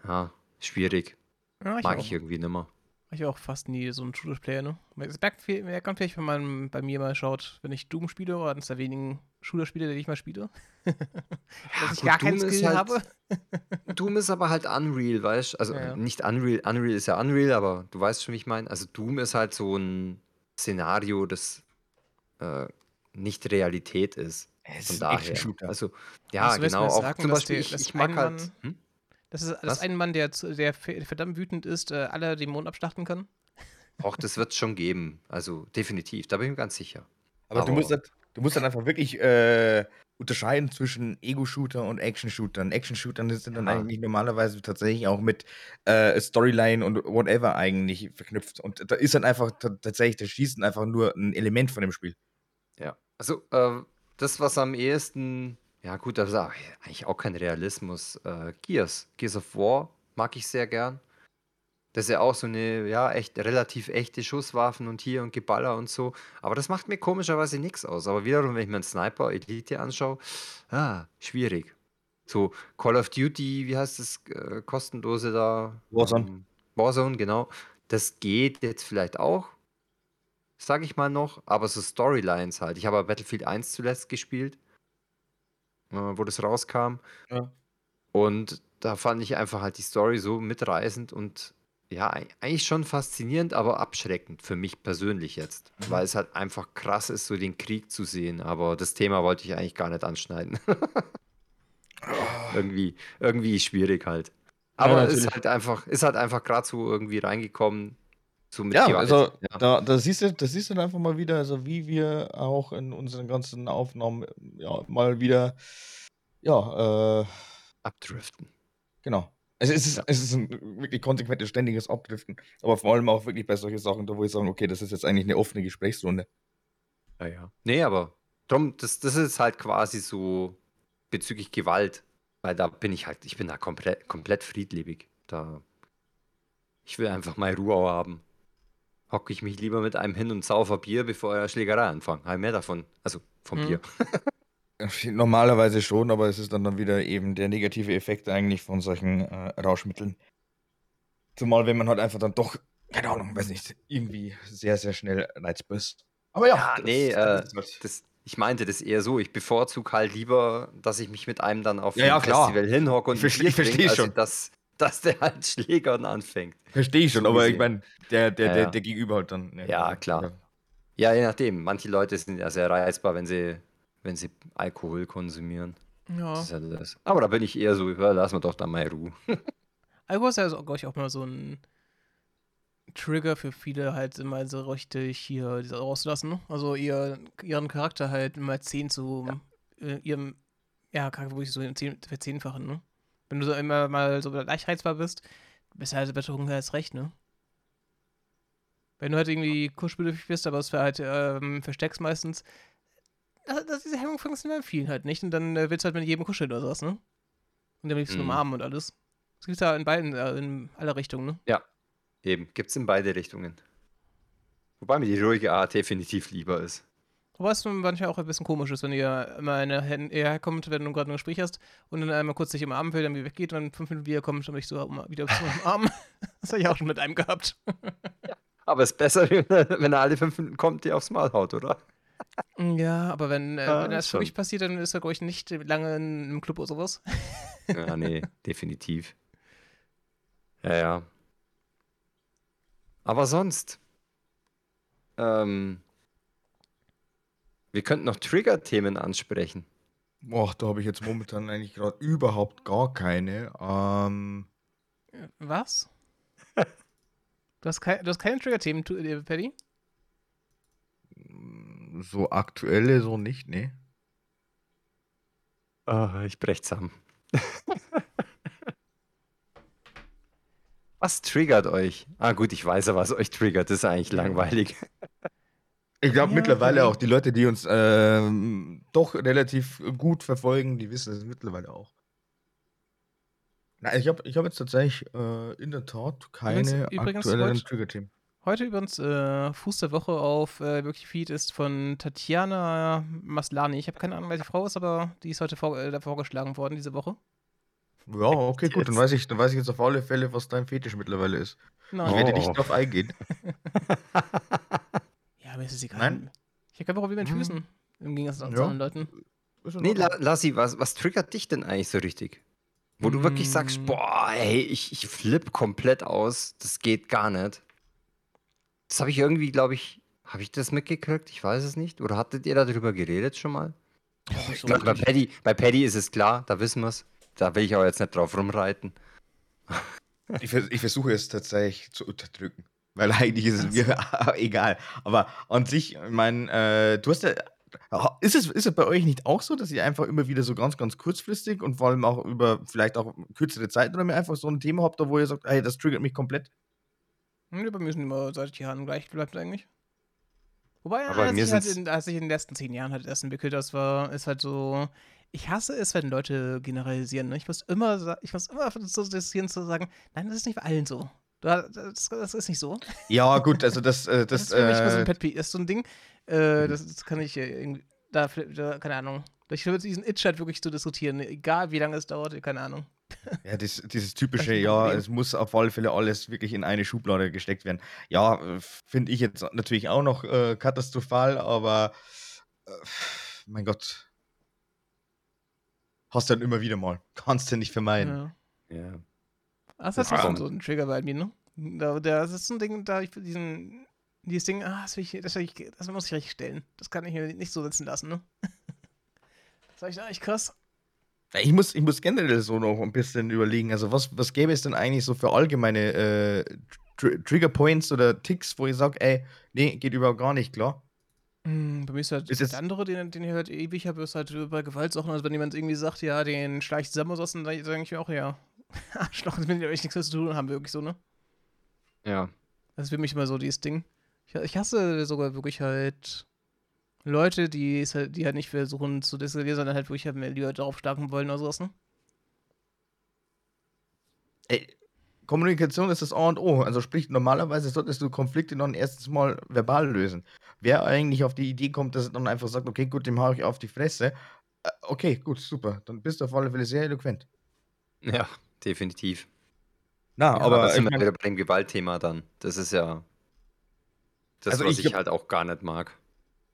Ja, schwierig. Ja, ich Mag auch. ich irgendwie nimmer. Ich auch fast nie so ein Shooter-Player, ne? Es merkt, viel, merkt man vielleicht, wenn man bei mir mal schaut, wenn ich Doom spiele, oder eines der wenigen Shooter-Spiele, die ich mal spiele. <laughs> Dass ich gut, gar keinen Doom ist Skill halt- habe. <laughs> Doom ist aber halt Unreal, weißt du? Also Ja, ja. nicht Unreal, Unreal ist ja Unreal, aber du weißt schon, wie ich meine. Also Doom ist halt so ein Szenario, das äh, nicht Realität ist. Es Von ist ein daher. Also, ja, Also, genau. Auch sagen, zum Beispiel, die- ich, ich mag halt. Hm? Das ist, dass Was? ein Mann, der, der verdammt wütend ist, äh, alle Dämonen abschlachten kann. Auch das wird es schon geben. Also definitiv, da bin ich mir ganz sicher. Aber, du, Aber- musst halt, du musst dann einfach wirklich äh, unterscheiden zwischen Ego-Shooter und Action-Shootern. Action-Shootern sind dann Ja. eigentlich normalerweise tatsächlich auch mit äh, Storyline und whatever eigentlich verknüpft. Und da ist dann einfach ta- tatsächlich das Schießen einfach nur ein Element von dem Spiel. Ja. Also, äh, das, was am ehesten, ja gut, das ist eigentlich auch kein Realismus. Äh, Gears. Gears of War mag ich sehr gern. Das ist ja auch so eine, ja, echt relativ echte Schusswaffen und hier und Geballer und so. Aber das macht mir komischerweise nichts aus. Aber wiederum, wenn ich mir einen Sniper Elite anschaue, ah, schwierig. So Call of Duty, wie heißt das äh, kostenlose da? Warzone. Ähm, Warzone, genau. Das geht jetzt vielleicht auch, sage ich mal noch, aber so Storylines halt. Ich habe Battlefield 1 zuletzt gespielt, wo das rauskam. Ja. Und da fand ich einfach halt die Story so mitreißend und ja, ei- eigentlich schon faszinierend, aber abschreckend für mich persönlich jetzt. Mhm. Weil es halt einfach krass ist, so den Krieg zu sehen. Aber das Thema wollte ich eigentlich gar nicht anschneiden. <laughs> irgendwie, irgendwie schwierig halt. Aber es ist halt einfach, ist halt einfach gerade so irgendwie reingekommen. So mit Ja, Gewalt. also Ja. da, da siehst du, das siehst du dann einfach mal wieder, also wie wir auch in unseren ganzen Aufnahmen ja, mal wieder, ja, äh, Abdriften. genau. Also es ist, Ja. es ist ein wirklich konsequentes, ständiges Abdriften, aber vor allem auch wirklich bei solchen Sachen, da wo ich sage, okay, das ist jetzt eigentlich eine offene Gesprächsrunde. Ja, ja. Nee, aber drum, das, das ist halt quasi so bezüglich Gewalt, weil da bin ich halt, ich bin da komplett, komplett friedliebig. Da, ich will einfach mal Ruhe haben. Hocke ich mich lieber mit einem hin und saufe Bier, bevor er Schlägerei anfangen. Habe mehr davon. Also vom Mhm. Bier. <laughs> Normalerweise schon, aber es ist dann, dann wieder eben der negative Effekt eigentlich von solchen äh, Rauschmitteln. Zumal, wenn man halt einfach dann doch, keine Ahnung, weiß nicht, irgendwie sehr, sehr schnell reizbar ist. Aber ja, Ja, das- nee, äh, Das, ich meinte das eher so. Ich bevorzuge halt lieber, dass ich mich mit einem dann auf Ja, ja, ein klar. Festival hinhocke und Ich versteh- ein Bier ich schon. Dass, dass der halt Schlägern anfängt. Verstehe ich schon, So aber ich meine, der, der, Ja, der, ja. der Gegenüber halt dann. ne, Ja, also, klar. ja. Ja, je nachdem. Manche Leute sind ja sehr reizbar, wenn sie, wenn sie Alkohol konsumieren. Ja. Das ist ja das. Aber da bin ich eher so, ja, lass mal doch da mal Ruhe. <laughs> Alkohol ist ja, so, glaube ich, auch mal so ein Trigger für viele, halt immer so richtig hier diese rauslassen. Ne? Also ihr, ihren Charakter halt immer 10 zu äh, ihrem, ja, Charakter wirklich so in 10 verzehnfachen. Ne? Wenn du so immer mal so leicht reizbar bist, bist du halt Drogen erst recht, ne? Wenn du halt irgendwie kuschelbedürftig bist, aber es halt ähm, versteckst meistens, das, das, diese Hemmung funktioniert bei vielen halt nicht und dann äh, willst du halt mit jedem kuscheln oder sowas, ne? Und am liebsten Mhm. umarmen und alles. Das gibt's ja in beiden, äh, in aller Richtungen, ne? Eben, gibt's in beide Richtungen. Wobei mir die ruhige Art definitiv lieber ist. Wobei es manchmal auch ein bisschen komisch ist, wenn ihr immer eine herkommt, wenn du gerade ein Gespräch hast und dann einmal kurz dich umarmen will, dann wieder weggeht und dann fünf Minuten wiederkommt und dich so wieder zum <laughs> Umarmen. das habe ich auch schon mit einem gehabt. Aber es ist besser, <laughs> wenn er, alle fünf Minuten kommt, die aufs Maul haut, oder? Ja, aber wenn, äh, Ja, wenn das schon. wirklich passiert, dann ist er, glaube ich, nicht lange in einem Club oder sowas. Ja, nee, <laughs> definitiv. Ja, ja. Aber sonst. Ähm, wir könnten noch Trigger-Themen ansprechen. Boah, da habe ich jetzt momentan eigentlich gerade überhaupt gar keine. Ähm, Was? Du hast, kein, du hast keine Trigger-Themen, äh, Paddy? so aktuelle, so nicht, ne? Ah, ich brech zusammen. <laughs> Was triggert euch? Ah, gut, ich weiß ja, was euch triggert. Das ist eigentlich langweilig. Ich glaube Ja, mittlerweile okay. auch die Leute, die uns ähm, doch relativ gut verfolgen, die wissen es mittlerweile auch. Na, ich habe ich hab jetzt tatsächlich äh, in der Tat keine übrigens, heute- Trigger-Themen. Heute übrigens äh, Fuß der Woche auf äh, Feed ist von Tatjana Maslani. Ich habe keine Ahnung, wer die Frau ist, aber die ist heute vor, äh, vorgeschlagen worden diese Woche. Ja, okay, gut, dann weiß, ich, dann weiß ich jetzt auf alle Fälle, was dein Fetisch mittlerweile ist. Nein. Ich werde Oh. nicht darauf eingehen. <laughs> Mir ist es egal. Nein? Ich habe kein Problem mit Hm. Füßen. Im Gegensatz zu Ja. anderen Leuten. Nee. La Lassi, was, was triggert dich denn eigentlich so richtig? Wo du wirklich sagst, Mm. boah, ey, ich, ich flipp komplett aus, das geht gar nicht. Das habe ich irgendwie, glaube ich, habe ich das mitgekriegt? Ich weiß es nicht. Oder hattet ihr darüber geredet schon mal? Nicht Ich so glaub, bei. Paddy, bei Paddy ist es klar, da wissen wir es. Da will ich aber jetzt nicht drauf rumreiten. Ich, vers ich versuche es tatsächlich zu unterdrücken. Weil eigentlich ist es mir <laughs> egal. Aber an sich, ich meine, äh, du hast ja. Ist es, ist es bei euch nicht auch so, dass ihr einfach immer wieder so ganz, ganz kurzfristig und vor allem auch über vielleicht auch kürzere Zeiträume einfach so ein Thema habt, wo ihr sagt, hey, das triggert mich komplett? Hm, bei mir sind immer seit Jahren gleich bleibt eigentlich. Wobei, Aber als, mir ich halt in, als ich in den letzten zehn Jahren halt erst entwickelt, das war, ist halt so. Ich hasse es, wenn Leute generalisieren. Ne? Ich muss immer, ich muss immer so distanzieren zu sagen, nein, das ist nicht bei allen so. Da- Das, das ist nicht so. Ja, gut, also das, äh, <laughs> Das, das, ist für mich immer so äh, ein Pet Peeve. Das ist so ein Ding, äh, das, das kann ich äh, irgendwie, da, da, keine Ahnung. Ich will diesen Itch halt wirklich zu diskutieren, egal wie lange es dauert, keine Ahnung. <laughs> Ja, das, dieses typische, ja, es muss auf alle Fälle alles wirklich in eine Schublade gesteckt werden. Ja, äh, finde ich jetzt natürlich auch noch äh, katastrophal, aber äh, mein Gott. Hast du dann immer wieder mal. Kannst du nicht vermeiden. Ja. Ja. Das Das ist so ein Trigger bei mir, ne? Da, das ist so ein Ding, da ich diesen, dieses Ding, ah, das, ich, das, ich, das muss ich richtig stellen. Das kann ich mir nicht so sitzen lassen, ne? <laughs> Das war ich echt krass. Ja, Ich muss, ich muss generell so noch ein bisschen überlegen, also was, was gäbe es denn eigentlich so für allgemeine äh, Tr Trigger Points oder Ticks, wo ich sage, ey, nee, geht überhaupt gar nicht klar. Hm, bei mir ist halt Ist der andere, den, den ich halt ewig habe, ist halt bei Gewaltsachen. Also wenn jemand irgendwie sagt, ja, den schleicht zusammen dann sage ich mir auch, ja, <laughs> Arschloch, das will ja echt nichts mehr zu tun haben, wirklich so, ne? Ja. Das ist für mich immer so dieses Ding. Ich, ich hasse sogar wirklich halt Leute, die, halt, die halt nicht versuchen zu diskutieren, sondern halt wirklich halt mehr lieber darauf starten wollen oder sowas, ne? Ey, Kommunikation ist das A und O. Also sprich, normalerweise solltest du Konflikte dann erstens mal verbal lösen. Wer eigentlich auf die Idee kommt, dass er dann einfach sagt, okay, gut, dem hau ich auf die Fresse. Äh, okay, gut, super. Dann bist du auf alle Fälle sehr eloquent. Ja, definitiv. Na, Ja, aber da ich sind wir wieder bei dem Gewaltthema dann. Das ist ja das, Also was ich ich, halt auch gar nicht mag.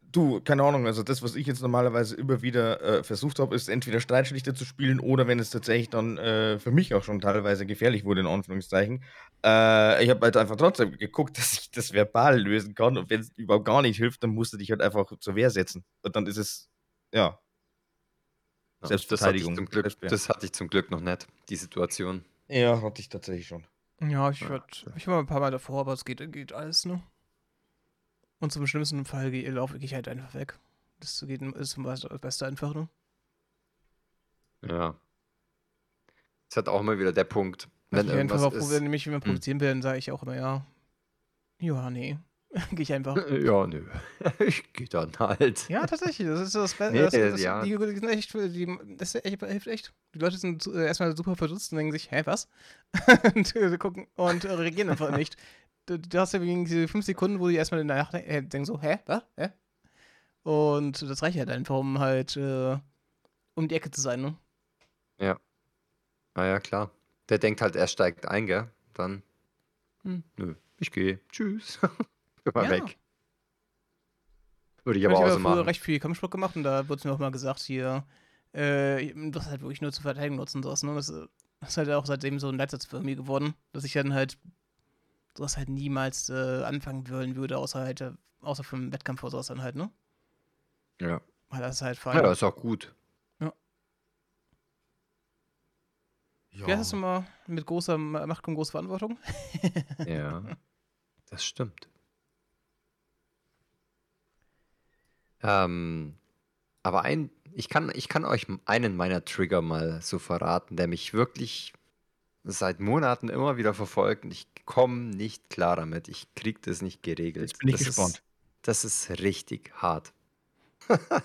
du, keine Ahnung, also das, was ich jetzt normalerweise immer wieder äh, versucht habe, ist entweder Streitschlichter zu spielen oder wenn es tatsächlich dann äh, für mich auch schon teilweise gefährlich wurde, in Anführungszeichen. Äh, ich habe halt einfach trotzdem geguckt, <laughs> dass ich das verbal lösen kann und wenn es überhaupt gar nicht hilft, dann musst du dich halt einfach zur Wehr setzen. Und dann ist es, ja, Ja, Das hatte, ich Selbstverteidigung. zum Glück, das hatte ich zum Glück noch nicht, die Situation. Ja, hatte ich tatsächlich schon. Ja, ich Ja, war, ich war ein paar Mal davor, aber es geht, geht alles, ne? Und zum schlimmsten Fall ge- laufe ich halt einfach weg. Das geht, ist das Beste einfach, ne? Ja. Das hat auch immer wieder der Punkt. Wenn ich einfach irgendwas auch, ist. wenn die mich jemand provozieren will, dann sage ich auch immer, ja. Ja, nee. <laughs> Gehe ich einfach. Ja, nö. <laughs> Ich gehe dann halt. Ja, tatsächlich. Das ist das Beste. Nee, das, das, ja. die, die sind echt, die, das ist echt, hilft echt. Die Leute sind äh, erstmal super verdutzt und denken sich, hä, was? <laughs> und äh, gucken und äh, reagieren einfach nicht. Du, du hast ja wegen diese fünf Sekunden, wo die erstmal nachdenken, äh, denken so, hä, was? Hä? Und das reicht halt einfach, um halt äh, um die Ecke zu sein, ne? Ah ja, klar. Der denkt halt, er steigt ein, gell? Dann. Hm. Nö, ich gehe. Tschüss. Mal Ja. weg. Würde ich aber habe auch ja so machen. recht viel Kampfsport gemacht und da wurde mir auch mal gesagt, hier, äh, das halt wirklich nur zur Verteidigung nutzen sowas, ne? Das, äh, das ist halt auch seitdem so ein Leitsatz für mich geworden, dass ich dann halt sowas halt niemals äh, anfangen wollen würde, außer halt, äh, außer für einen Wettkampf oder sowas dann halt, ne? Ja. Weil das ist halt ja, fein. ist auch gut. Wie heißt das immer? Mit großer Ma- Macht kommt große Verantwortung? Ja. Das stimmt. Ähm, aber ein, ich kann, ich kann euch einen meiner Trigger mal so verraten, der mich wirklich seit Monaten immer wieder verfolgt und ich komme nicht klar damit. Ich krieg das nicht geregelt. Jetzt bin ich das gespannt. Ist, das ist richtig hart. <laughs>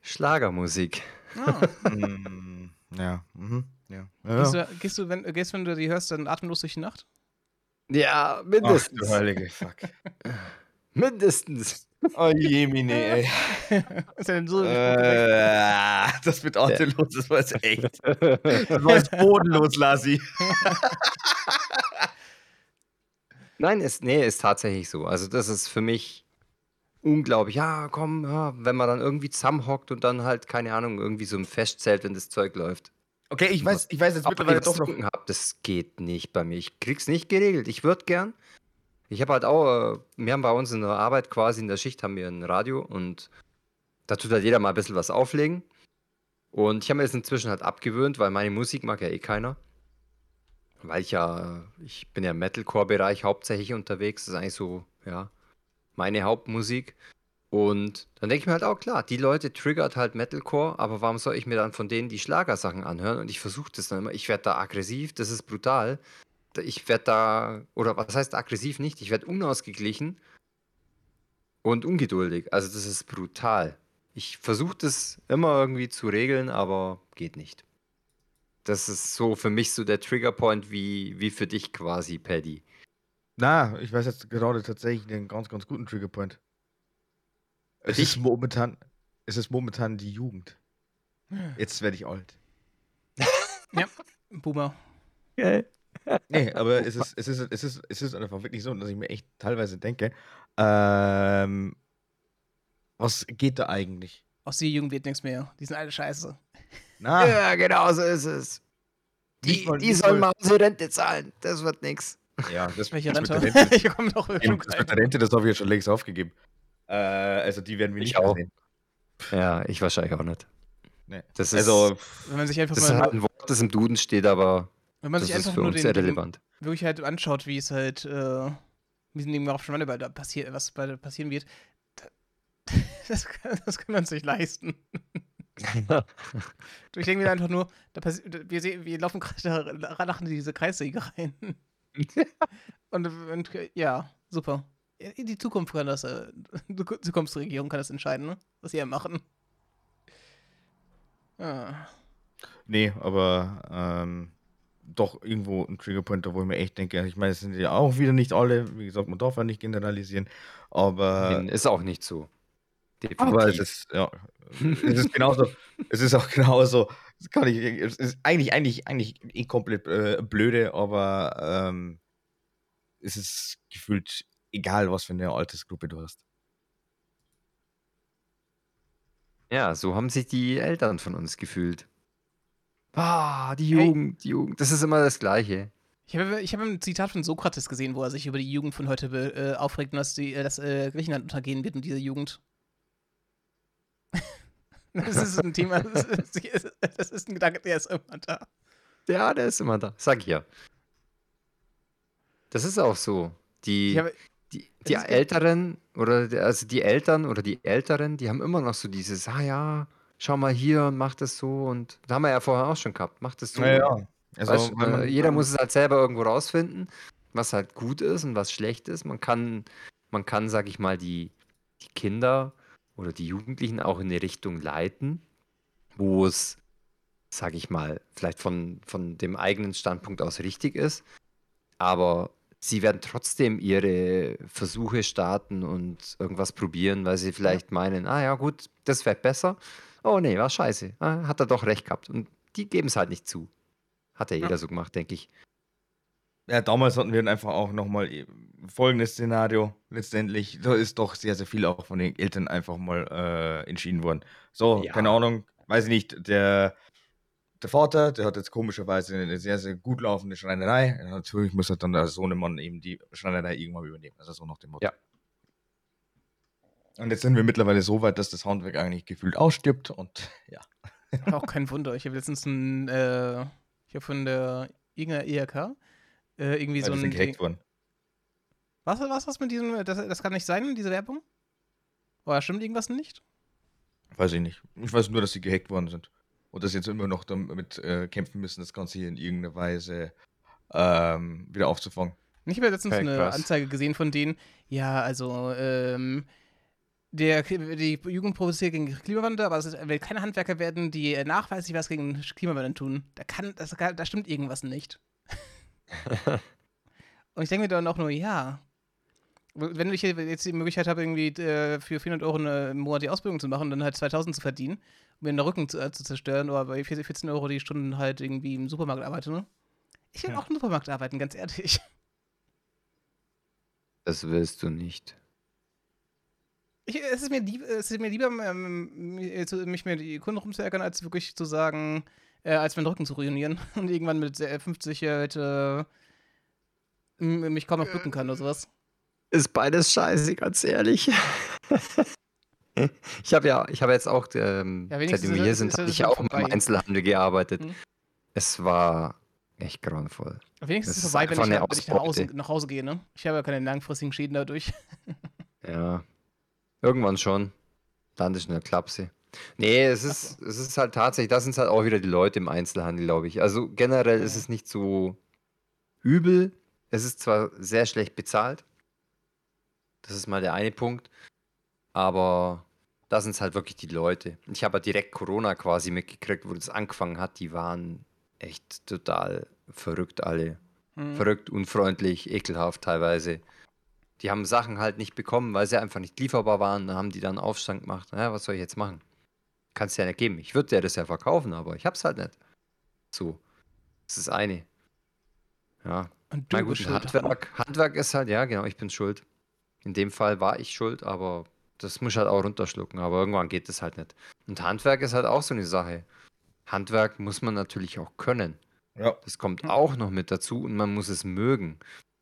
Schlagermusik. Ah. <laughs> Mm, ja, mhm, ja. Gehst, du, gehst, du, wenn, gehst, wenn du die hörst, dann atemlos durch die Nacht? Ja, Ach du mindestens. heilige Fuck. <laughs> mindestens. Oh je, Mine, ey. <laughs> Ja denn so Äh, das mit atemlos, das war jetzt echt. <laughs> Das war jetzt bodenlos, Lassi. <laughs> Nein, ist, nee, ist tatsächlich so. Also das ist für mich unglaublich. Ja, komm, ja, wenn man dann irgendwie zusammenhockt und dann halt, keine Ahnung, irgendwie so ein Festzelt, wenn das Zeug läuft. Okay, ich weiß, ich weiß jetzt mittlerweile doch was noch. hab, das geht nicht bei mir. Ich krieg's nicht geregelt. Ich würde gern. Ich habe halt auch, äh, wir haben bei uns in der Arbeit quasi in der Schicht haben wir ein Radio und da tut halt jeder mal ein bisschen was auflegen. Und ich habe mir das inzwischen halt abgewöhnt, weil meine Musik mag ja eh keiner. Weil ich ja, ich bin ja im Metalcore-Bereich hauptsächlich unterwegs. Das ist eigentlich so, ja, meine Hauptmusik. Und dann denke ich mir halt auch, klar, die Leute triggert halt Metalcore, aber warum soll ich mir dann von denen die Schlagersachen anhören? Und ich versuche das dann immer, ich werde da aggressiv, das ist brutal. Ich werde da, oder was heißt aggressiv nicht? Ich werde unausgeglichen und ungeduldig. Also das ist brutal. Ich versuche das immer irgendwie zu regeln, aber geht nicht. Das ist so für mich so der Triggerpoint wie, wie für dich quasi, Paddy. Na, ich weiß jetzt gerade tatsächlich einen ganz, ganz guten Triggerpoint. Es ist momentan, es ist momentan die Jugend. Jetzt werde ich alt. <laughs> Boomer. Nee, aber es ist, es ist, es ist, es ist einfach wirklich so, dass ich mir echt teilweise denke, ähm, was geht da eigentlich? Aus der Jugend wird nichts mehr. Die sind alle scheiße. Na, <laughs> Ja, genau so ist es. Die, die nicht sollen mal- unsere Rente zahlen. Das wird nix. ja, das, Welche das, mit der Rente? Rente, <laughs> ich komme doch das mit der Rente, das habe ich ja schon längst aufgegeben. Äh, also die werden wir Ich nicht auch. sehen. Ja, ich wahrscheinlich auch nicht. Nee. Das ist, Also, Wenn man sich einfach das ist mal, halt ein Wort, das im Duden steht, aber wenn man das sich ist einfach für nur uns den, sehr den wirklich halt anschaut, wie es halt, äh, wie es neben auf Schwanneball da passiert, was bei passieren wird, da, <laughs> das, kann, das können wir uns nicht leisten. <laughs> Ich denke mir einfach nur, wir, sehen, wir laufen gerade da lachen in diese Kreissäge rein. <laughs> und, und ja, super. Die Zukunft kann das, äh, die Zukunftsregierung kann das entscheiden, ne? was sie ja machen. Ah. nee, aber ähm, doch irgendwo ein Triggerpoint, wo ich mir echt denke, ich meine, es sind ja auch wieder nicht alle, wie gesagt, man darf ja nicht generalisieren, aber ist auch nicht so. Aber es Definitiv. ist, ja, es ist genauso, <laughs> es ist auch genauso, das kann ich, es ist eigentlich, eigentlich, eigentlich eh komplett äh, blöde, aber ähm, es ist gefühlt egal, was für eine Altersgruppe du hast. Ja, so haben sich die Eltern von uns gefühlt. Ah, die Hey. Jugend, die Jugend. Das ist immer das Gleiche. Ich habe, ich habe ein Zitat von Sokrates gesehen, wo er sich über die Jugend von heute äh, aufregt und dass, die, äh, dass äh, Griechenland untergehen wird in dieser Jugend. <laughs> das ist ein Thema, das ist, das ist ein Gedanke, der ist immer da. Ja, der ist immer da. Sag ich ja. Das ist auch so. Die, habe, die, die Älteren oder also die Eltern oder die Älteren, die haben immer noch so dieses, ah ja, schau mal hier und mach das so und da haben wir ja vorher auch schon gehabt, mach das so. also, Weißt, wenn äh, man, jeder muss es halt selber irgendwo rausfinden, was halt gut ist und was schlecht ist. Man kann, man kann, sag ich mal, die, die Kinder oder die Jugendlichen auch in eine Richtung leiten, wo es, sag ich mal, vielleicht von, von dem eigenen Standpunkt aus richtig ist. Aber sie werden trotzdem ihre Versuche starten und irgendwas probieren, weil sie vielleicht meinen, ah ja, gut, das wäre besser. Oh nee, war scheiße. Ah, hat er doch recht gehabt. Und die geben es halt nicht zu. Hat ja Ja. jeder so gemacht, denke ich. ja, damals hatten wir dann einfach auch nochmal folgendes Szenario, letztendlich, da ist doch sehr, sehr viel auch von den Eltern einfach mal äh, entschieden worden. So, Ja. keine Ahnung, weiß ich nicht, der, der Vater, der hat jetzt komischerweise eine sehr, sehr gut laufende Schreinerei. Ja, Natürlich muss er dann der Sohnemann eben die Schreinerei irgendwann übernehmen. Also so nach dem Motto. Ja. Und jetzt sind wir mittlerweile so weit, dass das Handwerk eigentlich gefühlt ausstirbt und <laughs> ja. Auch kein Wunder. Ich habe letztens ein, äh, ich habe von der irgendeiner IHK äh, irgendwie so wir ein. sind gehackt worden. Was, was das mit diesem, das, das kann nicht sein, diese Werbung? Oder stimmt irgendwas nicht? Weiß ich nicht. Ich weiß nur, dass sie gehackt worden sind. Und dass sie jetzt immer noch damit äh, kämpfen müssen, das Ganze hier in irgendeiner Weise ähm, wieder aufzufangen. Ich habe ja letztens Okay, eine krass. Anzeige gesehen von denen, ja, also, ähm, der, die Jugend protestiert gegen Klimawandel, aber es will keine Handwerker werden, die äh, nachweislich was gegen Klimawandel tun. Da kann, das, da stimmt irgendwas nicht. <laughs> Und ich denke mir dann auch nur, ja. Wenn ich jetzt die Möglichkeit habe, irgendwie äh, für 400 Euro eine, im Monat die Ausbildung zu machen und dann halt 2000 zu verdienen, um mir den Rücken zu, äh, zu zerstören oder bei 14 Euro die Stunden halt irgendwie im Supermarkt arbeite, ne? Ich will Ja. auch im Supermarkt arbeiten, ganz ehrlich. Das willst du nicht. Ich, es, ist mir lieb, es ist mir lieber, ähm, mich mit die Kunden rumzuärgern, als wirklich zu sagen, äh, als meinen Rücken zu ruinieren <laughs> und irgendwann mit äh, 50 halt, äh, mich kaum noch bücken kann oder sowas. Ist beides scheiße, ganz ehrlich. <laughs> ich habe ja, ich habe jetzt auch, ähm, Ja, wenigstens seitdem wir hier sind, habe ich ja auch im vorbei. Einzelhandel gearbeitet. Hm. Es war echt grauenvoll. Wenigstens Das ist es vorbei, wenn ich, wenn ich nach, Hause, nach Hause gehe, ne? Ich habe ja keine langfristigen Schäden dadurch. <laughs> Ja. Irgendwann schon. Landest in der Klapse. Nee, es ist, es ist halt tatsächlich, das sind halt auch wieder die Leute im Einzelhandel, glaube ich. Also generell ist Ja. es nicht so übel. Es ist zwar sehr schlecht bezahlt. Das ist mal der eine Punkt. Aber da sind es halt wirklich die Leute. Ich habe ja direkt Corona quasi mitgekriegt, wo das angefangen hat. Die waren echt total verrückt alle. Hm. Verrückt, unfreundlich, ekelhaft teilweise. Die haben Sachen halt nicht bekommen, weil sie einfach nicht lieferbar waren. Dann haben die dann Aufstand gemacht. Ja, was soll ich jetzt machen? Kannst ja nicht geben. Ich würde dir das ja verkaufen, aber ich hab's halt nicht. So. Das ist das eine. Ja. Und du Na gut. Handwerk, Handwerk ist halt, ja, genau, ich bin schuld. In dem Fall war ich schuld, aber das muss ich halt auch runterschlucken. Aber irgendwann geht es halt nicht. Und Handwerk ist halt auch so eine Sache. Handwerk muss man natürlich auch können. Ja. Das kommt auch noch mit dazu und man muss es mögen.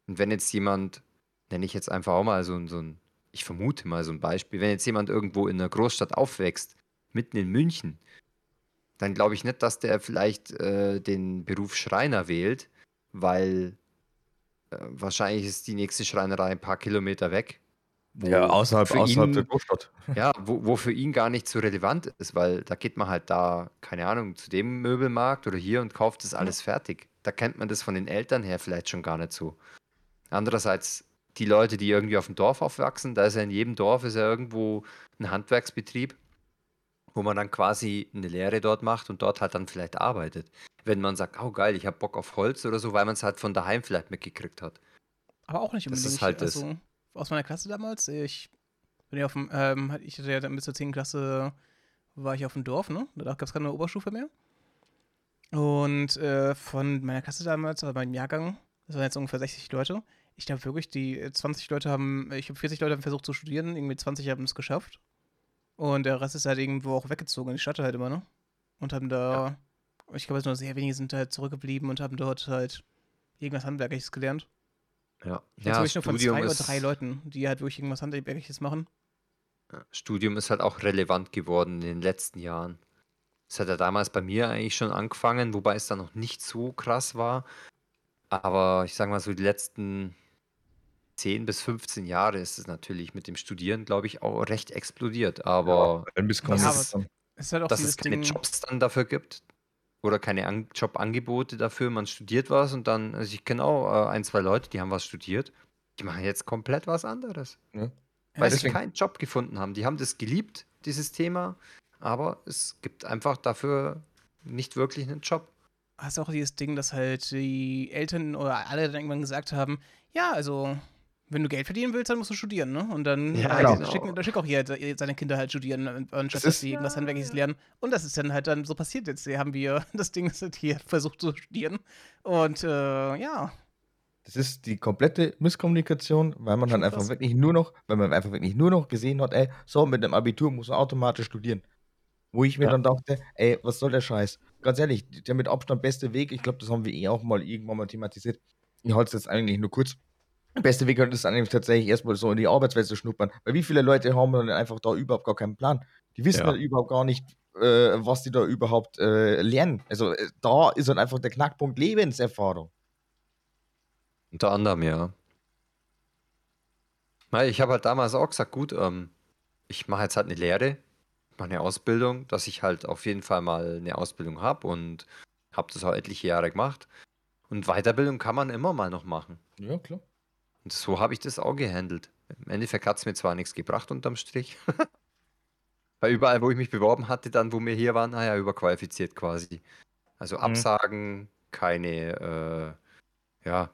Und wenn jetzt jemand, nenne ich jetzt einfach auch mal so, ein- so ein, ich vermute mal so ein Beispiel, wenn jetzt jemand irgendwo in einer Großstadt aufwächst, mitten in München, dann glaube ich nicht, dass der vielleicht äh, den Beruf Schreiner wählt, weil äh, wahrscheinlich ist die nächste Schreinerei ein paar Kilometer weg. Ja, außerhalb, außerhalb ihn- der Großstadt. <laughs> ja, wo, wo für ihn gar nicht so relevant ist, weil da geht man halt da, keine Ahnung, zu dem Möbelmarkt oder hier und kauft das alles fertig. Da kennt man das von den Eltern her vielleicht schon gar nicht so. Andererseits, die Leute, die irgendwie auf dem Dorf aufwachsen, da ist ja in jedem Dorf ist ja irgendwo ein Handwerksbetrieb, wo man dann quasi eine Lehre dort macht und dort halt dann vielleicht arbeitet. Wenn man sagt, oh geil, ich habe Bock auf Holz oder so, weil man es halt von daheim vielleicht mitgekriegt hat. Aber auch nicht Das unbedingt. ist halt das. also, aus meiner Klasse damals, ich bin ja auf dem, ähm, ich hatte ja dann bis zur 10. Klasse, war ich auf dem Dorf, ne? Da gab es keine Oberstufe mehr. Und äh, von meiner Klasse damals, oder meinem Jahrgang, das waren jetzt ungefähr 60 Leute. Ich glaube wirklich, die äh, 20 Leute haben, ich glaube 40 Leute haben versucht zu studieren, irgendwie 20 haben es geschafft. Und der Rest ist halt irgendwo auch weggezogen in die Stadt halt immer, ne? Und haben da, ich glaube, nur sehr wenige sind halt zurückgeblieben und haben dort halt irgendwas Handwerkliches gelernt. Ja, ja habe ich nur von zwei oder drei Leuten, die halt wirklich irgendwas Handwerkliches machen. Ja, Studium ist halt auch relevant geworden in den letzten Jahren. Es hat ja damals bei mir eigentlich schon angefangen, wobei es dann noch nicht so krass war. Aber ich sage mal so, die letzten 10 bis 15 Jahre ist es natürlich mit dem Studieren, glaube ich, auch recht explodiert. Aber Dann bist du Ja, Es ist halt auch dass es keine Ding. Jobs dann dafür gibt oder keine An Jobangebote dafür, man studiert was und dann, also ich kenne auch äh, ein, zwei Leute, die haben was studiert, die machen jetzt komplett was anderes? Ja, weil das- sie deswegen- keinen Job gefunden haben. Die haben das geliebt, dieses Thema, aber es gibt einfach dafür nicht wirklich einen Job. hast du auch dieses Ding, dass halt die Eltern oder alle dann irgendwann gesagt haben, ja, also wenn du Geld verdienen willst, dann musst du studieren, ne? Und dann, Ja, genau. dann schick auch hier seine Kinder halt studieren, äh, anstatt Das dass sie irgendwas Handwerkliches lernen. Und das ist dann halt dann so passiert jetzt. Hier haben wir <laughs> das Ding ist halt hier versucht zu studieren. Und äh, ja, Das ist die komplette Misskommunikation, weil man Schon dann einfach krass. wirklich nur noch, weil man einfach wirklich nur noch gesehen hat, ey, so mit dem Abitur muss man automatisch studieren. Wo ich mir Ja. dann dachte, ey, was soll der Scheiß? Ganz ehrlich, der mit Abstand beste Weg, ich glaube, das haben wir eh auch mal irgendwann mal thematisiert. Ich halte es jetzt eigentlich nur kurz. Der beste Weg ist eigentlich tatsächlich erstmal so in die Arbeitswelt zu schnuppern. Weil wie viele Leute haben dann einfach da überhaupt gar keinen Plan? Die wissen Ja. dann überhaupt gar nicht, äh, was die da überhaupt äh, lernen. Also äh, da ist dann einfach der Knackpunkt Lebenserfahrung. Unter anderem, ja. Ich habe halt damals auch gesagt, gut, ähm, ich mache jetzt halt eine Lehre, mache eine Ausbildung, dass ich halt auf jeden Fall mal eine Ausbildung habe und habe das auch etliche Jahre gemacht. Und Weiterbildung kann man immer mal noch machen. Ja, klar. Und so habe ich das auch gehandelt. Im Endeffekt hat es mir zwar nichts gebracht unterm Strich. <laughs> Weil überall, wo ich mich beworben hatte, dann, wo wir hier waren, naja, überqualifiziert quasi. Also Absagen, keine, äh, ja,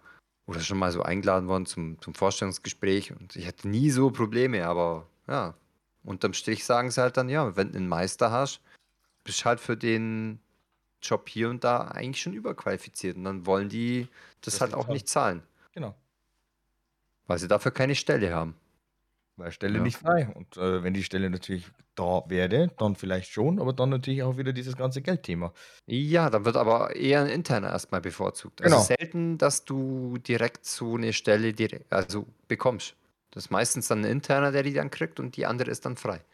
oder schon mal so eingeladen worden zum, zum Vorstellungsgespräch und ich hatte nie so Probleme, aber ja, unterm Strich sagen sie halt dann, ja, wenn du einen Meister hast, bist du halt für den Job hier und da eigentlich schon überqualifiziert und dann wollen die das, Das halt auch dran. nicht zahlen, Genau. Weil sie dafür keine Stelle haben. Weil Stelle Ja. nicht frei. Und äh, wenn die Stelle natürlich da wäre, dann vielleicht schon, aber dann natürlich auch wieder dieses ganze Geldthema. Ja, dann wird aber eher ein interner erstmal bevorzugt. Also Genau. selten, dass du direkt so eine Stelle direkt, also bekommst. Das ist meistens dann ein interner, der die dann kriegt und die andere ist dann frei.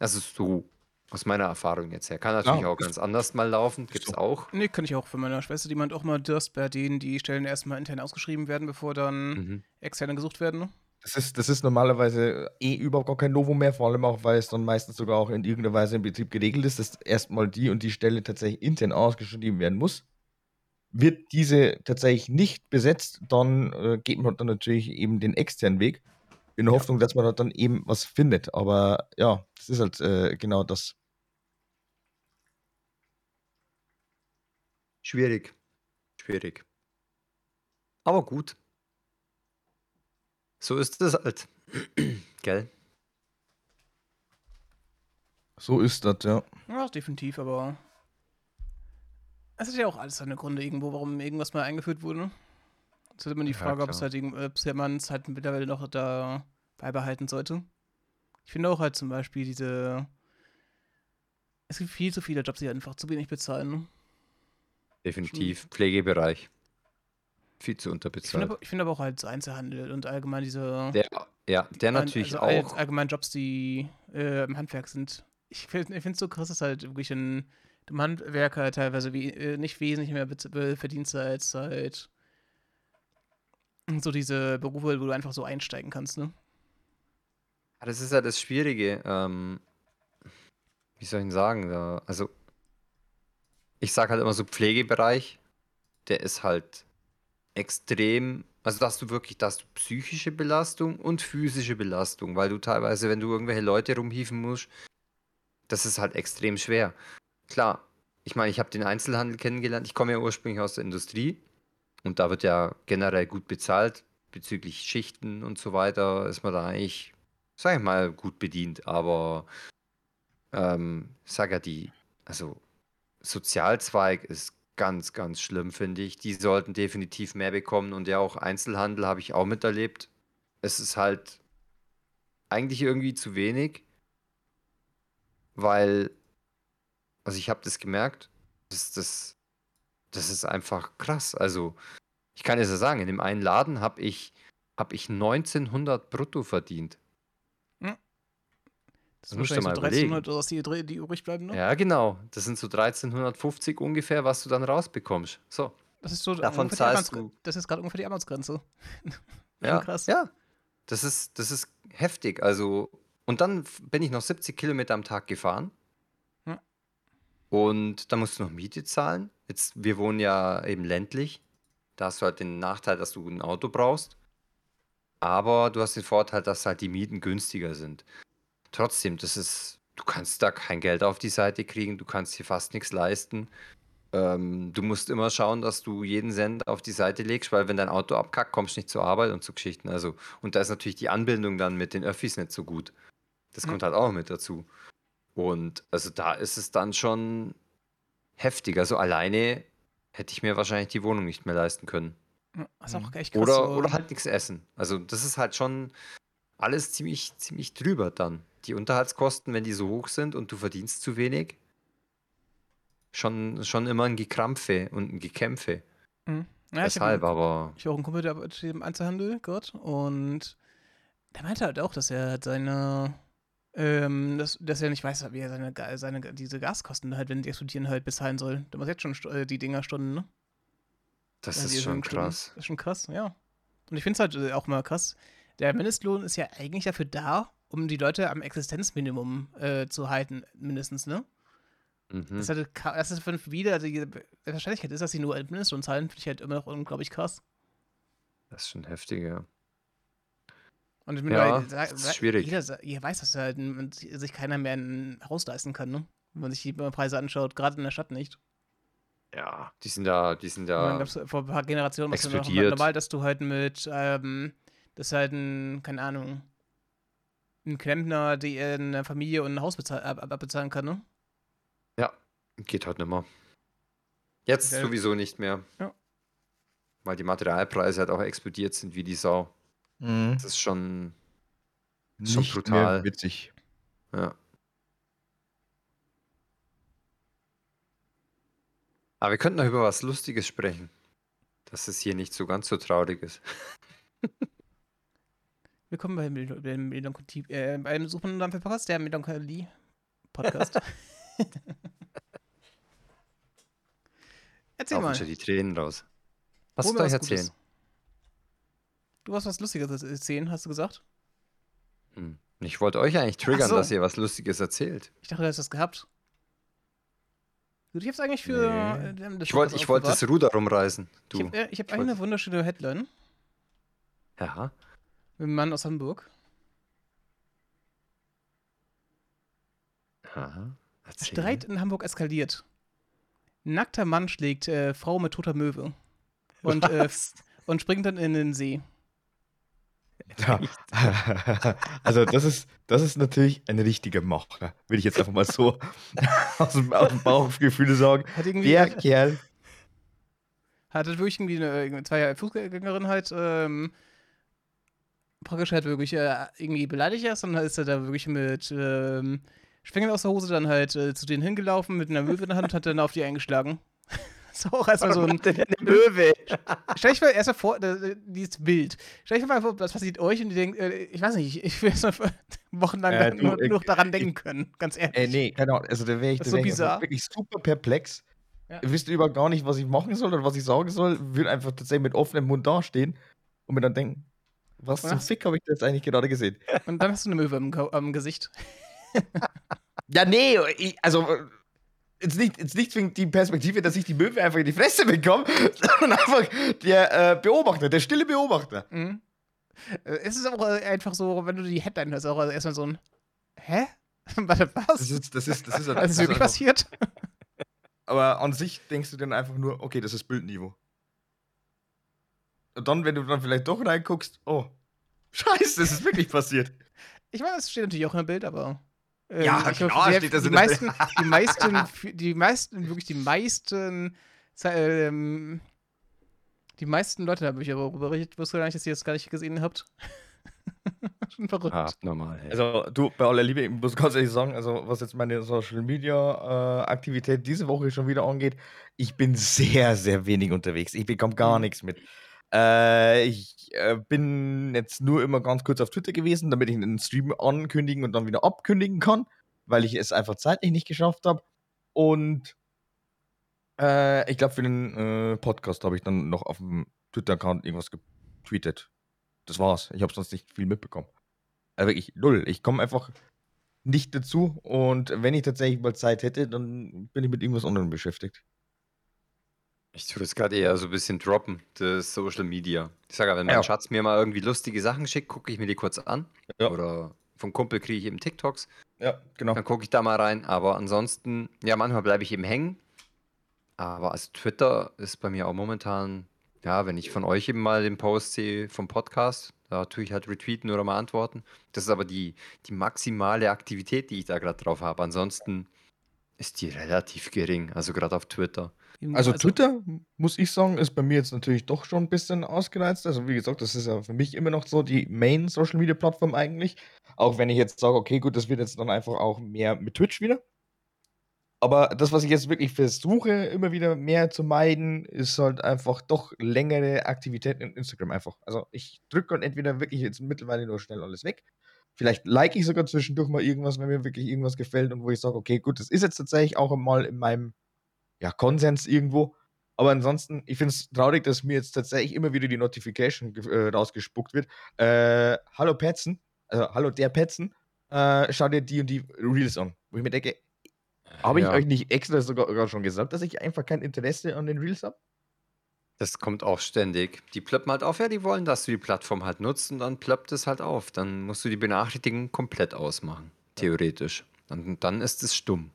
Also so aus meiner Erfahrung jetzt her. Kann natürlich Ja, auch ganz anders mal laufen, ist gibt's so. auch. Nee, kann ich auch von meiner Schwester, die meint auch mal, dass bei denen die Stellen erstmal intern ausgeschrieben werden, bevor dann Mhm. externe gesucht werden. Ne? Das ist, das ist normalerweise eh überhaupt gar kein Novum mehr, vor allem auch, weil es dann meistens sogar auch in irgendeiner Weise im Betrieb geregelt ist, dass erstmal die und die Stelle tatsächlich intern ausgeschrieben werden muss. Wird diese tatsächlich nicht besetzt, dann äh, geht man dann natürlich eben den externen Weg, in der Hoffnung, dass man dort dann eben was findet. Aber ja, das ist halt äh, genau das. Schwierig. Schwierig. Aber gut. So ist es halt. <clears throat> Gell? So ist das, ja. Ja, definitiv, aber es hat ja auch alles seine Gründe irgendwo, warum irgendwas mal eingeführt wurde. ne? Es ist immer die Ja, Frage, ob es halt, ob ja man es halt mittlerweile noch da beibehalten sollte. Ich finde auch halt zum Beispiel diese. Es gibt viel zu viele Jobs, die einfach zu wenig bezahlen. Definitiv. Pflegebereich. Viel zu Ich finde unterbezahlt. aber, ich find aber auch halt so Einzelhandel und allgemein diese. Der, ja, der natürlich also auch. allgemein Jobs, die äh, im Handwerk sind. Ich finde es so krass, dass halt wirklich ein dem Handwerker teilweise wie, äh, nicht wesentlich mehr verdienst als halt so diese Berufe, wo du einfach so einsteigen kannst, ne? Das ist ja das Schwierige. Ähm, wie soll ich denn sagen? Da, also, ich sage halt immer so Pflegebereich, der ist halt extrem. Also, da hast du wirklich, da hast du psychische Belastung und physische Belastung, weil du teilweise, wenn du irgendwelche Leute rumhieven musst, das ist halt extrem schwer. Klar, ich meine, ich habe den Einzelhandel kennengelernt. Ich komme ja ursprünglich aus der Industrie und da wird ja generell gut bezahlt bezüglich Schichten und so weiter. Ist man da eigentlich sag ich mal, gut bedient, aber ähm, sag ja, die, also Sozialzweig ist ganz, ganz schlimm, finde ich. Die sollten definitiv mehr bekommen und ja auch Einzelhandel habe ich auch miterlebt. Es ist halt eigentlich irgendwie zu wenig, weil, also ich habe das gemerkt, das, das, das ist einfach krass. Also ich kann es ja sagen, in dem einen Laden habe ich, hab ich 1900 brutto verdient. Das musst du mal so überlegen. 1300 oder was die, die übrig bleiben, ne? Ja, genau. Das sind so 1350 ungefähr, was du dann rausbekommst. So. Das ist so Davon zahlst du- Das ist gerade ungefähr die Armutsgrenze. <laughs> Ja, krass. Ja. Das ist, das ist heftig. Also, und dann bin ich noch 70 Kilometer am Tag gefahren. Ja. Und dann musst du noch Miete zahlen. Jetzt, wir wohnen ja eben ländlich. Da hast du halt den Nachteil, dass du ein Auto brauchst. Aber du hast den Vorteil, dass halt die Mieten günstiger sind. Trotzdem, das ist, du kannst da kein Geld auf die Seite kriegen, du kannst dir fast nichts leisten. Ähm, du musst immer schauen, dass du jeden Cent auf die Seite legst, weil wenn dein Auto abkackt, kommst du nicht zur Arbeit und zu Geschichten. Also, und da ist natürlich die Anbindung dann mit den Öffis nicht so gut. Das Mhm. kommt halt auch mit dazu. Und also da ist es dann schon heftig. Also alleine hätte ich mir wahrscheinlich die Wohnung nicht mehr leisten können. Das ist auch Mhm. echt krass. Oder, so. oder halt nichts essen. Also das ist halt schon alles ziemlich, ziemlich drüber dann. Die Unterhaltskosten, wenn die so hoch sind und du verdienst zu wenig, schon, schon immer ein Gekrampfe und ein Gekämpfe. Mhm. Ja, ich Deshalb, hab, aber ich habe auch einen Kumpel, der arbeitet im Einzelhandel gerade und der meinte halt auch, dass er halt seine, ähm, dass, dass er nicht weiß, wie er seine, seine diese Gaskosten halt, wenn die studieren, halt bezahlen soll. Der muss jetzt schon äh, die Dinger Stunden, ne? das Ja, die ist schon krass. Das ist schon krass, ja. Und ich finde es halt äh, auch mal krass. Der Mindestlohn ist ja eigentlich dafür da, um die Leute am Existenzminimum äh, zu halten, mindestens, ne? Mhm. Das, ist halt, ka- das ist für viele, die die Wahrscheinlichkeit ist, dass sie nur Mindestlohn zahlen, finde ich halt immer noch unglaublich kraus. Das ist schon heftig, ja. Und ich Ja, sa- das ist sa- schwierig. Jeder, jeder weiß, dass halt sich keiner mehr ein Haus leisten kann, ne? Wenn man sich die Preise anschaut, gerade in der Stadt nicht. Ja, die sind da, die sind da. vor ein paar Generationen noch explodiert. normal, dass du halt mit, ähm, dass halt ein, keine Ahnung, ein Klempner, die eine Familie und ein Haus bezahl ab ab- abbezahlen kann, ne? Ja, geht halt nicht mehr. Jetzt Okay. sowieso nicht mehr. Ja. Weil die Materialpreise halt auch explodiert sind wie die Sau. Mhm. Das ist schon, Schon Nicht brutal. mehr witzig. ja. Aber wir könnten noch über was Lustiges sprechen. Dass es hier nicht so ganz so traurig ist. <laughs> Willkommen beim Melancholie, äh, beim Suchen nach Podcast, der Melancholie-Podcast. <laughs> Erzähl mal. schon die Tränen raus. Was soll ich Gutes. erzählen? Du hast was Lustiges erzählen, hast du gesagt? Hm. Ich wollte euch eigentlich triggern, so. dass ihr was Lustiges erzählt. Ich dachte, du hast das gehabt. Gut, ich hab's eigentlich für. Nee. äh, Ich wollte wollte das. Ruder rumreißen. Ich Du. habe ich hab wollte- eine wunderschöne Headline Ja. Mit einem Mann aus Hamburg. Aha. Erzähl. Streit in Hamburg eskaliert. Nackter Mann schlägt äh, Frau mit toter Möwe. Und, äh, und springt dann in den See. Ja. <laughs> Also das ist, das ist natürlich ein richtiger Macher, würde ich jetzt einfach mal so <laughs> aus dem, aus dem Bauchgefühl sagen. Hat irgendwie. Der hat, Kerl, hat wirklich irgendwie eine, zwei Fußgängerin halt. Ähm, praktisch halt wirklich äh, irgendwie beleidigt ist. Und dann ist er da wirklich mit ähm, Schwingen aus der Hose dann halt äh, zu denen hingelaufen mit einer Möwe in der Hand und hat dann auf die eingeschlagen. <laughs> Das ist auch erstmal so ein. eine Möwe. <laughs> Stell dich mal erstmal vor, äh, dieses Bild. Stell dich mal vor, was passiert euch und ihr denkt, äh, ich weiß nicht, ich will erst mal <laughs> wochenlang Äh, du, nur, äh, nur daran ich- denken können, ganz ehrlich. äh, nee, Ahnung, also da wäre ich, Das da so wär ich bizarr. wirklich super perplex. Ja. Ich wüsste überhaupt gar nicht, was ich machen soll oder was ich sagen soll. Würde einfach tatsächlich mit offenem Mund dastehen und mir dann denken, was zum? Fick habe ich da jetzt eigentlich gerade gesehen? Und dann hast du eine Möwe am, am Gesicht. <laughs> Ja, nee, ich, also jetzt nicht, jetzt nicht zwingend die Perspektive, dass ich die Möwe einfach in die Fresse bekomme, <laughs> sondern einfach der äh, Beobachter, der stille Beobachter. Mhm. Äh, Es ist auch äh, einfach so, wenn du die Headline hörst, auch erstmal so ein Hä? <laughs> Warte, was? Das ist, das ist, das ist, Was ist wirklich einfach- passiert? Aber an sich denkst du dann einfach nur, okay, das ist Bildniveau. Und dann, wenn du dann vielleicht doch reinguckst, oh, <laughs> scheiße, das ist wirklich passiert. Ich meine, es steht natürlich auch in der Bild, aber. ähm, Ja, ich glaube, klar sehr- steht das die in der meisten, die meisten, die meisten, wirklich die meisten, ähm, die meisten Leute haben mich darüber berichtet. Ich wusste gar nicht, dass ihr das gar nicht gesehen habt. <laughs> Schon verrückt. Ah, normal. Ey. Also, du, bei aller Liebe, ich muss ganz ehrlich sagen, also, was jetzt meine Social Media äh, Aktivität diese Woche schon wieder angeht, ich bin sehr, sehr wenig unterwegs. Ich bekomme gar Mhm. nichts mit. Äh, ich äh, bin jetzt nur immer ganz kurz auf Twitter gewesen, damit ich einen Stream ankündigen und dann wieder abkündigen kann, weil ich es einfach zeitlich nicht geschafft habe. Und äh, ich glaube, für den äh, Podcast habe ich dann noch auf dem Twitter-Account irgendwas getweetet. Das war's. Ich habe sonst nicht viel mitbekommen. Also wirklich null. Ich komme einfach nicht dazu und wenn ich tatsächlich mal Zeit hätte, dann bin ich mit irgendwas anderem beschäftigt. Ich tue das gerade eher so ein bisschen droppen, das Social Media. Ich sage, wenn mein Ja. Schatz mir mal irgendwie lustige Sachen schickt, gucke ich mir die kurz an. Ja. Oder vom Kumpel kriege ich eben TikToks, Ja, genau. dann gucke ich da mal rein. Aber ansonsten, ja, manchmal bleibe ich eben hängen. Aber also Twitter ist bei mir auch momentan, ja, wenn ich von euch eben mal den Post sehe vom Podcast, da tue ich halt retweeten oder mal antworten. Das ist aber die, die maximale Aktivität, die ich da gerade drauf habe. Ansonsten ist die relativ gering, also gerade auf Twitter. Also Twitter, muss ich sagen, ist bei mir jetzt natürlich doch schon ein bisschen ausgereizt. Also wie gesagt, das ist ja für mich immer noch so die Main Social Media Plattform eigentlich. Auch wenn ich jetzt sage, okay, gut, das wird jetzt dann einfach auch mehr mit Twitch wieder. Aber das, was ich jetzt wirklich versuche, immer wieder mehr zu meiden, ist halt einfach doch längere Aktivitäten in Instagram einfach. Also ich drücke dann entweder wirklich jetzt mittlerweile nur schnell alles weg. Vielleicht like ich sogar zwischendurch mal irgendwas, wenn mir wirklich irgendwas gefällt und wo ich sage, okay, gut, das ist jetzt tatsächlich auch mal in meinem ja, Konsens irgendwo. Aber ansonsten, ich finde es traurig, dass mir jetzt tatsächlich immer wieder die Notification äh, rausgespuckt wird. Äh, hallo Petzen, also hallo der Petzen, äh, schau dir die und die Reels an. Wo ich mir denke, habe ich Ja. euch nicht extra sogar, schon gesagt, dass ich einfach kein Interesse an den Reels habe? Das kommt auch ständig. Die plöppen halt auf, ja, die wollen, dass du die Plattform halt nutzt und dann plöppt es halt auf. Dann musst du die Benachrichtigung komplett ausmachen, theoretisch. Dann, dann ist es stumm.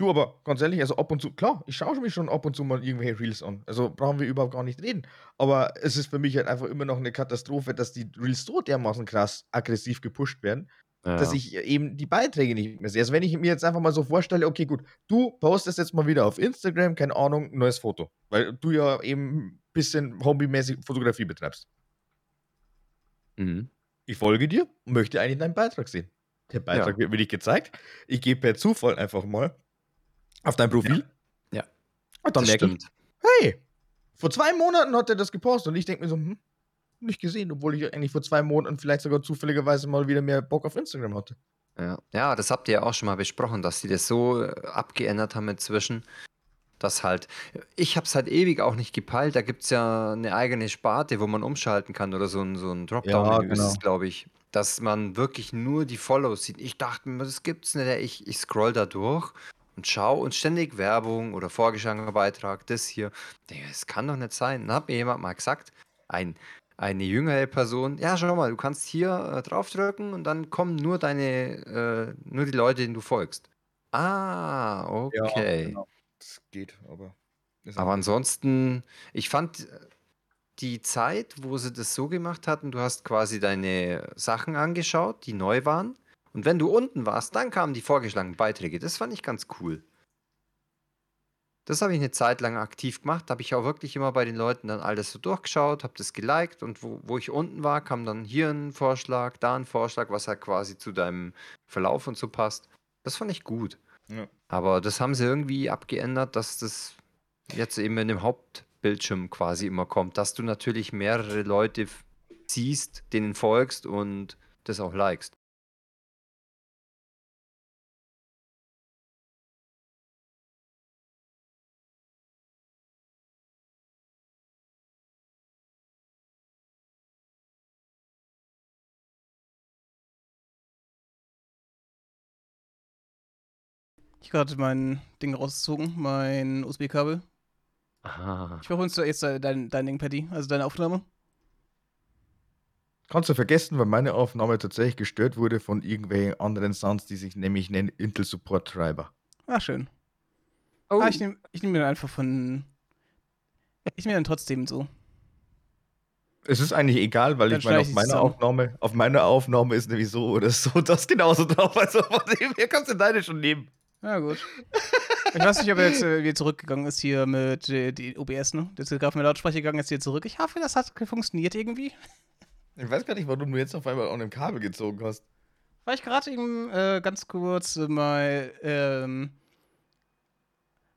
Du, aber ganz ehrlich, also ab und zu, klar, ich schaue mich schon ab und zu mal irgendwelche Reels an. Also brauchen wir überhaupt gar nicht reden. Aber es ist für mich halt einfach immer noch eine Katastrophe, dass die Reels so dermaßen krass aggressiv gepusht werden, dass Ja. ich eben die Beiträge nicht mehr sehe. Also wenn ich mir jetzt einfach mal so vorstelle, okay, gut, du postest jetzt mal wieder auf Instagram, keine Ahnung, ein neues Foto. Weil du ja eben ein bisschen hobbymäßig Fotografie betreibst. Mhm. Ich folge dir und möchte eigentlich deinen Beitrag sehen. Der Beitrag wird mir nicht gezeigt. Ich gehe per Zufall einfach mal auf dein Profil. Ja. Und dann Das merke ich, stimmt. hey, vor zwei Monaten hat er das gepostet und ich denke mir so, hm, nicht gesehen, obwohl ich eigentlich vor zwei Monaten vielleicht sogar zufälligerweise mal wieder mehr Bock auf Instagram hatte. Ja. ja, das habt ihr ja auch schon mal besprochen, dass sie das so äh, abgeändert haben inzwischen, dass halt, ich habe es halt ewig auch nicht gepeilt, da gibt es ja eine eigene Sparte, wo man umschalten kann oder so ein, so ein Dropdown-Menü ist genau. es, glaube ich, dass man wirklich nur die Follows sieht. Ich dachte mir, das gibt's nicht, ich, ich scroll da durch und schau und ständig Werbung oder vorgeschlagener Beitrag, das hier. Das kann doch nicht sein. Dann hat mir jemand mal gesagt, ein, eine jüngere Person, ja, schau mal, du kannst hier äh, draufdrücken und dann kommen nur deine, äh, nur die Leute, denen du folgst. Ah, okay. genau. Das geht, aber. Aber ansonsten, ich fand die Zeit, wo sie das so gemacht hatten, du hast quasi deine Sachen angeschaut, die neu waren. Und wenn du unten warst, dann kamen die vorgeschlagenen Beiträge. Das fand ich ganz cool. Das habe ich eine Zeit lang aktiv gemacht. Da habe ich auch wirklich immer bei den Leuten dann alles so durchgeschaut, habe das geliked und wo, wo ich unten war, kam dann hier ein Vorschlag, da ein Vorschlag, was halt quasi zu deinem Verlauf und so passt. Das fand ich gut. Ja. Aber das haben sie irgendwie abgeändert, dass das jetzt eben in dem Hauptbildschirm quasi immer kommt, dass du natürlich mehrere Leute siehst, denen folgst und das auch likest. Ich habe gerade mein Ding rausgezogen, mein USB-Kabel. Aha. Ich brauche uns jetzt dein, dein Ding, Paddy, also deine Aufnahme. Kannst du vergessen, weil meine Aufnahme tatsächlich gestört wurde von irgendwelchen anderen Sounds, die sich nämlich nennen Intel Support Treiber. Ah, schön. Oh, Ah, ich nehme ich nehm den einfach von. Ich nehme den trotzdem so. Es ist eigentlich egal, weil Dann ich meine, auf meiner. Aufnahme, auf meiner Aufnahme ist nämlich so oder so <laughs> das genauso drauf. Also von dem her kannst du deine schon nehmen. Ja, gut. Ich weiß nicht, ob er jetzt äh, wieder zurückgegangen ist hier mit äh, die OBS, ne? Der ist gerade mit Lautsprecher gegangen, jetzt wieder zurück. Ich hoffe, das hat funktioniert irgendwie. Ich weiß gar nicht, warum du jetzt auf einmal an einem Kabel gezogen hast. Weil ich gerade eben äh, ganz kurz mal, ähm,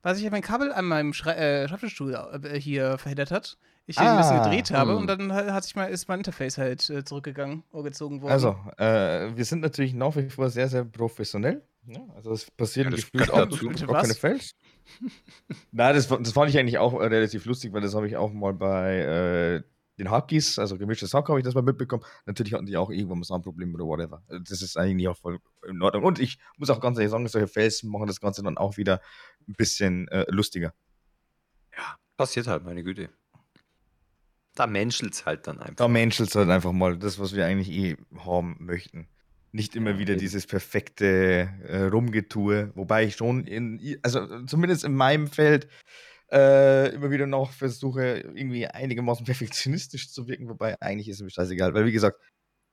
weil sich mein Kabel an meinem Schrei äh, Schreibtischstuhl äh, hier verhindert hat. Ich hier ein bisschen Ah, gedreht habe hm. und dann ha- hat sich mal, ist mein Interface halt äh, zurückgegangen, oder gezogen worden. Also, äh, wir sind natürlich nach wie vor sehr, sehr professionell. Ja, also es passieren Ja, das gefühlt auch dazu. Gar keine was? Fails. <laughs> Nein, das, das fand ich eigentlich auch äh, relativ lustig, weil das habe ich auch mal bei äh, den Hackies, also gemischtes Hack, habe ich das mal mitbekommen. Natürlich hatten die auch irgendwann mal Soundprobleme oder whatever. Also Das ist eigentlich auch voll in Ordnung. Und ich muss auch ganz ehrlich sagen, solche Fails machen das Ganze dann auch wieder ein bisschen äh, lustiger. passiert halt, meine Güte. Da menschelt's halt dann einfach. Da menschelt halt einfach mal das, was wir eigentlich eh haben möchten. Nicht immer wieder dieses perfekte äh, Rumgetue, wobei ich schon in, also zumindest in meinem Feld äh, immer wieder noch versuche, irgendwie einigermaßen perfektionistisch zu wirken, wobei eigentlich ist es mir scheißegal, weil wie gesagt,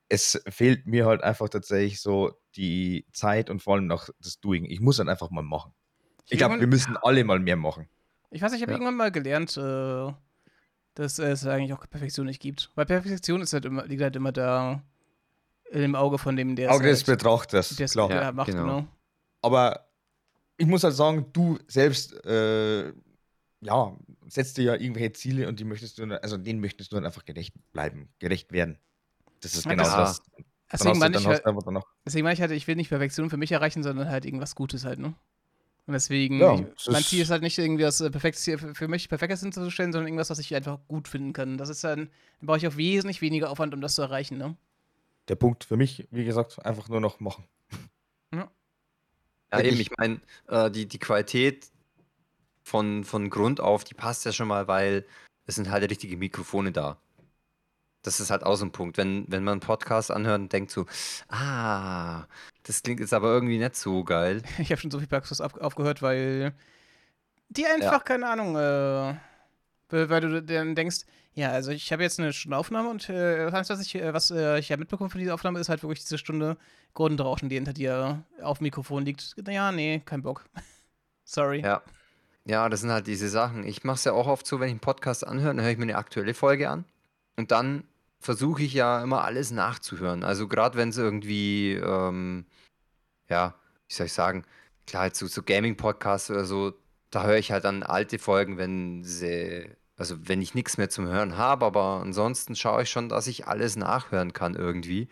es fehlt mir halt einfach tatsächlich so die Zeit und vor allem noch das Doing. Ich muss dann einfach mal machen. Ich glaube, wir müssen alle mal mehr machen. Ich weiß, ich habe Ja. irgendwann mal gelernt, äh, dass es eigentlich auch Perfektion nicht gibt. Weil Perfektion ist halt immer, liegt halt immer da im Auge von dem, der Auge des Betrachters, der es klar. ja, macht, genau. genau. Aber ich muss halt sagen, du selbst, äh, ja, setzt dir ja irgendwelche Ziele und die möchtest du, also denen möchtest du dann einfach gerecht bleiben, gerecht werden. Das ist Ja, genau das- das. Dann Deswegen meine ich, halt, deswegen meine ich halt, ich will nicht Perfektion für mich erreichen, sondern halt irgendwas Gutes halt, ne? Und deswegen, Ja, ich, es mein ist- Ziel ist halt nicht irgendwie das äh, perfektes Ziel für für mich perfektes hinzustellen, sondern irgendwas, was ich einfach gut finden kann. Das ist dann, dann brauche ich auch wesentlich weniger Aufwand, um das zu erreichen, ne? Der Punkt für mich, wie gesagt, einfach nur noch machen. Ja, Wirklich. eben, ich meine, äh, die, die Qualität von, von Grund auf, die passt ja schon mal, weil es sind halt richtige Mikrofone da. Das ist halt auch so ein Punkt. Wenn, wenn man einen Podcast anhört und denkt so, ah, das klingt jetzt aber irgendwie nicht so geil. <laughs> Ich habe schon so viel Praxis auf, aufgehört, weil die einfach, keine Ahnung, äh, weil weil du dann denkst, ja, also ich habe jetzt eine Stunde Aufnahme und äh, was ich, äh, was äh, ich ja mitbekommen von dieser Aufnahme ist halt wirklich diese Stunde Grundrauschen, die hinter dir auf dem Mikrofon liegt. Naja, nee, kein Bock. <laughs> Sorry. Ja. Ja, das sind halt diese Sachen. Ich mache es ja auch oft so, wenn ich einen Podcast anhöre, dann höre ich mir eine aktuelle Folge an. Und dann versuche ich ja immer alles nachzuhören. Also gerade wenn es irgendwie, ähm, ja, wie soll ich sagen, klar, jetzt so, so Gaming-Podcasts oder so, da höre ich halt dann alte Folgen, wenn sie, also wenn ich nichts mehr zum Hören habe, aber ansonsten schaue ich schon, dass ich alles nachhören kann irgendwie.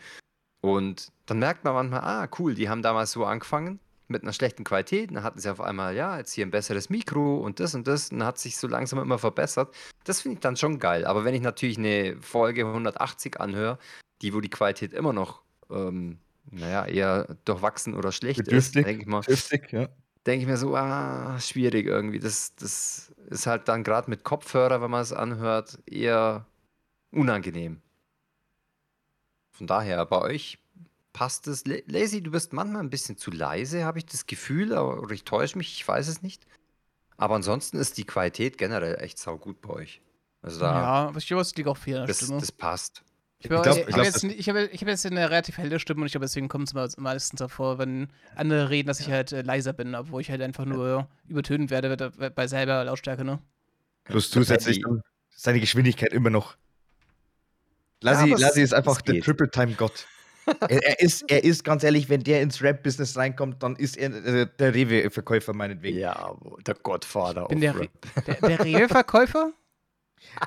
Und dann merkt man manchmal, ah, cool, die haben damals so angefangen mit einer schlechten Qualität, dann hatten sie auf einmal, ja, jetzt hier ein besseres Mikro und das und das, und dann hat sich so langsam immer verbessert. Das finde ich dann schon geil. Aber wenn ich natürlich eine Folge 180 anhöre, die, wo die Qualität immer noch, ähm, naja, eher durchwachsen oder schlecht ist, Bedürftig. denke ich mal, Bedürftig, ja. Denke ich mir so, ah, schwierig irgendwie. Das, das ist halt dann gerade mit Kopfhörer, wenn man es anhört, eher unangenehm. Von daher, bei euch passt es. La- Lazy, du bist manchmal ein bisschen zu leise, habe ich das Gefühl, aber- oder ich täusche mich, ich weiß es nicht. Aber ansonsten ist die Qualität generell echt saugut bei euch. Also da, Ja, aber ich glaube, es liegt auch der das, das passt. Ich, ich, ich habe jetzt, ich hab, ich hab jetzt eine relativ helle Stimme und ich glaube, deswegen kommt es me- meistens davor, wenn andere reden, dass ich halt äh, leiser bin, obwohl ich halt einfach nur übertönen werde bei- selber Lautstärke, ne? Plus zusätzlich dann seine Geschwindigkeit immer noch. Ja, Lassi, es- Lassi ist einfach der geht. Triple-Time-Gott. <laughs> er, er, ist, er ist ganz ehrlich, wenn der ins Rap-Business reinkommt, dann ist er äh, der Rewe-Verkäufer meinetwegen. Ja, der Gottvater. Bin der, Re der, der Rewe-Verkäufer? <laughs>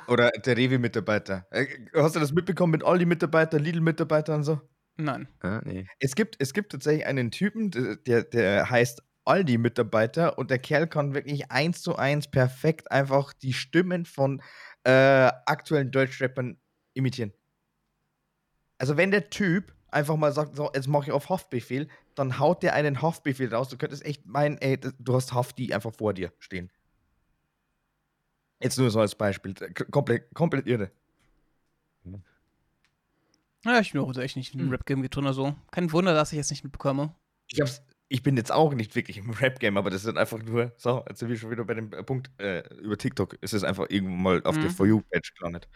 Oder der Rewe-Mitarbeiter. Äh, Hast du das mitbekommen mit Aldi-Mitarbeiter, Lidl-Mitarbeiter und so? Nein. Ja, nee. Es gibt, es gibt tatsächlich einen Typen, der, der, heißt Aldi-Mitarbeiter und der Kerl kann wirklich eins zu eins perfekt einfach die Stimmen von äh, aktuellen Deutschrappern imitieren. Also wenn der Typ einfach mal sagt, so, jetzt mache ich auf Haftbefehl, dann haut der einen Haftbefehl raus. Du könntest echt meinen, ey, du hast Hafti einfach vor dir stehen. Jetzt nur so als Beispiel. Komplett, komplett irre. Ja, ich bin auch echt nicht im Hm. Rap-Game drin oder so. Kein Wunder, dass ich es nicht mitbekomme. Ich, hab's, ich bin jetzt auch nicht wirklich im Rap-Game, aber das ist einfach nur, so, jetzt sind wir schon wieder bei dem äh, Punkt äh, über TikTok. Es ist einfach irgendwo mal auf der Mhm. For You-Page gelandet.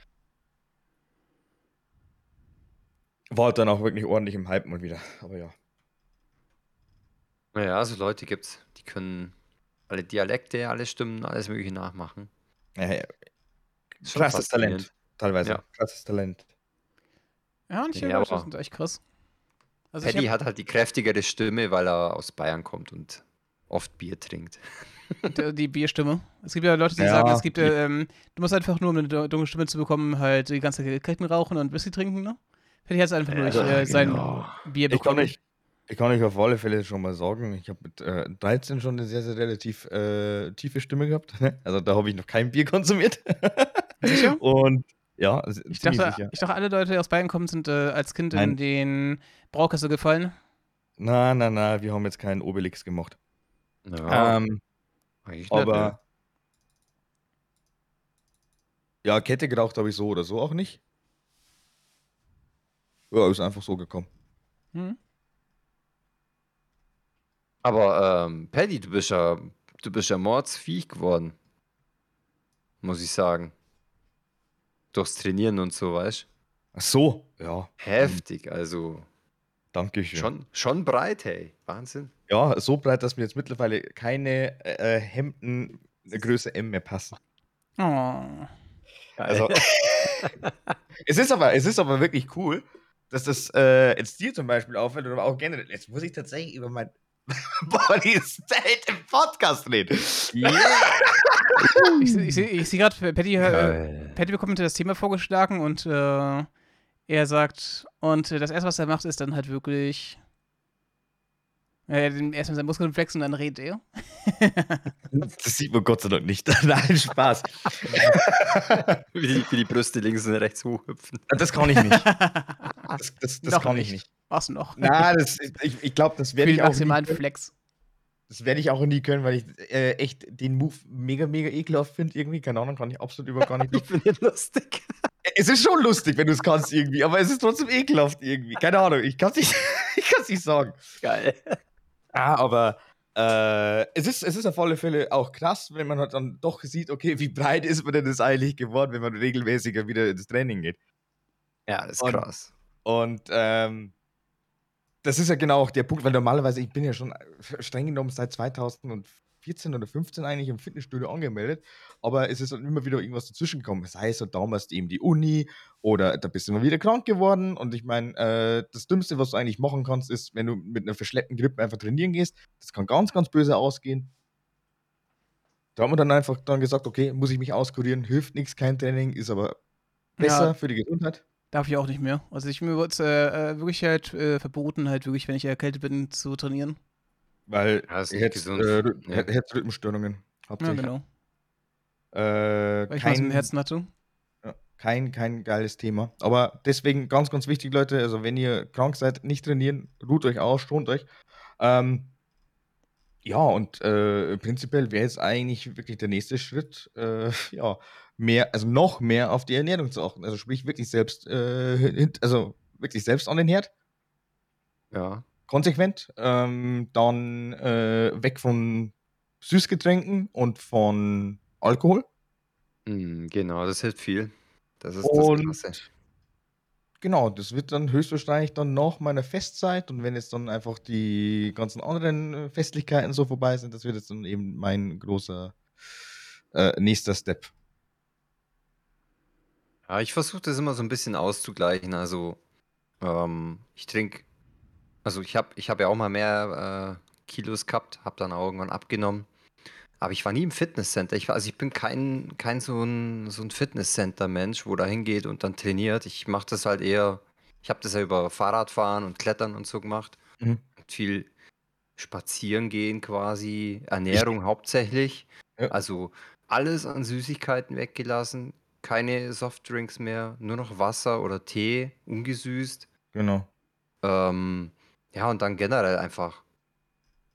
War halt dann auch wirklich ordentlich im Hype mal wieder, aber ja. Naja, so Leute gibt's, die können alle Dialekte, alle Stimmen, alles Mögliche nachmachen. Ja, ja. Ist schon Krasses. Talent, teilweise. Ja. Krasses Talent. Ja, und ich Ja, das sind echt krass. Also ich Paddy hab, hat halt die kräftigere Stimme, weil er aus Bayern kommt und oft Bier trinkt. die, die Bierstimme. Es gibt ja Leute, die Ja, sagen, es gibt, äh, ähm, du musst einfach nur, um eine du- dunkle Stimme zu bekommen, halt die ganze Zeit Ketten rauchen und Whisky trinken, ne? Paddy hat es einfach nur durch äh, sein genau. Bier Ich bekommen. euch, ich kann euch auf alle Fälle schon mal sagen, ich habe mit äh, 13 schon eine sehr, sehr relativ äh, tiefe Stimme gehabt. Also da habe ich noch kein Bier konsumiert. Sicher? <laughs> Und ja, Ich dachte, sicher. ich dachte, alle Leute, die aus Bayern kommen, sind äh, als Kind in Nein. den Braukessel gefallen. Na, na, na, wir haben jetzt keinen Obelix gemacht. Ja, Ähm, nicht, ne? aber ja, Kette geraucht habe ich so oder so auch nicht. Ja, ist einfach so gekommen. Hm? Aber ähm, Paddy, du bist ja, du bist ja mordsviech geworden. Muss ich sagen. Durchs Trainieren und so, weißt Ach so, ja, Heftig, also danke schön. schon, schon breit, hey. Wahnsinn. Ja, so breit, dass mir jetzt mittlerweile keine äh, Hemden der Größe M mehr passen. Oh. Also, <laughs> es ist aber, es ist aber wirklich cool, dass das äh, jetzt dir zum Beispiel auffällt oder auch generell. Jetzt muss ich tatsächlich über mein <laughs> Body State im Podcast reden. <laughs> Ich, ich, seh- ich sehe gerade, Paddy, äh. Paddy bekommt das Thema vorgeschlagen und äh, er sagt, und äh, das erste, was er macht, ist dann halt wirklich. Äh, erstmal seinen Muskeln flexen und dann redet er. <laughs> Das sieht man Gott sei Dank nicht. Nein, Spaß. Wie die, wie die Brüste links und rechts hochhüpfen. Das kann ich nicht. Das, das, das kann ich nicht. Was noch? Na, das, ich, ich glaube, das werde ich auch nie maximalen. Flex. Das werde ich auch nie können, weil ich äh, echt den Move mega, mega ekelhaft finde irgendwie. Keine Ahnung, kann ich absolut über gar nicht. Ich finde ihn lustig. Es ist schon lustig, wenn du es kannst irgendwie, aber es ist trotzdem ekelhaft irgendwie. Keine Ahnung, ich kann es nicht, <laughs> ich kann's nicht sagen. Geil. Ah, aber äh, es, ist, es ist auf alle Fälle auch krass, wenn man halt dann doch sieht, okay, wie breit ist man denn das eigentlich geworden, wenn man regelmäßiger wieder ins Training geht. Ja, das ist Und- krass. Und ähm, das ist ja genau auch der Punkt, weil normalerweise, ich bin ja schon streng genommen seit 2014 oder 15 eigentlich im Fitnessstudio angemeldet, aber es ist dann immer wieder irgendwas dazwischen gekommen. Sei es damals eben die Uni oder da bist du mal wieder krank geworden und ich meine, äh, das Dümmste, was du eigentlich machen kannst, ist, wenn du mit einer verschleppten Grippe einfach trainieren gehst, das kann ganz, ganz böse ausgehen. Da haben wir dann einfach dann gesagt, okay, muss ich mich auskurieren, hilft nichts, kein Training, ist aber besser Ja. für die Gesundheit. Darf ich auch nicht mehr. Also ich mir wird äh, äh, wirklich halt äh, verboten, halt wirklich, wenn ich erkältet bin, zu trainieren. Weil Ja, er gesund. äh, Herzrhythmusstörungen Ja, hauptsächlich. genau. äh, Weil ich was im kein, Herzen hatte. ja, kein, kein geiles Thema. Aber deswegen ganz, ganz wichtig, Leute, also wenn ihr krank seid, nicht trainieren, ruht euch aus, schont euch. Ähm, ja, und äh, prinzipiell wäre jetzt eigentlich wirklich der nächste Schritt, äh, <laughs> ja, mehr, also noch mehr auf die Ernährung zu achten. Also sprich wirklich selbst, äh, also wirklich selbst an den Herd. Ja. konsequent. Ähm, dann äh, weg von Süßgetränken und von Alkohol. Mm, genau, das hilft viel. Das ist Und das Klasse. genau, das wird dann höchstwahrscheinlich dann nach meiner Festzeit und wenn jetzt dann einfach die ganzen anderen äh, Festlichkeiten so vorbei sind, das wird jetzt dann eben mein großer äh, nächster Step. Ja, ich versuche das immer so ein bisschen auszugleichen. Also, ähm, ich trinke, also ich habe ich hab ja auch mal mehr äh, Kilos gehabt, habe dann auch irgendwann abgenommen. Aber ich war nie im Fitnesscenter. Ich war, also ich bin kein, kein so ein, so ein Fitnesscenter-Mensch, wo da hingeht und dann trainiert. Ich mache das halt eher, ich habe das ja über Fahrradfahren und Klettern und so gemacht. Mhm. Und viel spazieren gehen quasi, Ernährung hauptsächlich. Ja. Also alles an Süßigkeiten weggelassen, keine Softdrinks mehr, nur noch Wasser oder Tee, ungesüßt. Genau. Ähm, ja, und dann generell einfach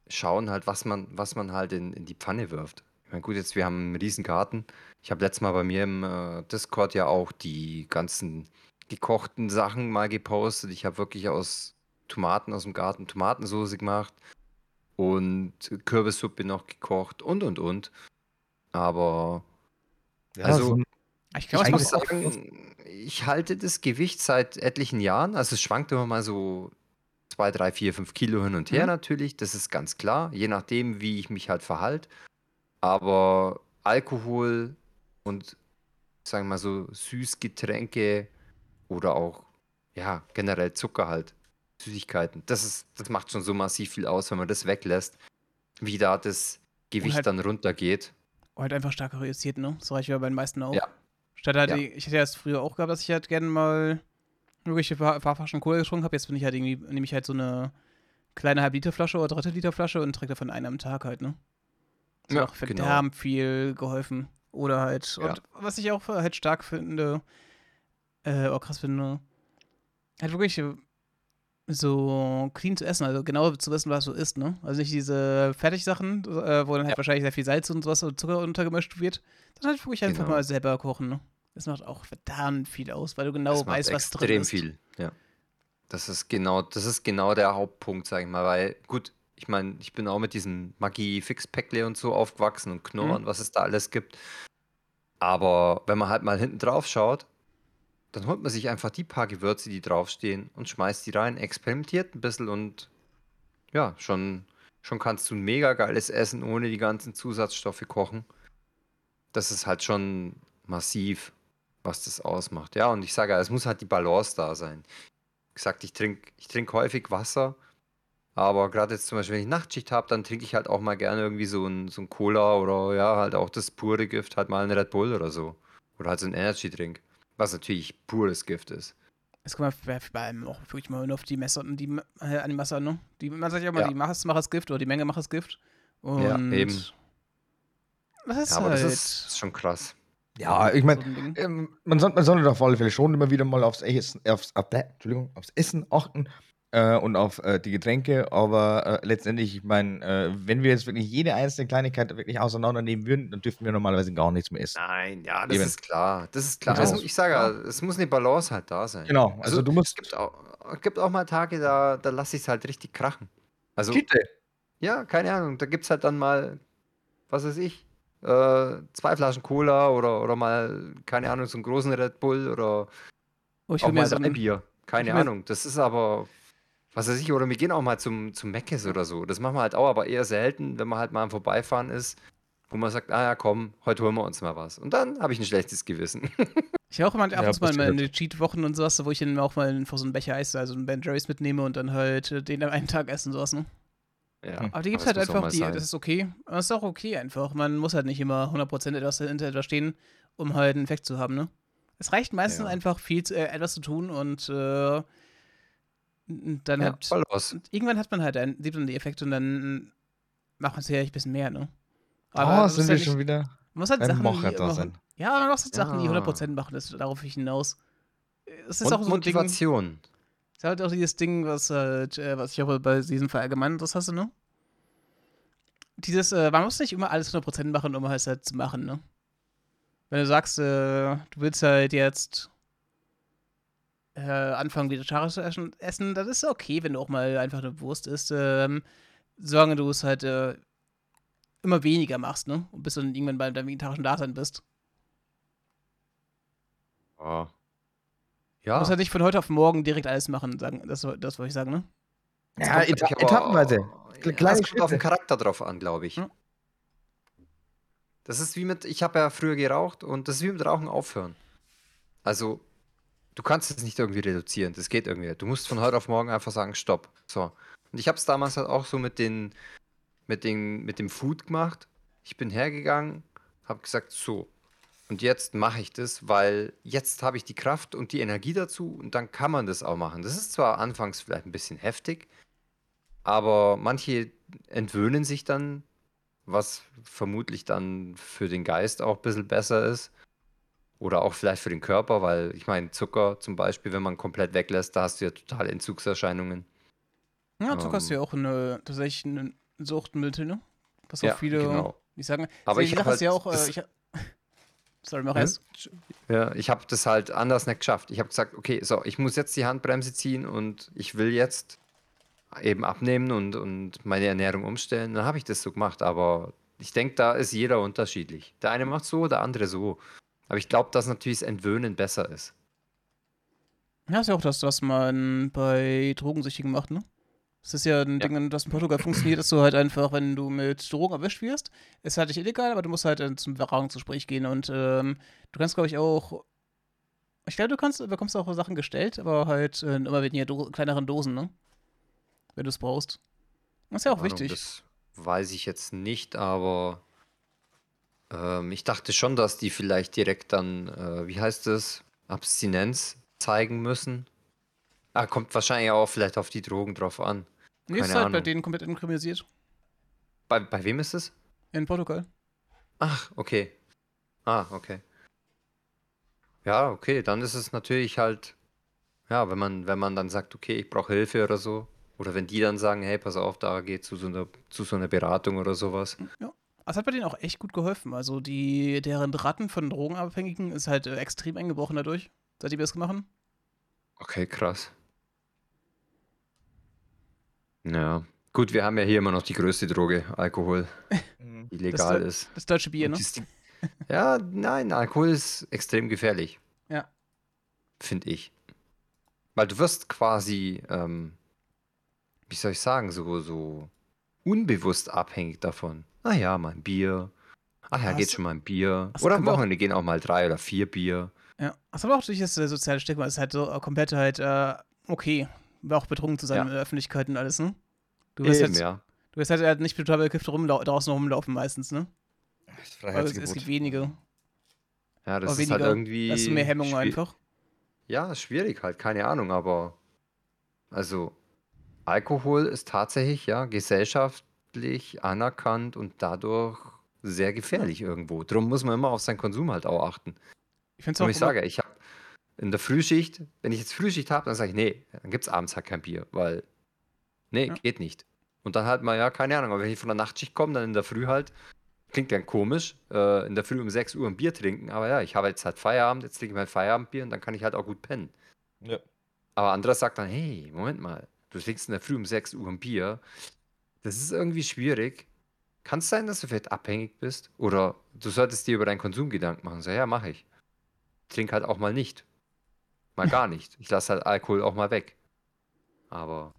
schauen halt, was man, was man halt in, in die Pfanne wirft. Ich meine, gut, jetzt wir haben einen riesen Garten. Ich habe letztes Mal bei mir im äh, Discord ja auch die ganzen gekochten Sachen mal gepostet. Ich habe wirklich aus Tomaten aus dem Garten Tomatensoße gemacht und Kürbissuppe noch gekocht und und und. Aber Ja, Also, so- Ich glaube, ich muss sagen, ich halte das Gewicht seit etlichen Jahren. Also es schwankt immer mal so 2, 3, 4, 5 Kilo hin und her Mhm. natürlich. Das ist ganz klar, je nachdem, wie ich mich halt verhalte. Aber Alkohol und sagen wir mal so Süßgetränke oder auch ja generell Zucker halt, Süßigkeiten, das ist, das macht schon so massiv viel aus, wenn man das weglässt, wie da das Gewicht halt- dann runtergeht. halt einfach stark reduziert, ne? Das reicht ja bei den meisten auch. Ja. Statt halt, Ja. ich hätte ja es früher auch gehabt, dass ich halt gerne mal wirklich ein paar, paar Flaschen Cola getrunken habe. Jetzt bin ich halt irgendwie, nehme ich halt so eine kleine Halb-Liter-Flasche oder Dritte-Liter-Flasche und trinke davon eine am Tag halt, ne? Das Ja, auch genau. verdammt viel geholfen. Oder halt, Ja. und was ich auch halt stark finde, äh, auch krass finde, halt wirklich so clean zu essen, also genau zu wissen, was du isst, ne? Also nicht diese Fertigsachen, äh, wo dann halt Ja. wahrscheinlich sehr viel Salz und sowas und Zucker untergemischt wird, dann halt wirklich einfach Genau. mal selber kochen, ne? Das macht auch verdammt viel aus, weil du genau weißt, was drin extrem ist. viel, ja. Das ist genau, das ist genau der Hauptpunkt, sag ich mal, weil gut, ich meine, ich bin auch mit diesem Maggi Fix Päckle und so aufgewachsen und Knorr Mhm. und was es da alles gibt. Aber wenn man halt mal hinten drauf schaut, dann holt man sich einfach die paar Gewürze, die draufstehen und schmeißt die rein, experimentiert ein bisschen und ja, schon, schon kannst du ein mega geiles Essen ohne die ganzen Zusatzstoffe kochen. Das ist halt schon massiv, was das ausmacht. Ja, und ich sage ja, es muss halt die Balance da sein. Wie gesagt, ich trinke ich trink häufig Wasser, aber gerade jetzt zum Beispiel, wenn ich Nachtschicht habe, dann trinke ich halt auch mal gerne irgendwie so ein, so ein Cola oder ja, halt auch das pure Gift, halt mal ein Red Bull oder so. Oder halt so ein Energy-Drink, was natürlich pures Gift ist. Es kommt bei bei allem auch wirklich mal nur auf die Messer und die äh, an die Masse an, ne? Die, man sagt ja immer, Ja. die Masse macht das Gift oder die Menge macht das Gift. Und Ja, eben. Das ist Ja, aber halt das ist, ist schon krass. Ja, ich meine, so. Ähm, man, soll, man sollte auf alle Fälle schon immer wieder mal aufs Essen, aufs, auf, Entschuldigung, aufs Essen achten. äh, und auf äh, die Getränke. Aber äh, letztendlich, ich meine, äh, wenn wir jetzt wirklich jede einzelne Kleinigkeit wirklich auseinandernehmen würden, dann dürften wir normalerweise gar nichts mehr essen. Nein, ja, das Eben. ist klar. Das ist klar. Genau. Also, ich sage ja, es muss eine Balance halt da sein. Genau, also, du es musst. gibt auch, es gibt auch mal Tage, da, da lasse ich es halt richtig krachen. Also, Kitte. ja, keine Ahnung, da gibt es halt dann mal, was weiß ich, äh, zwei Flaschen Cola oder, oder mal, keine Ahnung, so einen großen Red Bull oder Oh, ich auch mal so ein, Bier. Keine Ahnung. Das ist aber, was weiß ich, oder wir gehen auch mal zum, zum Meckes oder so. Das machen wir halt auch, aber eher selten, wenn man halt mal am Vorbeifahren ist, wo man sagt, ah ja, komm, heute holen wir uns mal was. Und dann habe ich ein schlechtes Gewissen. <laughs> Ich auch immer ab und zu mal passiert. meine Cheat-Wochen und sowas, wo ich dann auch mal einfach so einen Becher Eis, also einen Ben Jerry's mitnehme und dann halt den an einem Tag essen, sowas, ne? Ja, Aber die gibt's das halt einfach, die, sein. das ist okay. Aber das ist auch okay einfach. Man muss halt nicht immer 100% etwas hinter etwas stehen, um halt einen Effekt zu haben, ne? Es reicht meistens Ja. einfach viel zu, äh, etwas zu tun und äh, dann ja, halt. Balance. Und irgendwann hat man halt einen, sieht man die Effekte und dann macht man es ja ein bisschen mehr, ne? Oh, man muss sind wir halt nicht- schon wieder man muss halt Sachen, die sein. Ja, man muss halt Sachen, die Ja. 100% machen, das darauf ich hinaus. Es ist Und auch so ein Ding. Ist halt auch dieses Ding, was, halt, äh, was ich auch bei diesem verallgemeinert das hast, ne? Dieses, äh, man muss nicht immer alles 100% machen, um es halt zu machen, ne? Wenn du sagst, äh, du willst halt jetzt äh, anfangen, vegetarisch zu essen, dann ist okay, wenn du auch mal einfach eine Wurst isst, ähm, solange du es halt äh, immer weniger machst, ne? Und bis du dann irgendwann bei deinem vegetarischen Dasein bist. Ja. Du Ja. musst halt nicht von heute auf morgen direkt alles machen, sagen, das, das wollte ich sagen, ne? Es Ja, eta aber- etappenweise. Ja, es kommt auf den. Charakter drauf an, glaube ich. Ja. Das ist wie mit, ich habe ja früher geraucht und das ist wie mit Rauchen aufhören. Also, du kannst es nicht irgendwie reduzieren, das geht irgendwie. Du musst von heute auf morgen einfach sagen, stopp. So. Und ich habe es damals halt auch so mit den, mit den, mit dem Food gemacht. Ich bin hergegangen, habe gesagt, so. Und jetzt mache ich das, weil jetzt habe ich die Kraft und die Energie dazu und dann kann man das auch machen. Das ist zwar anfangs vielleicht ein bisschen heftig, aber manche entwöhnen sich dann, was vermutlich dann für den Geist auch ein bisschen besser ist. Oder auch vielleicht für den Körper, weil ich meine, Zucker zum Beispiel, wenn man komplett weglässt, da hast du ja total Entzugserscheinungen. Ja, Zucker ist Ähm. ja auch eine, tatsächlich ein Suchtmittel, ne? Was Ja, auch viele genau. nicht sagen. Aber ich Sache hab ist ja halt auch, äh, das- ich, Sorry, mach erst. Ja, ich habe das halt anders nicht geschafft. Ich habe gesagt, okay, so, ich muss jetzt die Handbremse ziehen und ich will jetzt eben abnehmen und, und meine Ernährung umstellen. Dann habe ich das so gemacht, aber ich denke, da ist jeder unterschiedlich. Der eine macht so, der andere so. Aber ich glaube, dass natürlich das Entwöhnen besser ist. Ja, ist ja auch das, was man bei Drogensüchtigen macht, ne? Das ist ja ein Ja. Ding, das in Portugal funktioniert, dass du halt einfach, wenn du mit Drogen erwischt wirst, ist halt nicht illegal, aber du musst halt äh, zum Beratungsgespräch gehen und ähm, du kannst, glaube ich, auch. Ich glaube, du kannst, bekommst auch Sachen gestellt, aber halt äh, in immer weniger Do kleineren Dosen, ne? Wenn du es brauchst. Das ist ja auch Ahnung, wichtig. Das weiß ich jetzt nicht, aber ähm, ich dachte schon, dass die vielleicht direkt dann, äh, wie heißt es, Abstinenz zeigen müssen. Ah, kommt wahrscheinlich auch vielleicht auf die Drogen drauf an. Nee, ist halt bei Ahnung. denen komplett inkriminalisiert. Bei, bei wem ist es? In Portugal. Ach, okay. Ah, okay. Ja, okay, dann ist es natürlich halt, ja, wenn man, wenn man dann sagt, okay, ich brauche Hilfe oder so, oder wenn die dann sagen, hey, pass auf, da geht zu so einer, zu so einer Beratung oder sowas. Ja. Das hat bei denen auch echt gut geholfen. Also die, deren Ratten von Drogenabhängigen ist halt äh, extrem eingebrochen dadurch, seit die das gemacht haben. Okay, krass. Ja. Gut, wir haben ja hier immer noch die größte Droge, Alkohol, <laughs> Mhm. die legal Das- ist. Das deutsche Bier, ne? Ja, nein, Alkohol ist extrem gefährlich. Ja. Finde ich. Weil du wirst quasi, ähm, wie soll ich sagen, so, so unbewusst abhängig davon. Ah ja, mal ein Bier. Ach ja, geht schon mal ein Bier. Oder am Wochenende gehen auch mal drei oder vier Bier. Ja. Das aber auch durch das äh, soziale Stigma ist halt so äh, komplett halt, äh, okay, auch betrunken zu sein Ja. in der Öffentlichkeit und alles, ne? Du wirst, Eben, halt, ja. du wirst halt, halt nicht total bekifft rumlau draußen rumlaufen meistens, ne? Es, es Freiheitsgebot. gibt wenige. Ja, das aber ist halt irgendwie. Hast du mehr Hemmungen einfach. Ja, ist schwierig halt, keine Ahnung, aber also Alkohol ist tatsächlich ja gesellschaftlich anerkannt und dadurch sehr gefährlich irgendwo. Drum muss man immer auf seinen Konsum halt auch achten. Ich finde es Und auch ich sage, ich habe in der Frühschicht, wenn ich jetzt Frühschicht habe, dann sage ich, nee, dann gibt es abends halt kein Bier, weil, nee, Ja. geht nicht. Und dann halt mal, ja, keine Ahnung, aber wenn ich von der Nachtschicht komme, dann in der Früh halt, klingt dann komisch, äh, in der Früh um 6 Uhr ein Bier trinken, aber ja, ich habe jetzt halt Feierabend, jetzt trinke ich mein Feierabendbier und dann kann ich halt auch gut pennen. Ja. Aber anderer sagt dann, hey, Moment mal, du trinkst in der Früh um 6 Uhr ein Bier. Das ist irgendwie schwierig. Kann es sein, dass du vielleicht abhängig bist? Oder du solltest dir über deinen Konsum Gedanken machen. So, ja, mache ich. Trink halt auch mal nicht. Mal gar nicht. Ich lasse halt Alkohol auch mal weg. Aber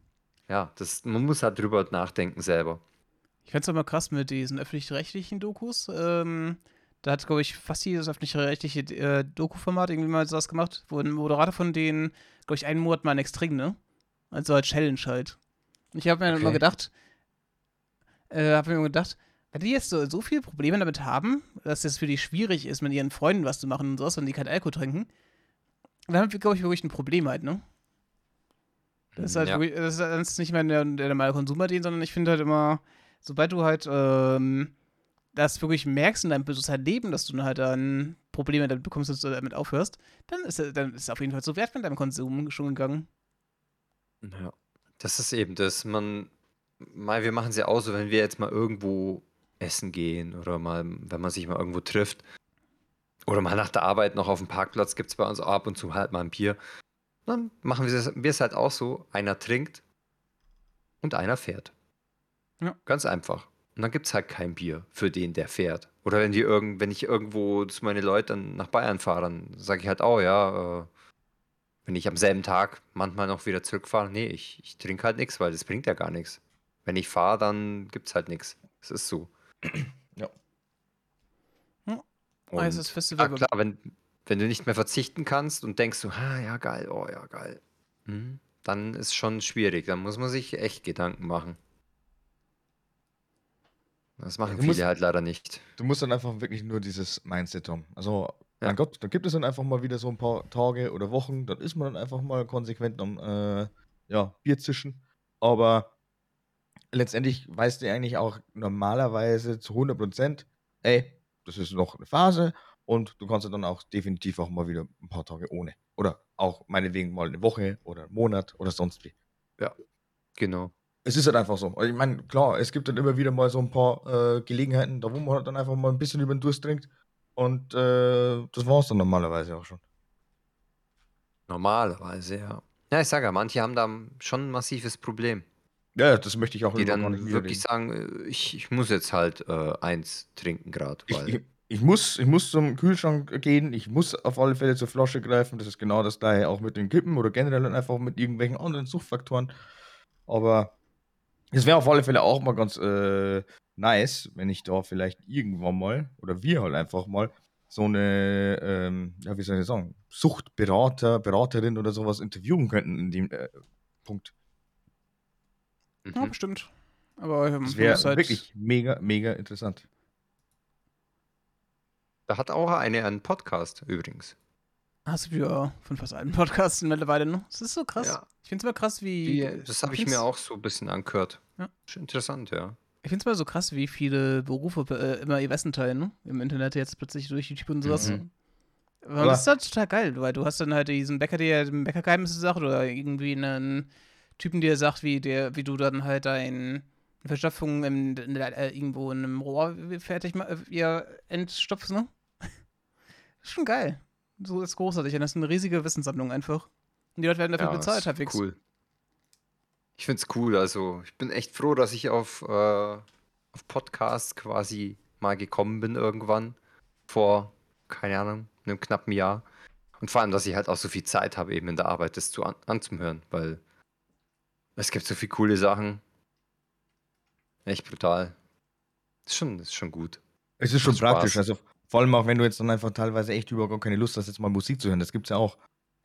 ja, das, man muss halt drüber nachdenken selber. Ich find's immer krass mit diesen öffentlich-rechtlichen Dokus. Ähm, da hat, glaube ich, fast jedes öffentlich-rechtliche äh, Doku-Format irgendwie mal sowas gemacht, wo ein Moderator von denen, glaube ich, einen Monat mal nichts trinkt, ne? Also als Challenge halt. Und ich habe mir dann immer Okay. gedacht, äh, habe mir immer gedacht, wenn die jetzt so, so viele Probleme damit haben, dass es für die schwierig ist, mit ihren Freunden was zu machen und sowas, wenn die kein Alkohol trinken, dann haben wir, glaube ich, wirklich ein Problem halt, ne? Das ist halt Ja. wirklich, das ist, nicht mehr der, der normale Konsum bei denen, sondern ich finde halt immer, sobald du halt ähm, das wirklich merkst in deinem sozialen Leben, dass du halt dann Probleme damit bekommst, dass du damit aufhörst, dann ist, dann ist auf jeden Fall so wert mit deinem Konsum schon gegangen. Ja. Das ist eben das. Man, mal, wir machen es ja auch so, wenn wir jetzt mal irgendwo essen gehen oder mal, wenn man sich mal irgendwo trifft oder mal nach der Arbeit noch auf dem Parkplatz gibt es bei uns auch ab und zu halt mal ein Bier. Dann machen wir es, halt auch so. Einer trinkt und einer fährt. Ja. Ganz einfach. Und dann gibt es halt kein Bier für den, der fährt. Oder wenn, die irgend, wenn ich irgendwo zu meine Leute dann nach Bayern fahre, dann sage ich halt auch, ja, äh, wenn ich am selben Tag manchmal noch wieder zurückfahre, nee, ich, ich trinke halt nichts, weil das bringt ja gar nichts. Wenn ich fahre, dann gibt es halt nichts. Es ist so. Und, Also das Festival ja, klar, wenn, wenn du nicht mehr verzichten kannst und denkst so, ah, ja, geil, oh, ja, geil, hm, dann ist schon schwierig. Dann muss man sich echt Gedanken machen. Das machen du musst- viele halt leider nicht. Du musst dann einfach wirklich nur dieses Mindset haben. Also, Ja. mein Gott, dann gibt es dann einfach mal wieder so ein paar Tage oder Wochen, dann ist man dann einfach mal konsequent am äh, ja, Bier zischen. Aber letztendlich weißt du eigentlich auch normalerweise zu 100 Prozent, ey, das ist noch eine Phase und du kannst dann auch definitiv auch mal wieder ein paar Tage ohne. Oder auch meinetwegen mal eine Woche oder einen Monat oder sonst wie. Genau. Es ist halt einfach so. Also Ich meine, klar, es gibt dann immer wieder mal so ein paar äh, Gelegenheiten, da wo man halt dann einfach mal ein bisschen über den Durst trinkt. Und äh, das war es dann normalerweise auch schon. Normalerweise, ja. Ja, ich sage ja, manche haben da schon ein massives Problem. Ja, das möchte ich auch Die dann nicht wirklich sagen, äh, ich, ich muss jetzt halt äh, eins trinken gerade, Ich, weil ich, ich, muss, ich muss zum Kühlschrank gehen, ich muss auf alle Fälle zur Flasche greifen. Das ist genau das gleiche auch mit den Kippen oder generell einfach mit irgendwelchen anderen Suchtfaktoren. Aber es wäre auf alle Fälle auch mal ganz äh, nice, wenn ich da vielleicht irgendwann mal oder wir halt einfach mal so eine, ähm, ja, wie soll ich sagen, Suchtberater, Beraterin oder sowas interviewen könnten in dem äh, Punkt. Ja, mhm. bestimmt. Aber ähm, Das wäre halt, wirklich mega, mega interessant. da hat auch eine einen Podcast übrigens. Hast du ja von fast allen Podcasts mittlerweile, ne? Das ist so krass. Ja. Ich finde es immer krass, wie. Die, das habe ich mir auch so ein bisschen angehört. Ja. Ist interessant, ja. Ich finde es mal so krass, wie viele Berufe äh, immer ihr Wissen teilen, ne? Im Internet jetzt plötzlich durch YouTube und sowas. Mhm. Aber das ist halt total geil, weil du hast dann halt diesen Bäcker, der dem Bäckergeheimnisse sagt, oder irgendwie einen Typen, der sagt, wie der, wie du dann halt dein Verstopfung im, äh, irgendwo in einem Rohr fertig äh, entstopfst, ne? Ist <laughs> schon geil. So ist großartig. Das ist eine riesige Wissenssammlung einfach. Und die Leute werden dafür ja, bezahlt, halbwegs. Cool. Ich finde es cool. Also, ich bin echt froh, dass ich auf, äh, auf Podcasts quasi mal gekommen bin irgendwann. Vor, keine Ahnung, einem knappen Jahr. Und vor allem, dass ich halt auch so viel Zeit habe, eben in der Arbeit das zu an anzuhören, weil es gibt so viele coole Sachen. Echt brutal. Ist schon, ist schon gut. Es ist schon Spaß. praktisch. Also vor allem auch, wenn du jetzt dann einfach teilweise echt überhaupt gar keine Lust hast, jetzt mal Musik zu hören. Das gibt's ja auch.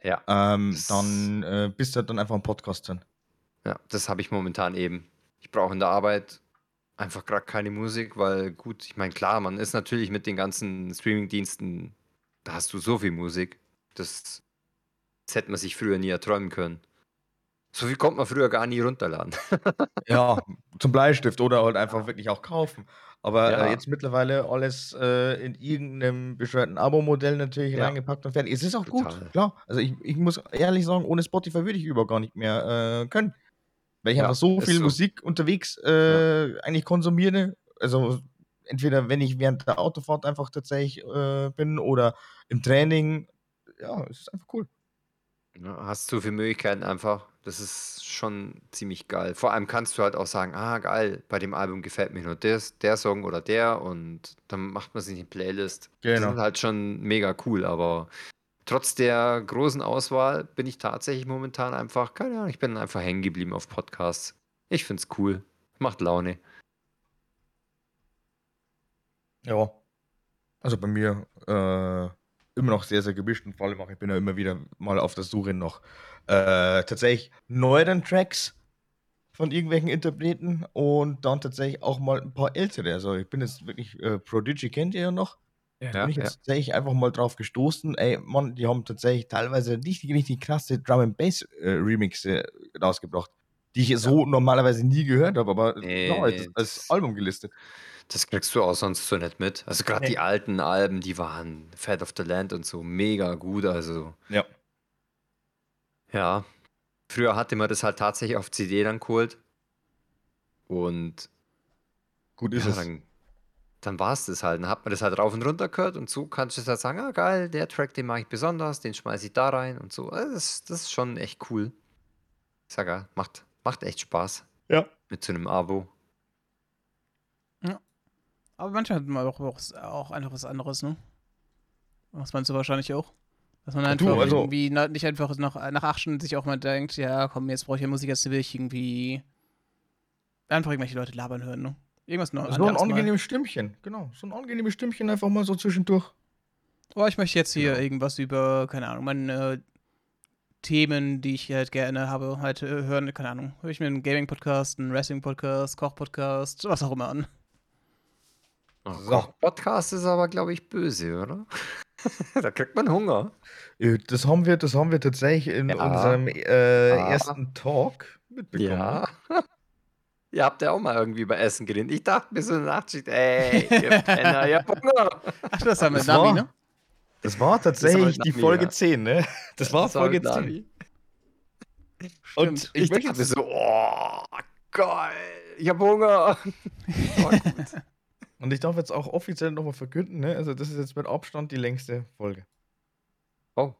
Ja. Ähm, dann äh, bist du halt dann einfach ein Podcast hören. Ja, das habe ich momentan eben. Ich brauche in der Arbeit einfach gerade keine Musik, weil gut, ich meine, klar, man ist natürlich mit den ganzen Streaming-Diensten, da hast du so viel Musik. Das, das hätte man sich früher nie erträumen können. So viel konnte man früher gar nie runterladen. <laughs> Ja, zum Bleistift oder halt einfach wirklich auch kaufen. Aber Ja. äh, jetzt mittlerweile alles äh, in irgendeinem bescheuerten Abo-Modell natürlich Ja. reingepackt und fertig. Es ist auch gut, Total. klar. Also ich, ich muss ehrlich sagen, ohne Spotify würde ich über gar nicht mehr äh, können. Weil ich Ja, einfach so viel so. Musik unterwegs äh, eigentlich konsumiere. Also entweder wenn ich während der Autofahrt einfach tatsächlich äh, bin oder im Training. Ja, es ist einfach cool. Ja, hast so viele Möglichkeiten einfach. Das ist schon ziemlich geil. Vor allem kannst du halt auch sagen, ah, geil, bei dem Album gefällt mir nur das, der Song oder der und dann macht man sich eine Playlist. Genau. sind halt schon mega cool, aber trotz der großen Auswahl bin ich tatsächlich momentan einfach, keine Ahnung, ich bin einfach hängen geblieben auf Podcasts. Ich find's cool. Macht Laune. Ja. Also bei mir äh, immer noch sehr, sehr gemischt und vor allem auch, ich bin ja immer wieder mal auf der Suche nach äh, tatsächlich neueren Tracks von irgendwelchen Interpreten und dann tatsächlich auch mal ein paar ältere. Also ich bin jetzt wirklich, äh, Prodigy kennt ihr ja noch. Da Ja, bin ich ja. jetzt tatsächlich einfach mal drauf gestoßen. Ey, Mann, die haben tatsächlich teilweise richtig, richtig krasse Drum and Bass äh, Remixe rausgebracht, die ich so normalerweise nie gehört habe, aber Nee, ja, als, als Album gelistet. Das kriegst du auch sonst so nicht mit. Also gerade Nee. die alten Alben, die waren Fat of the Land und so mega gut. Also Ja. ja, früher hatte man das halt tatsächlich auf CD dann geholt. Und Gut ist ja, es. dann, dann war es das halt. Dann hat man das halt rauf und runter gehört und so kannst du halt sagen, ah geil, der Track, den mag ich besonders, den schmeiße ich da rein und so. Also das, das ist schon echt cool. Ich sag ja, macht, macht echt Spaß Ja. mit so einem Abo. Aber manchmal hat man auch, auch, einfach was anderes, ne? Was meinst du wahrscheinlich auch? Dass man einfach du, also- irgendwie na, nicht einfach nach, nach acht Stunden sich auch mal denkt, ja, komm, jetzt brauche ich ja Musik, jetzt will ich irgendwie einfach irgendwelche Leute labern hören, ne? Irgendwas noch So ein angenehmes Stimmchen, genau. So ein angenehmes Stimmchen einfach mal so zwischendurch. Oh, ich möchte jetzt hier Genau. irgendwas über, keine Ahnung, meine Themen, die ich halt gerne habe, halt äh, hören, keine Ahnung. Höre ich mir einen Gaming-Podcast, einen Wrestling-Podcast, Koch-Podcast, was auch immer an. Oh, So. Koch-Podcast ist aber, glaube ich, böse, oder? <laughs> da kriegt man Hunger. Das haben wir, das haben wir tatsächlich in Ja. unserem äh, Ja. ersten Talk mitbekommen. Ja. <laughs> Ihr habt ja auch mal irgendwie über Essen geredet. Ich dachte mir so eine Nachtschicht, ey, ihr <laughs> Penner, ihr habt Hunger. Ach, das war mit Das Nami, war- ne? Das war tatsächlich mit die Nami, Folge ja. 10, ne? Das war Das war Folge mit 10. Nami. Und Stimmt. ich, Ich dachte so, oh, geil, ich hab Hunger. Oh, gut. Und ich darf jetzt auch offiziell nochmal verkünden, ne? Also, das ist jetzt mit Abstand die längste Folge. oh,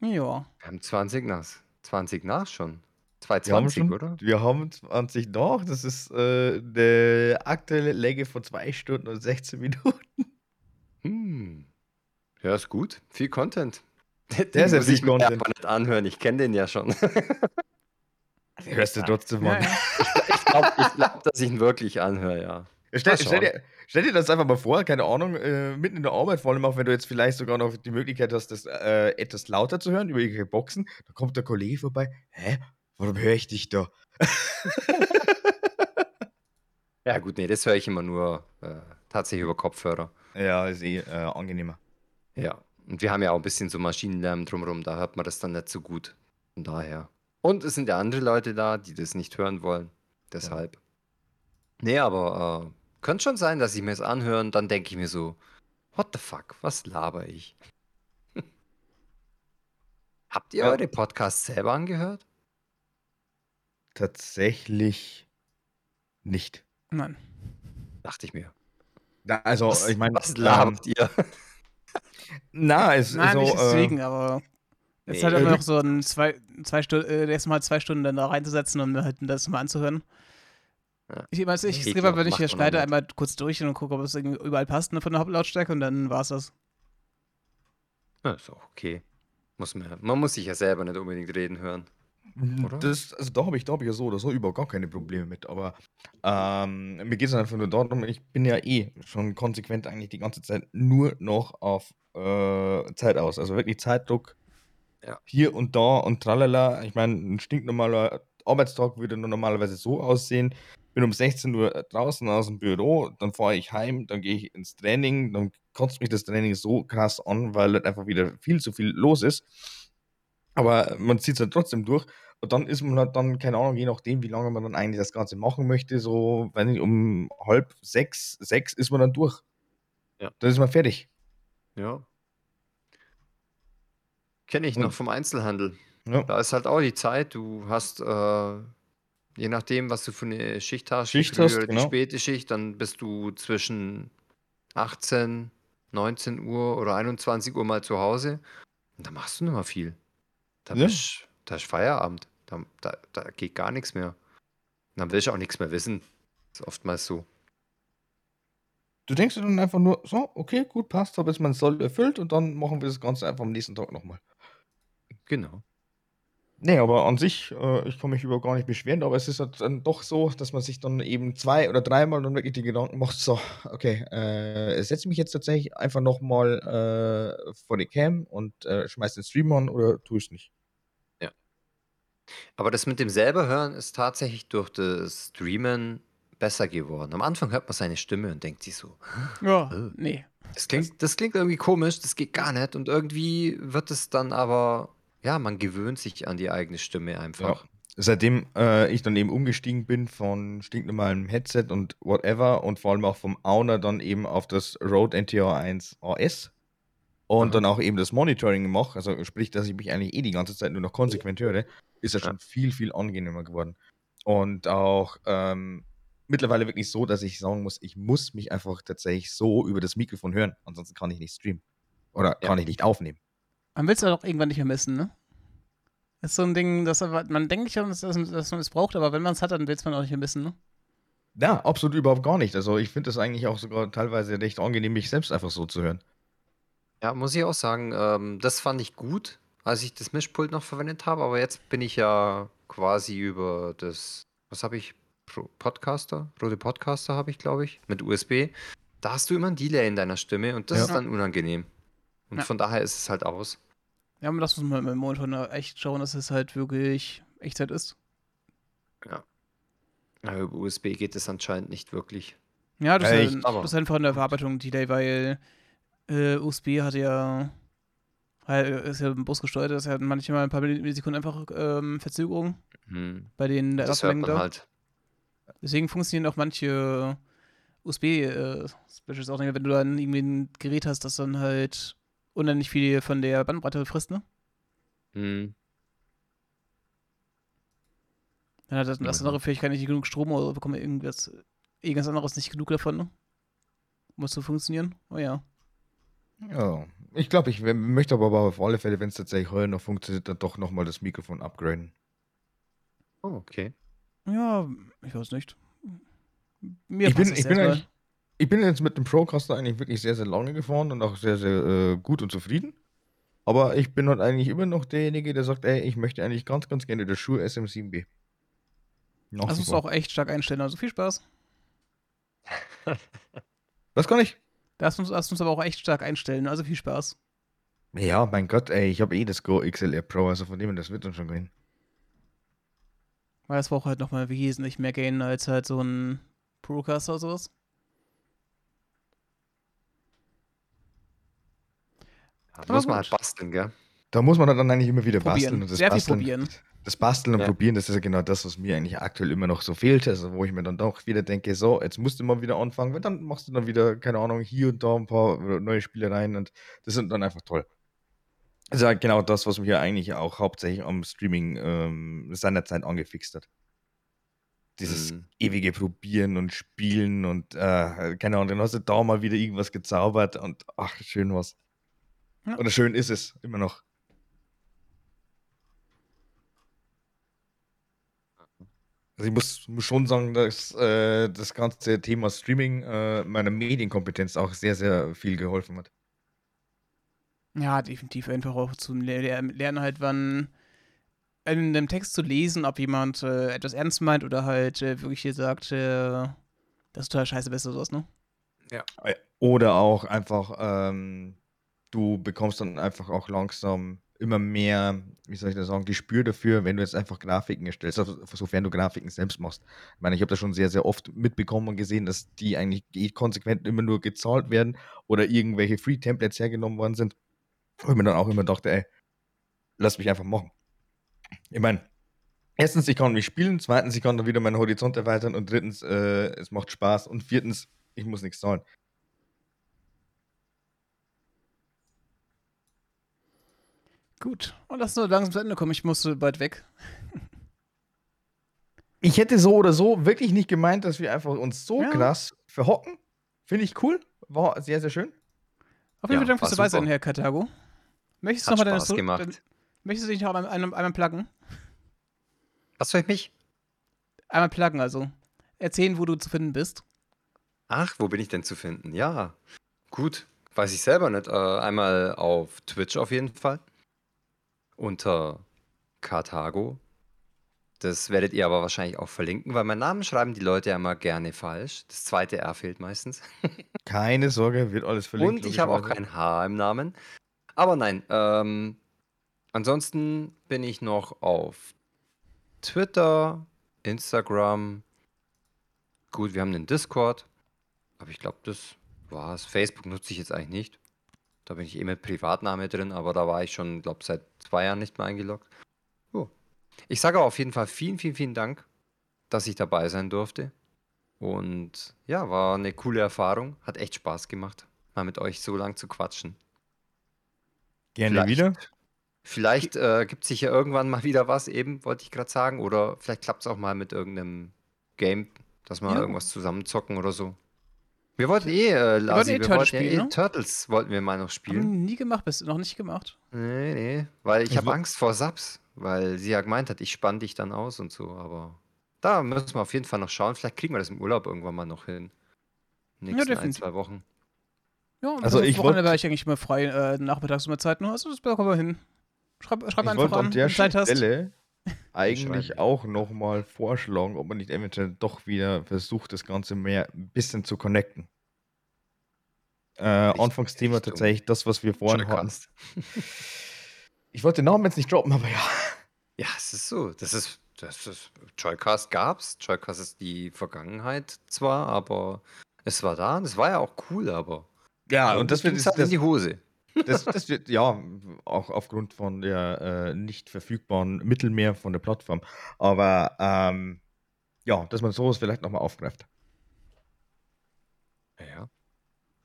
Ja. wir haben 20 nach. 20 nach schon. Wir haben 220, schon, oder? wir haben 20 nach. Das ist äh, eine aktuelle Länge von 2 Stunden und 16 Minuten. Hm. Ja, ist gut. Viel Content. Den sehr muss viel ich mir Content. aber nicht anhören. Ich kenne den ja schon. Hörst du trotzdem Ja, mal. ja. Ich glaube, ich glaub, dass ich ihn wirklich anhöre, ja. Stell, stell, dir, stell dir das einfach mal vor, keine Ahnung, äh, mitten in der Arbeit, vor allem auch wenn du jetzt vielleicht sogar noch die Möglichkeit hast, das äh, etwas lauter zu hören über irgendwelche Boxen, da kommt der Kollege vorbei, hä, warum höre ich dich da? <laughs> Ja, gut, nee, das höre ich immer nur äh, tatsächlich über Kopfhörer. Ja, ist eh äh, angenehmer. Ja. Und wir haben ja auch ein bisschen so Maschinenlärm drumherum, da hört man das dann nicht so gut. Von daher. Und es sind ja andere Leute da, die das nicht hören wollen. Deshalb. Nee, aber äh, könnte schon sein, dass ich mir das anhöre und dann denke ich mir so, what the fuck, was laber ich? <laughs> Habt ihr Ja. eure Podcasts selber angehört? Tatsächlich nicht. Nein. Dachte ich mir. Na, also, Was, ich meine, was ähm, labert ihr? <laughs> na, es Nein, so, nicht äh, deswegen, aber jetzt Nee. halt Äh, immer du- noch so ein zwei, zwei Stunden, äh, erstmal zwei Stunden dann da reinzusetzen und mir halt das mal anzuhören. Ja. Ich, weiß, ich skribe, noch, wenn ich hier schneide, einmal kurz durch und gucke, ob es irgendwie überall passt ne, von der Hauptlautstärke und dann war's das. Ja, ist auch okay. Muss man, man muss sich ja selber nicht unbedingt reden hören. oder? Das, also da habe ich, da hab ich ja so oder so überhaupt gar keine Probleme mit. Aber ähm, mir geht es einfach nur darum, ich bin ja eh schon konsequent eigentlich die ganze Zeit nur noch auf äh, Zeit aus. Also wirklich Zeitdruck Ja. hier und da und tralala. Ich meine, ein stinknormaler Arbeitstag würde nur normalerweise so aussehen. Bin um 16 Uhr draußen aus dem Büro, dann fahre ich heim, dann gehe ich ins Training, dann kotzt mich das Training so krass an, weil halt einfach wieder viel zu viel los ist. Aber man zieht es dann trotzdem durch. Und dann ist man halt dann, keine Ahnung, je nachdem, wie lange man dann eigentlich das Ganze machen möchte, so, wenn ich um halb sechs, sechs ist man dann durch. Ja. Dann ist man fertig. Ja. Kenne ich Und- noch vom Einzelhandel. Ja. Da ist halt auch die Zeit, du hast, äh, je nachdem, was du für eine Schicht hast, Schicht die hast, oder genau. die späte Schicht, dann bist du zwischen 18, 19 Uhr oder 21 Uhr mal zu Hause und da machst du nicht mehr viel. Da Ja. bist, da ist Feierabend. Da, da, da geht gar nichts mehr. Und dann willst du auch nichts mehr wissen. Das ist oftmals so. Du denkst dir dann einfach nur, so, okay, gut, passt, habe jetzt mein Soll erfüllt und dann machen wir das Ganze einfach am nächsten Tag nochmal. Genau. Nee, aber an sich, äh, ich kann mich über gar nicht beschweren, aber es ist halt dann doch so, dass man sich dann eben zwei oder dreimal dann wirklich die Gedanken macht, so, okay, äh, setze mich jetzt tatsächlich einfach nochmal äh, vor die Cam und äh, schmeiß den Stream an oder tue ich es nicht. Aber das mit dem selber hören ist tatsächlich durch das Streamen besser geworden. Am Anfang hört man seine Stimme und denkt sich so, Ja, Äh. nee. das klingt, das klingt irgendwie komisch, das geht gar nicht. Und irgendwie wird es dann aber, ja, man gewöhnt sich an die eigene Stimme einfach. Seitdem äh, ich dann eben umgestiegen bin von stinknormalem Headset und whatever und vor allem auch vom Owner dann eben auf das Rode NTR 1 AS und Aha. dann auch eben das Monitoring mache, also sprich, dass ich mich eigentlich eh die ganze Zeit nur noch konsequent höre, ist das Ja. schon viel, viel angenehmer geworden. Und auch ähm, mittlerweile wirklich so, dass ich sagen muss, ich muss mich einfach tatsächlich so über das Mikrofon hören, ansonsten kann ich nicht streamen. Oder Ja. kann ich nicht aufnehmen. Man will es ja doch irgendwann nicht mehr missen, ne? Das ist so ein Ding, das aber- man denkt schon, dass, dass dass man es braucht, aber wenn man es hat, dann will es man auch nicht mehr missen, ne? Ja, absolut überhaupt gar nicht. Also ich finde das eigentlich auch sogar teilweise recht angenehm, mich selbst einfach so zu hören. Ja, muss ich auch sagen, ähm, das fand ich gut, als ich das Mischpult noch verwendet habe. Aber jetzt bin ich ja quasi über das, was habe ich? Pro Podcaster? Rode Podcaster habe ich, glaube ich, mit USB. Da hast du immer ein Delay in deiner Stimme und das Ja. ist dann unangenehm. Und Ja. von daher ist es halt aus. Ja, aber das muss man mit dem Monitor echt schauen, dass es halt wirklich Echtzeit ist. Ja, über USB geht es anscheinend nicht wirklich. Ja, das, Echt? ist, halt, Aber- das ist einfach in der Verarbeitung Delay, weil äh, USB hat ja halt, ist ja im Bus gesteuert, das hat manchmal ein paar Millisekunden einfach ähm, Verzögerung Hm. bei den Das hört man da. halt. Deswegen funktionieren auch manche USB-Switches auch nicht mehr, wenn du dann irgendwie ein Gerät hast, das dann halt unendlich viel von der Bandbreite frisst, ne? Hm. Dann hat das, das andere vielleicht gar nicht genug Strom oder bekommt irgendwas, irgendwas anderes nicht genug davon, ne? Muss so funktionieren. Oh ja. Ja, ich glaube, ich möchte aber auf alle Fälle, wenn es tatsächlich heute noch funktioniert, dann doch nochmal das Mikrofon upgraden. Oh, okay. Ja, ich weiß nicht. Mir Ich bin, ich, bin eigentlich, ich bin jetzt mit dem Procaster eigentlich wirklich sehr, sehr lange gefahren und auch sehr, sehr äh, gut und zufrieden. Aber ich bin halt eigentlich immer noch derjenige, der sagt, ey, ich möchte eigentlich ganz, ganz gerne das Shure SM7B. Nach Das du vor. auch echt stark einstellen, also viel Spaß. <laughs> Das kann ich. Das musst du aber auch echt stark einstellen, also viel Spaß. Ja, mein Gott, ey, ich habe eh das Go XLR Pro, also von dem das wird dann schon gehen. Weil das braucht halt nochmal wesentlich mehr Gain als halt so ein Procaster oder sowas. Aber muss man halt basteln, gell? Da muss man dann eigentlich immer wieder Probieren. basteln. Und das Sehr viel basteln, probieren. Das Basteln und Ja. Probieren, das ist ja genau das, was mir eigentlich aktuell immer noch so fehlt. Also, wo ich mir dann doch wieder denke, so, jetzt musst du mal wieder anfangen, weil dann machst du dann wieder, keine Ahnung, hier und da ein paar neue Spielereien und das sind dann einfach toll. Das ist ja genau das, was mich ja eigentlich auch hauptsächlich am Streaming ähm, seinerzeit angefixt hat. Dieses Mhm. ewige Probieren und Spielen und äh, keine Ahnung, dann hast du da mal wieder irgendwas gezaubert und ach, schön was. Ja. Oder schön ist es immer noch. Also ich muss, muss schon sagen, dass äh, das ganze Thema Streaming äh, meiner Medienkompetenz auch sehr, sehr viel geholfen hat. Ja, definitiv einfach auch zum Le Lernen halt, wann in einem Text zu lesen, ob jemand äh, etwas ernst meint oder halt äh, wirklich hier sagt, äh, das ist total scheiße, besser sowas, ne? Oder auch einfach, ähm, du bekommst dann einfach auch langsam immer mehr, wie soll ich das sagen, Gespür dafür, wenn du jetzt einfach Grafiken erstellst, also sofern du Grafiken selbst machst. Ich meine, ich habe das schon sehr, sehr oft mitbekommen und gesehen, dass die eigentlich eh konsequent immer nur gezahlt werden oder irgendwelche Free-Templates hergenommen worden sind. Wo ich mir dann auch immer dachte, ey, lass mich einfach machen. Ich meine, erstens, ich kann mich spielen, zweitens, ich kann dann wieder meinen Horizont erweitern und drittens, äh, es macht Spaß und viertens, ich muss nichts zahlen. Gut. Und lass nur langsam zu Ende kommen. Ich musste bald weg. Ich hätte so oder so wirklich nicht gemeint, dass wir einfach uns so Ja. krass verhocken. Finde ich cool. War sehr, sehr schön. Auf jeden Fall Ja, Dank fürs dabei sein. Herr Karthago. Möchtest du Hat noch mal deine So- gemacht. Möchtest du dich noch einmal, einmal, einmal pluggen? Was soll ich mich? Einmal pluggen, also. Erzählen, wo du zu finden bist. Ach, wo bin ich denn zu finden? Ja, gut. Weiß ich selber nicht. Äh, einmal auf Twitch auf jeden Fall. Unter Karthago. Das werdet ihr aber wahrscheinlich auch verlinken, weil meinen Namen schreiben die Leute ja immer gerne falsch. Das zweite R fehlt meistens. <laughs> Keine Sorge, wird alles verlinkt. Und ich habe auch kein H im Namen. Aber nein, ähm, ansonsten bin ich noch auf Twitter, Instagram. Gut, wir haben den Discord. Aber ich glaube, das war's. Facebook nutze ich jetzt eigentlich nicht. Da bin ich eh mit Privatname drin, aber da war ich schon, glaube seit zwei Jahren nicht mehr eingeloggt. Jo. Ich sage aber auf jeden Fall vielen, vielen, vielen Dank, dass ich dabei sein durfte. Und ja, war eine coole Erfahrung. Hat echt Spaß gemacht, mal mit euch so lang zu quatschen. Gerne Vielleicht- wieder. Vielleicht äh, gibt es sicher irgendwann mal wieder was, eben, wollte ich gerade sagen. Oder vielleicht klappt es auch mal mit irgendeinem Game, dass wir Ja. irgendwas zusammen zocken oder so. Wir wollten eh, äh, Lasi, wollten eh wir Turtles wollten ja spielen, eh ne? Turtles wollten wir mal noch Haben spielen. nie gemacht, bist du noch nicht gemacht. Nee, nee, weil ich Ich habe Angst vor Subs, weil sie ja gemeint hat, ich spann dich dann aus und so, aber da müssen wir auf jeden Fall noch schauen. Vielleicht kriegen wir das im Urlaub irgendwann mal noch hin. Nächsten ein, definitiv. zwei Wochen. Ja, Also ich Wochenende war ich eigentlich immer frei, äh, nachmittags immer Zeit. Also das bekommen wir hin. Schreib, schreib Ich einfach wollte an, an der wenn du Zeit hast. Stelle eigentlich auch nochmal vorschlagen, ob man nicht eventuell doch wieder versucht, das Ganze mehr ein bisschen zu connecten. Äh, Anfangsthema tatsächlich das, was wir vorhin hatten. <laughs> Ich wollte den Namen jetzt nicht droppen, aber ja. Ja, es ist so. Das ist, das ist, Joycast gab's. Joycast ist die Vergangenheit zwar, aber es war da und es war ja auch cool, aber Ja, und das wird, halt in die Hose. Das, das wird, ja, auch aufgrund von der äh, nicht verfügbaren Mittel mehr von der Plattform. Aber ähm, ja, dass man sowas vielleicht nochmal aufgreift. Ja.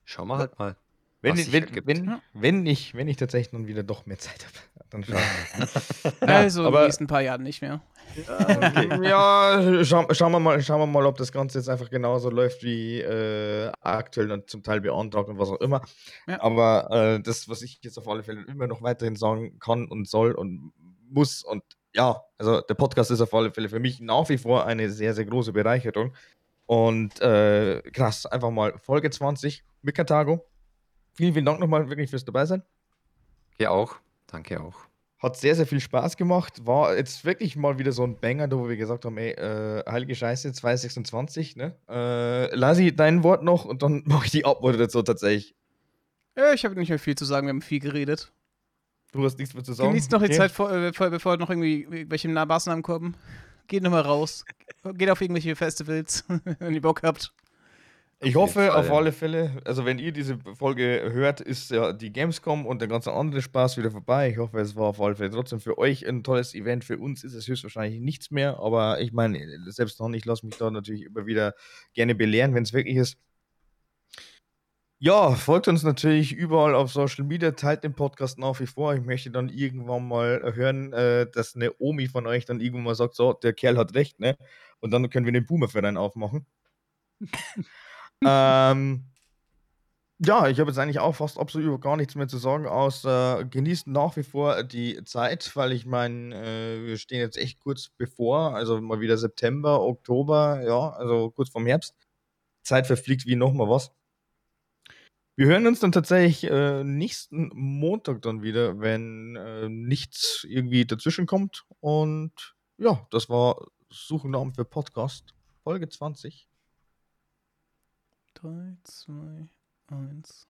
Schauen wir halt mal. Wenn, Was ich- wenn, wenn, wenn, ich, wenn ich tatsächlich dann wieder doch mehr Zeit habe, dann schauen wir. <laughs> Ja, also in aber- den nächsten paar Jahren nicht mehr. Okay. Ja, schau, schauen, wir mal, schauen wir mal, ob das Ganze jetzt einfach genauso läuft wie äh, aktuell und zum Teil beantragt und was auch immer. Ja. Aber äh, das, was ich jetzt auf alle Fälle immer noch weiterhin sagen kann und soll und muss und ja, also der Podcast ist auf alle Fälle für mich nach wie vor eine sehr, sehr große Bereicherung. Und äh, krass, einfach mal Folge 20 mit Karthago. Vielen, vielen Dank nochmal wirklich fürs dabei sein. Ja, auch. Danke auch. Hat sehr, sehr viel Spaß gemacht. War jetzt wirklich mal wieder so ein Banger, wo wir gesagt haben, ey, äh, heilige Scheiße, 226, ne? Äh, Lasi, dein Wort noch und dann <laughs> mache ich die Abworte dazu tatsächlich. Ja, ich habe nicht mehr viel zu sagen, wir haben viel geredet. Du hast nichts mehr zu sagen. Genießt noch die Okay. Zeit, vor, äh, bevor, bevor noch irgendwie irgendwelche Na- Maßnahmen kommen. Geht nochmal raus. Geht auf irgendwelche Festivals, <laughs> wenn ihr Bock habt. Ich Auf hoffe auf alle Fälle, also wenn ihr diese Folge hört, ist ja die Gamescom und der ganze andere Spaß wieder vorbei. Ich hoffe, es war auf alle Fälle trotzdem für euch ein tolles Event. Für uns ist es höchstwahrscheinlich nichts mehr, aber ich meine, selbst noch nicht, ich lasse mich da natürlich immer wieder gerne belehren, wenn es wirklich ist. Ja, folgt uns natürlich überall auf Social Media, teilt den Podcast nach wie vor. Ich möchte dann irgendwann mal hören, äh, dass eine Omi von euch dann irgendwann mal sagt, so, der Kerl hat recht, ne? Und dann können wir den Boomer-Verein aufmachen. <laughs> ähm, ja, ich habe jetzt eigentlich auch fast absolut gar nichts mehr zu sagen, außer genießt nach wie vor die Zeit, weil ich meine, äh, wir stehen jetzt echt kurz bevor, also mal wieder September, Oktober, ja, also kurz vorm Herbst. Zeit verfliegt wie nochmal was. Wir hören uns dann tatsächlich äh, nächsten Montag dann wieder, wenn äh, nichts irgendwie dazwischen kommt. Und ja, das war Suchennamen für Podcast, Folge 20. 3, 2, 1.